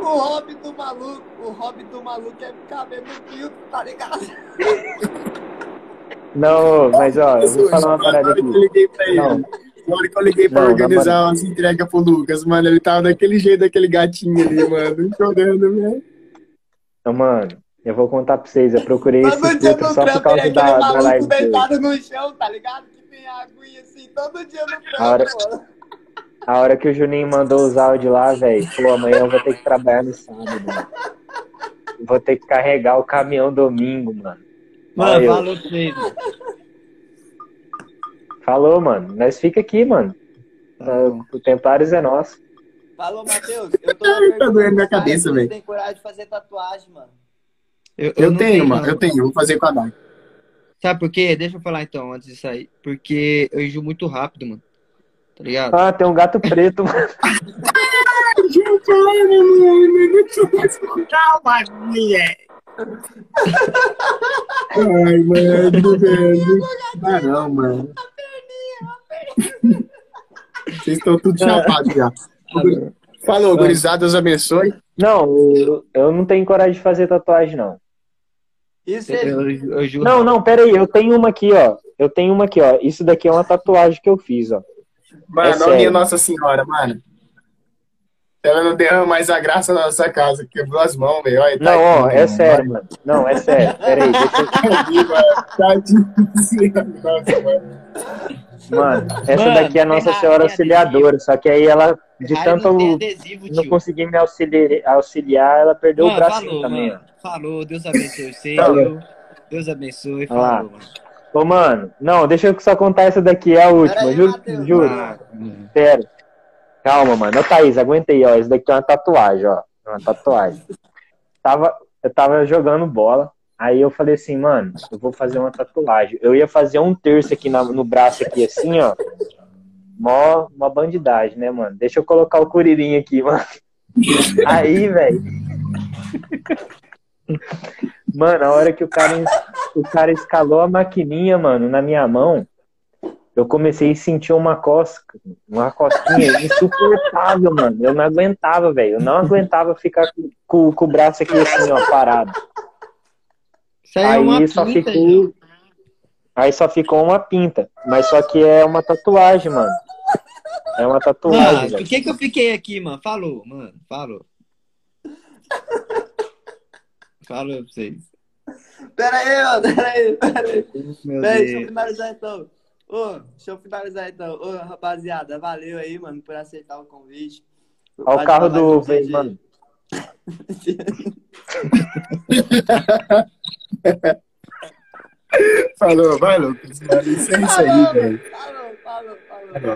O hobby do maluco, o hobby do maluco é caber no filtro, tá ligado? Não, mas ó, eu vou falar uma parada Na hora que aqui. eu liguei pra ele, Não. na hora que eu liguei pra Não, organizar as entregas pro Lucas, mano, ele tava daquele jeito, daquele gatinho ali, mano, chorando, velho. Então, mano, eu vou contar pra vocês. Eu procurei esse Todo dia filtro só por causa da, da live dele. deitado no chão, tá ligado? Que tem aguinha assim, todo dia no trampo, A hora- mano. A hora que o Juninho mandou os áudios lá, velho, falou, amanhã eu vou ter que trabalhar no sábado, mano. Vou ter que carregar o caminhão domingo, mano. Mano, eu- falou mano. Falou, mano. Nós fica aqui, mano. Ah, O Templários é nosso. Falou, Matheus, eu tô Tá doendo minha cabeça, Você velho. tem coragem de fazer tatuagem, mano. Eu, Eu, não tenho, mano, não. eu tenho, vou fazer com a Dai. Sabe por quê? Deixa eu falar então, antes de sair. Porque eu enjoo muito rápido, mano. Tá ligado? Ah, tem um gato preto, mano. Calma, mulher. Ai, mano, velho. Ah, não, mano. Vocês estão tudo chapados já. Falou, gurizada, Deus abençoe. Não, eu, eu não tenho coragem de fazer tatuagem, não. Isso é Eu, eu, juro. Não, não, pera aí. Eu tenho uma aqui, ó. Eu tenho uma aqui, ó. Isso daqui é uma tatuagem que eu fiz, ó. Mano, É minha. Nossa Senhora, mano. Ela não derrama mais a graça na nossa casa. Quebrou as mãos, velho. Olha, Não, ó, é sério, mano. Não, é sério. Pera aí, deixa eu... Tadinho, mano. Tadinho. Nossa, mano. Mano, essa Mano, daqui é tem Nossa ra- Senhora Auxiliadora, só que aí ela, de tanto não adesivo, não conseguir me auxiliar, auxiliar ela perdeu Mano, o bracinho falou, também, mano. Falou, Deus abençoe você. Deus abençoe, falou, mano. Ô, mano, não, deixa eu só contar essa daqui, é a última, Pera aí, juro, juro. Ah, Sério. Calma, mano. Ô, Thaís, aguenta aí, ó. Isso daqui é uma tatuagem, ó. É uma tatuagem. Tava, eu tava jogando bola. Aí eu falei assim, mano, eu vou fazer uma tatuagem. Eu ia fazer um terço aqui na- no braço, aqui, assim, ó. Mó, uma bandidagem, né, mano? Deixa eu colocar o curirinho aqui, mano. Aí, velho. Mano, a hora que o cara, o cara escalou a maquininha, mano, na minha mão, eu comecei a sentir uma cosca, uma cosquinha insuportável, mano. Eu não aguentava, velho. Eu não aguentava ficar com, com- com o braço aqui assim, ó, parado. Isso aí é uma Aí só pinta, ficou. Aí só ficou uma pinta. Mas só que é uma tatuagem, mano. É uma tatuagem, Mano, por que que eu fiquei aqui, mano? Falou, mano. Falou. Falou pra vocês. Pera aí, mano, pera aí, pera aí. Meu Pera aí, deixa eu Deus. finalizar então. Ô, deixa eu finalizar então. Ô, rapaziada, valeu aí, mano, por aceitar o convite. Olha o carro do. velho, Mano, falou, vai, Lucas. Licença falou, aí, velho. Falou, falou, falou. Tá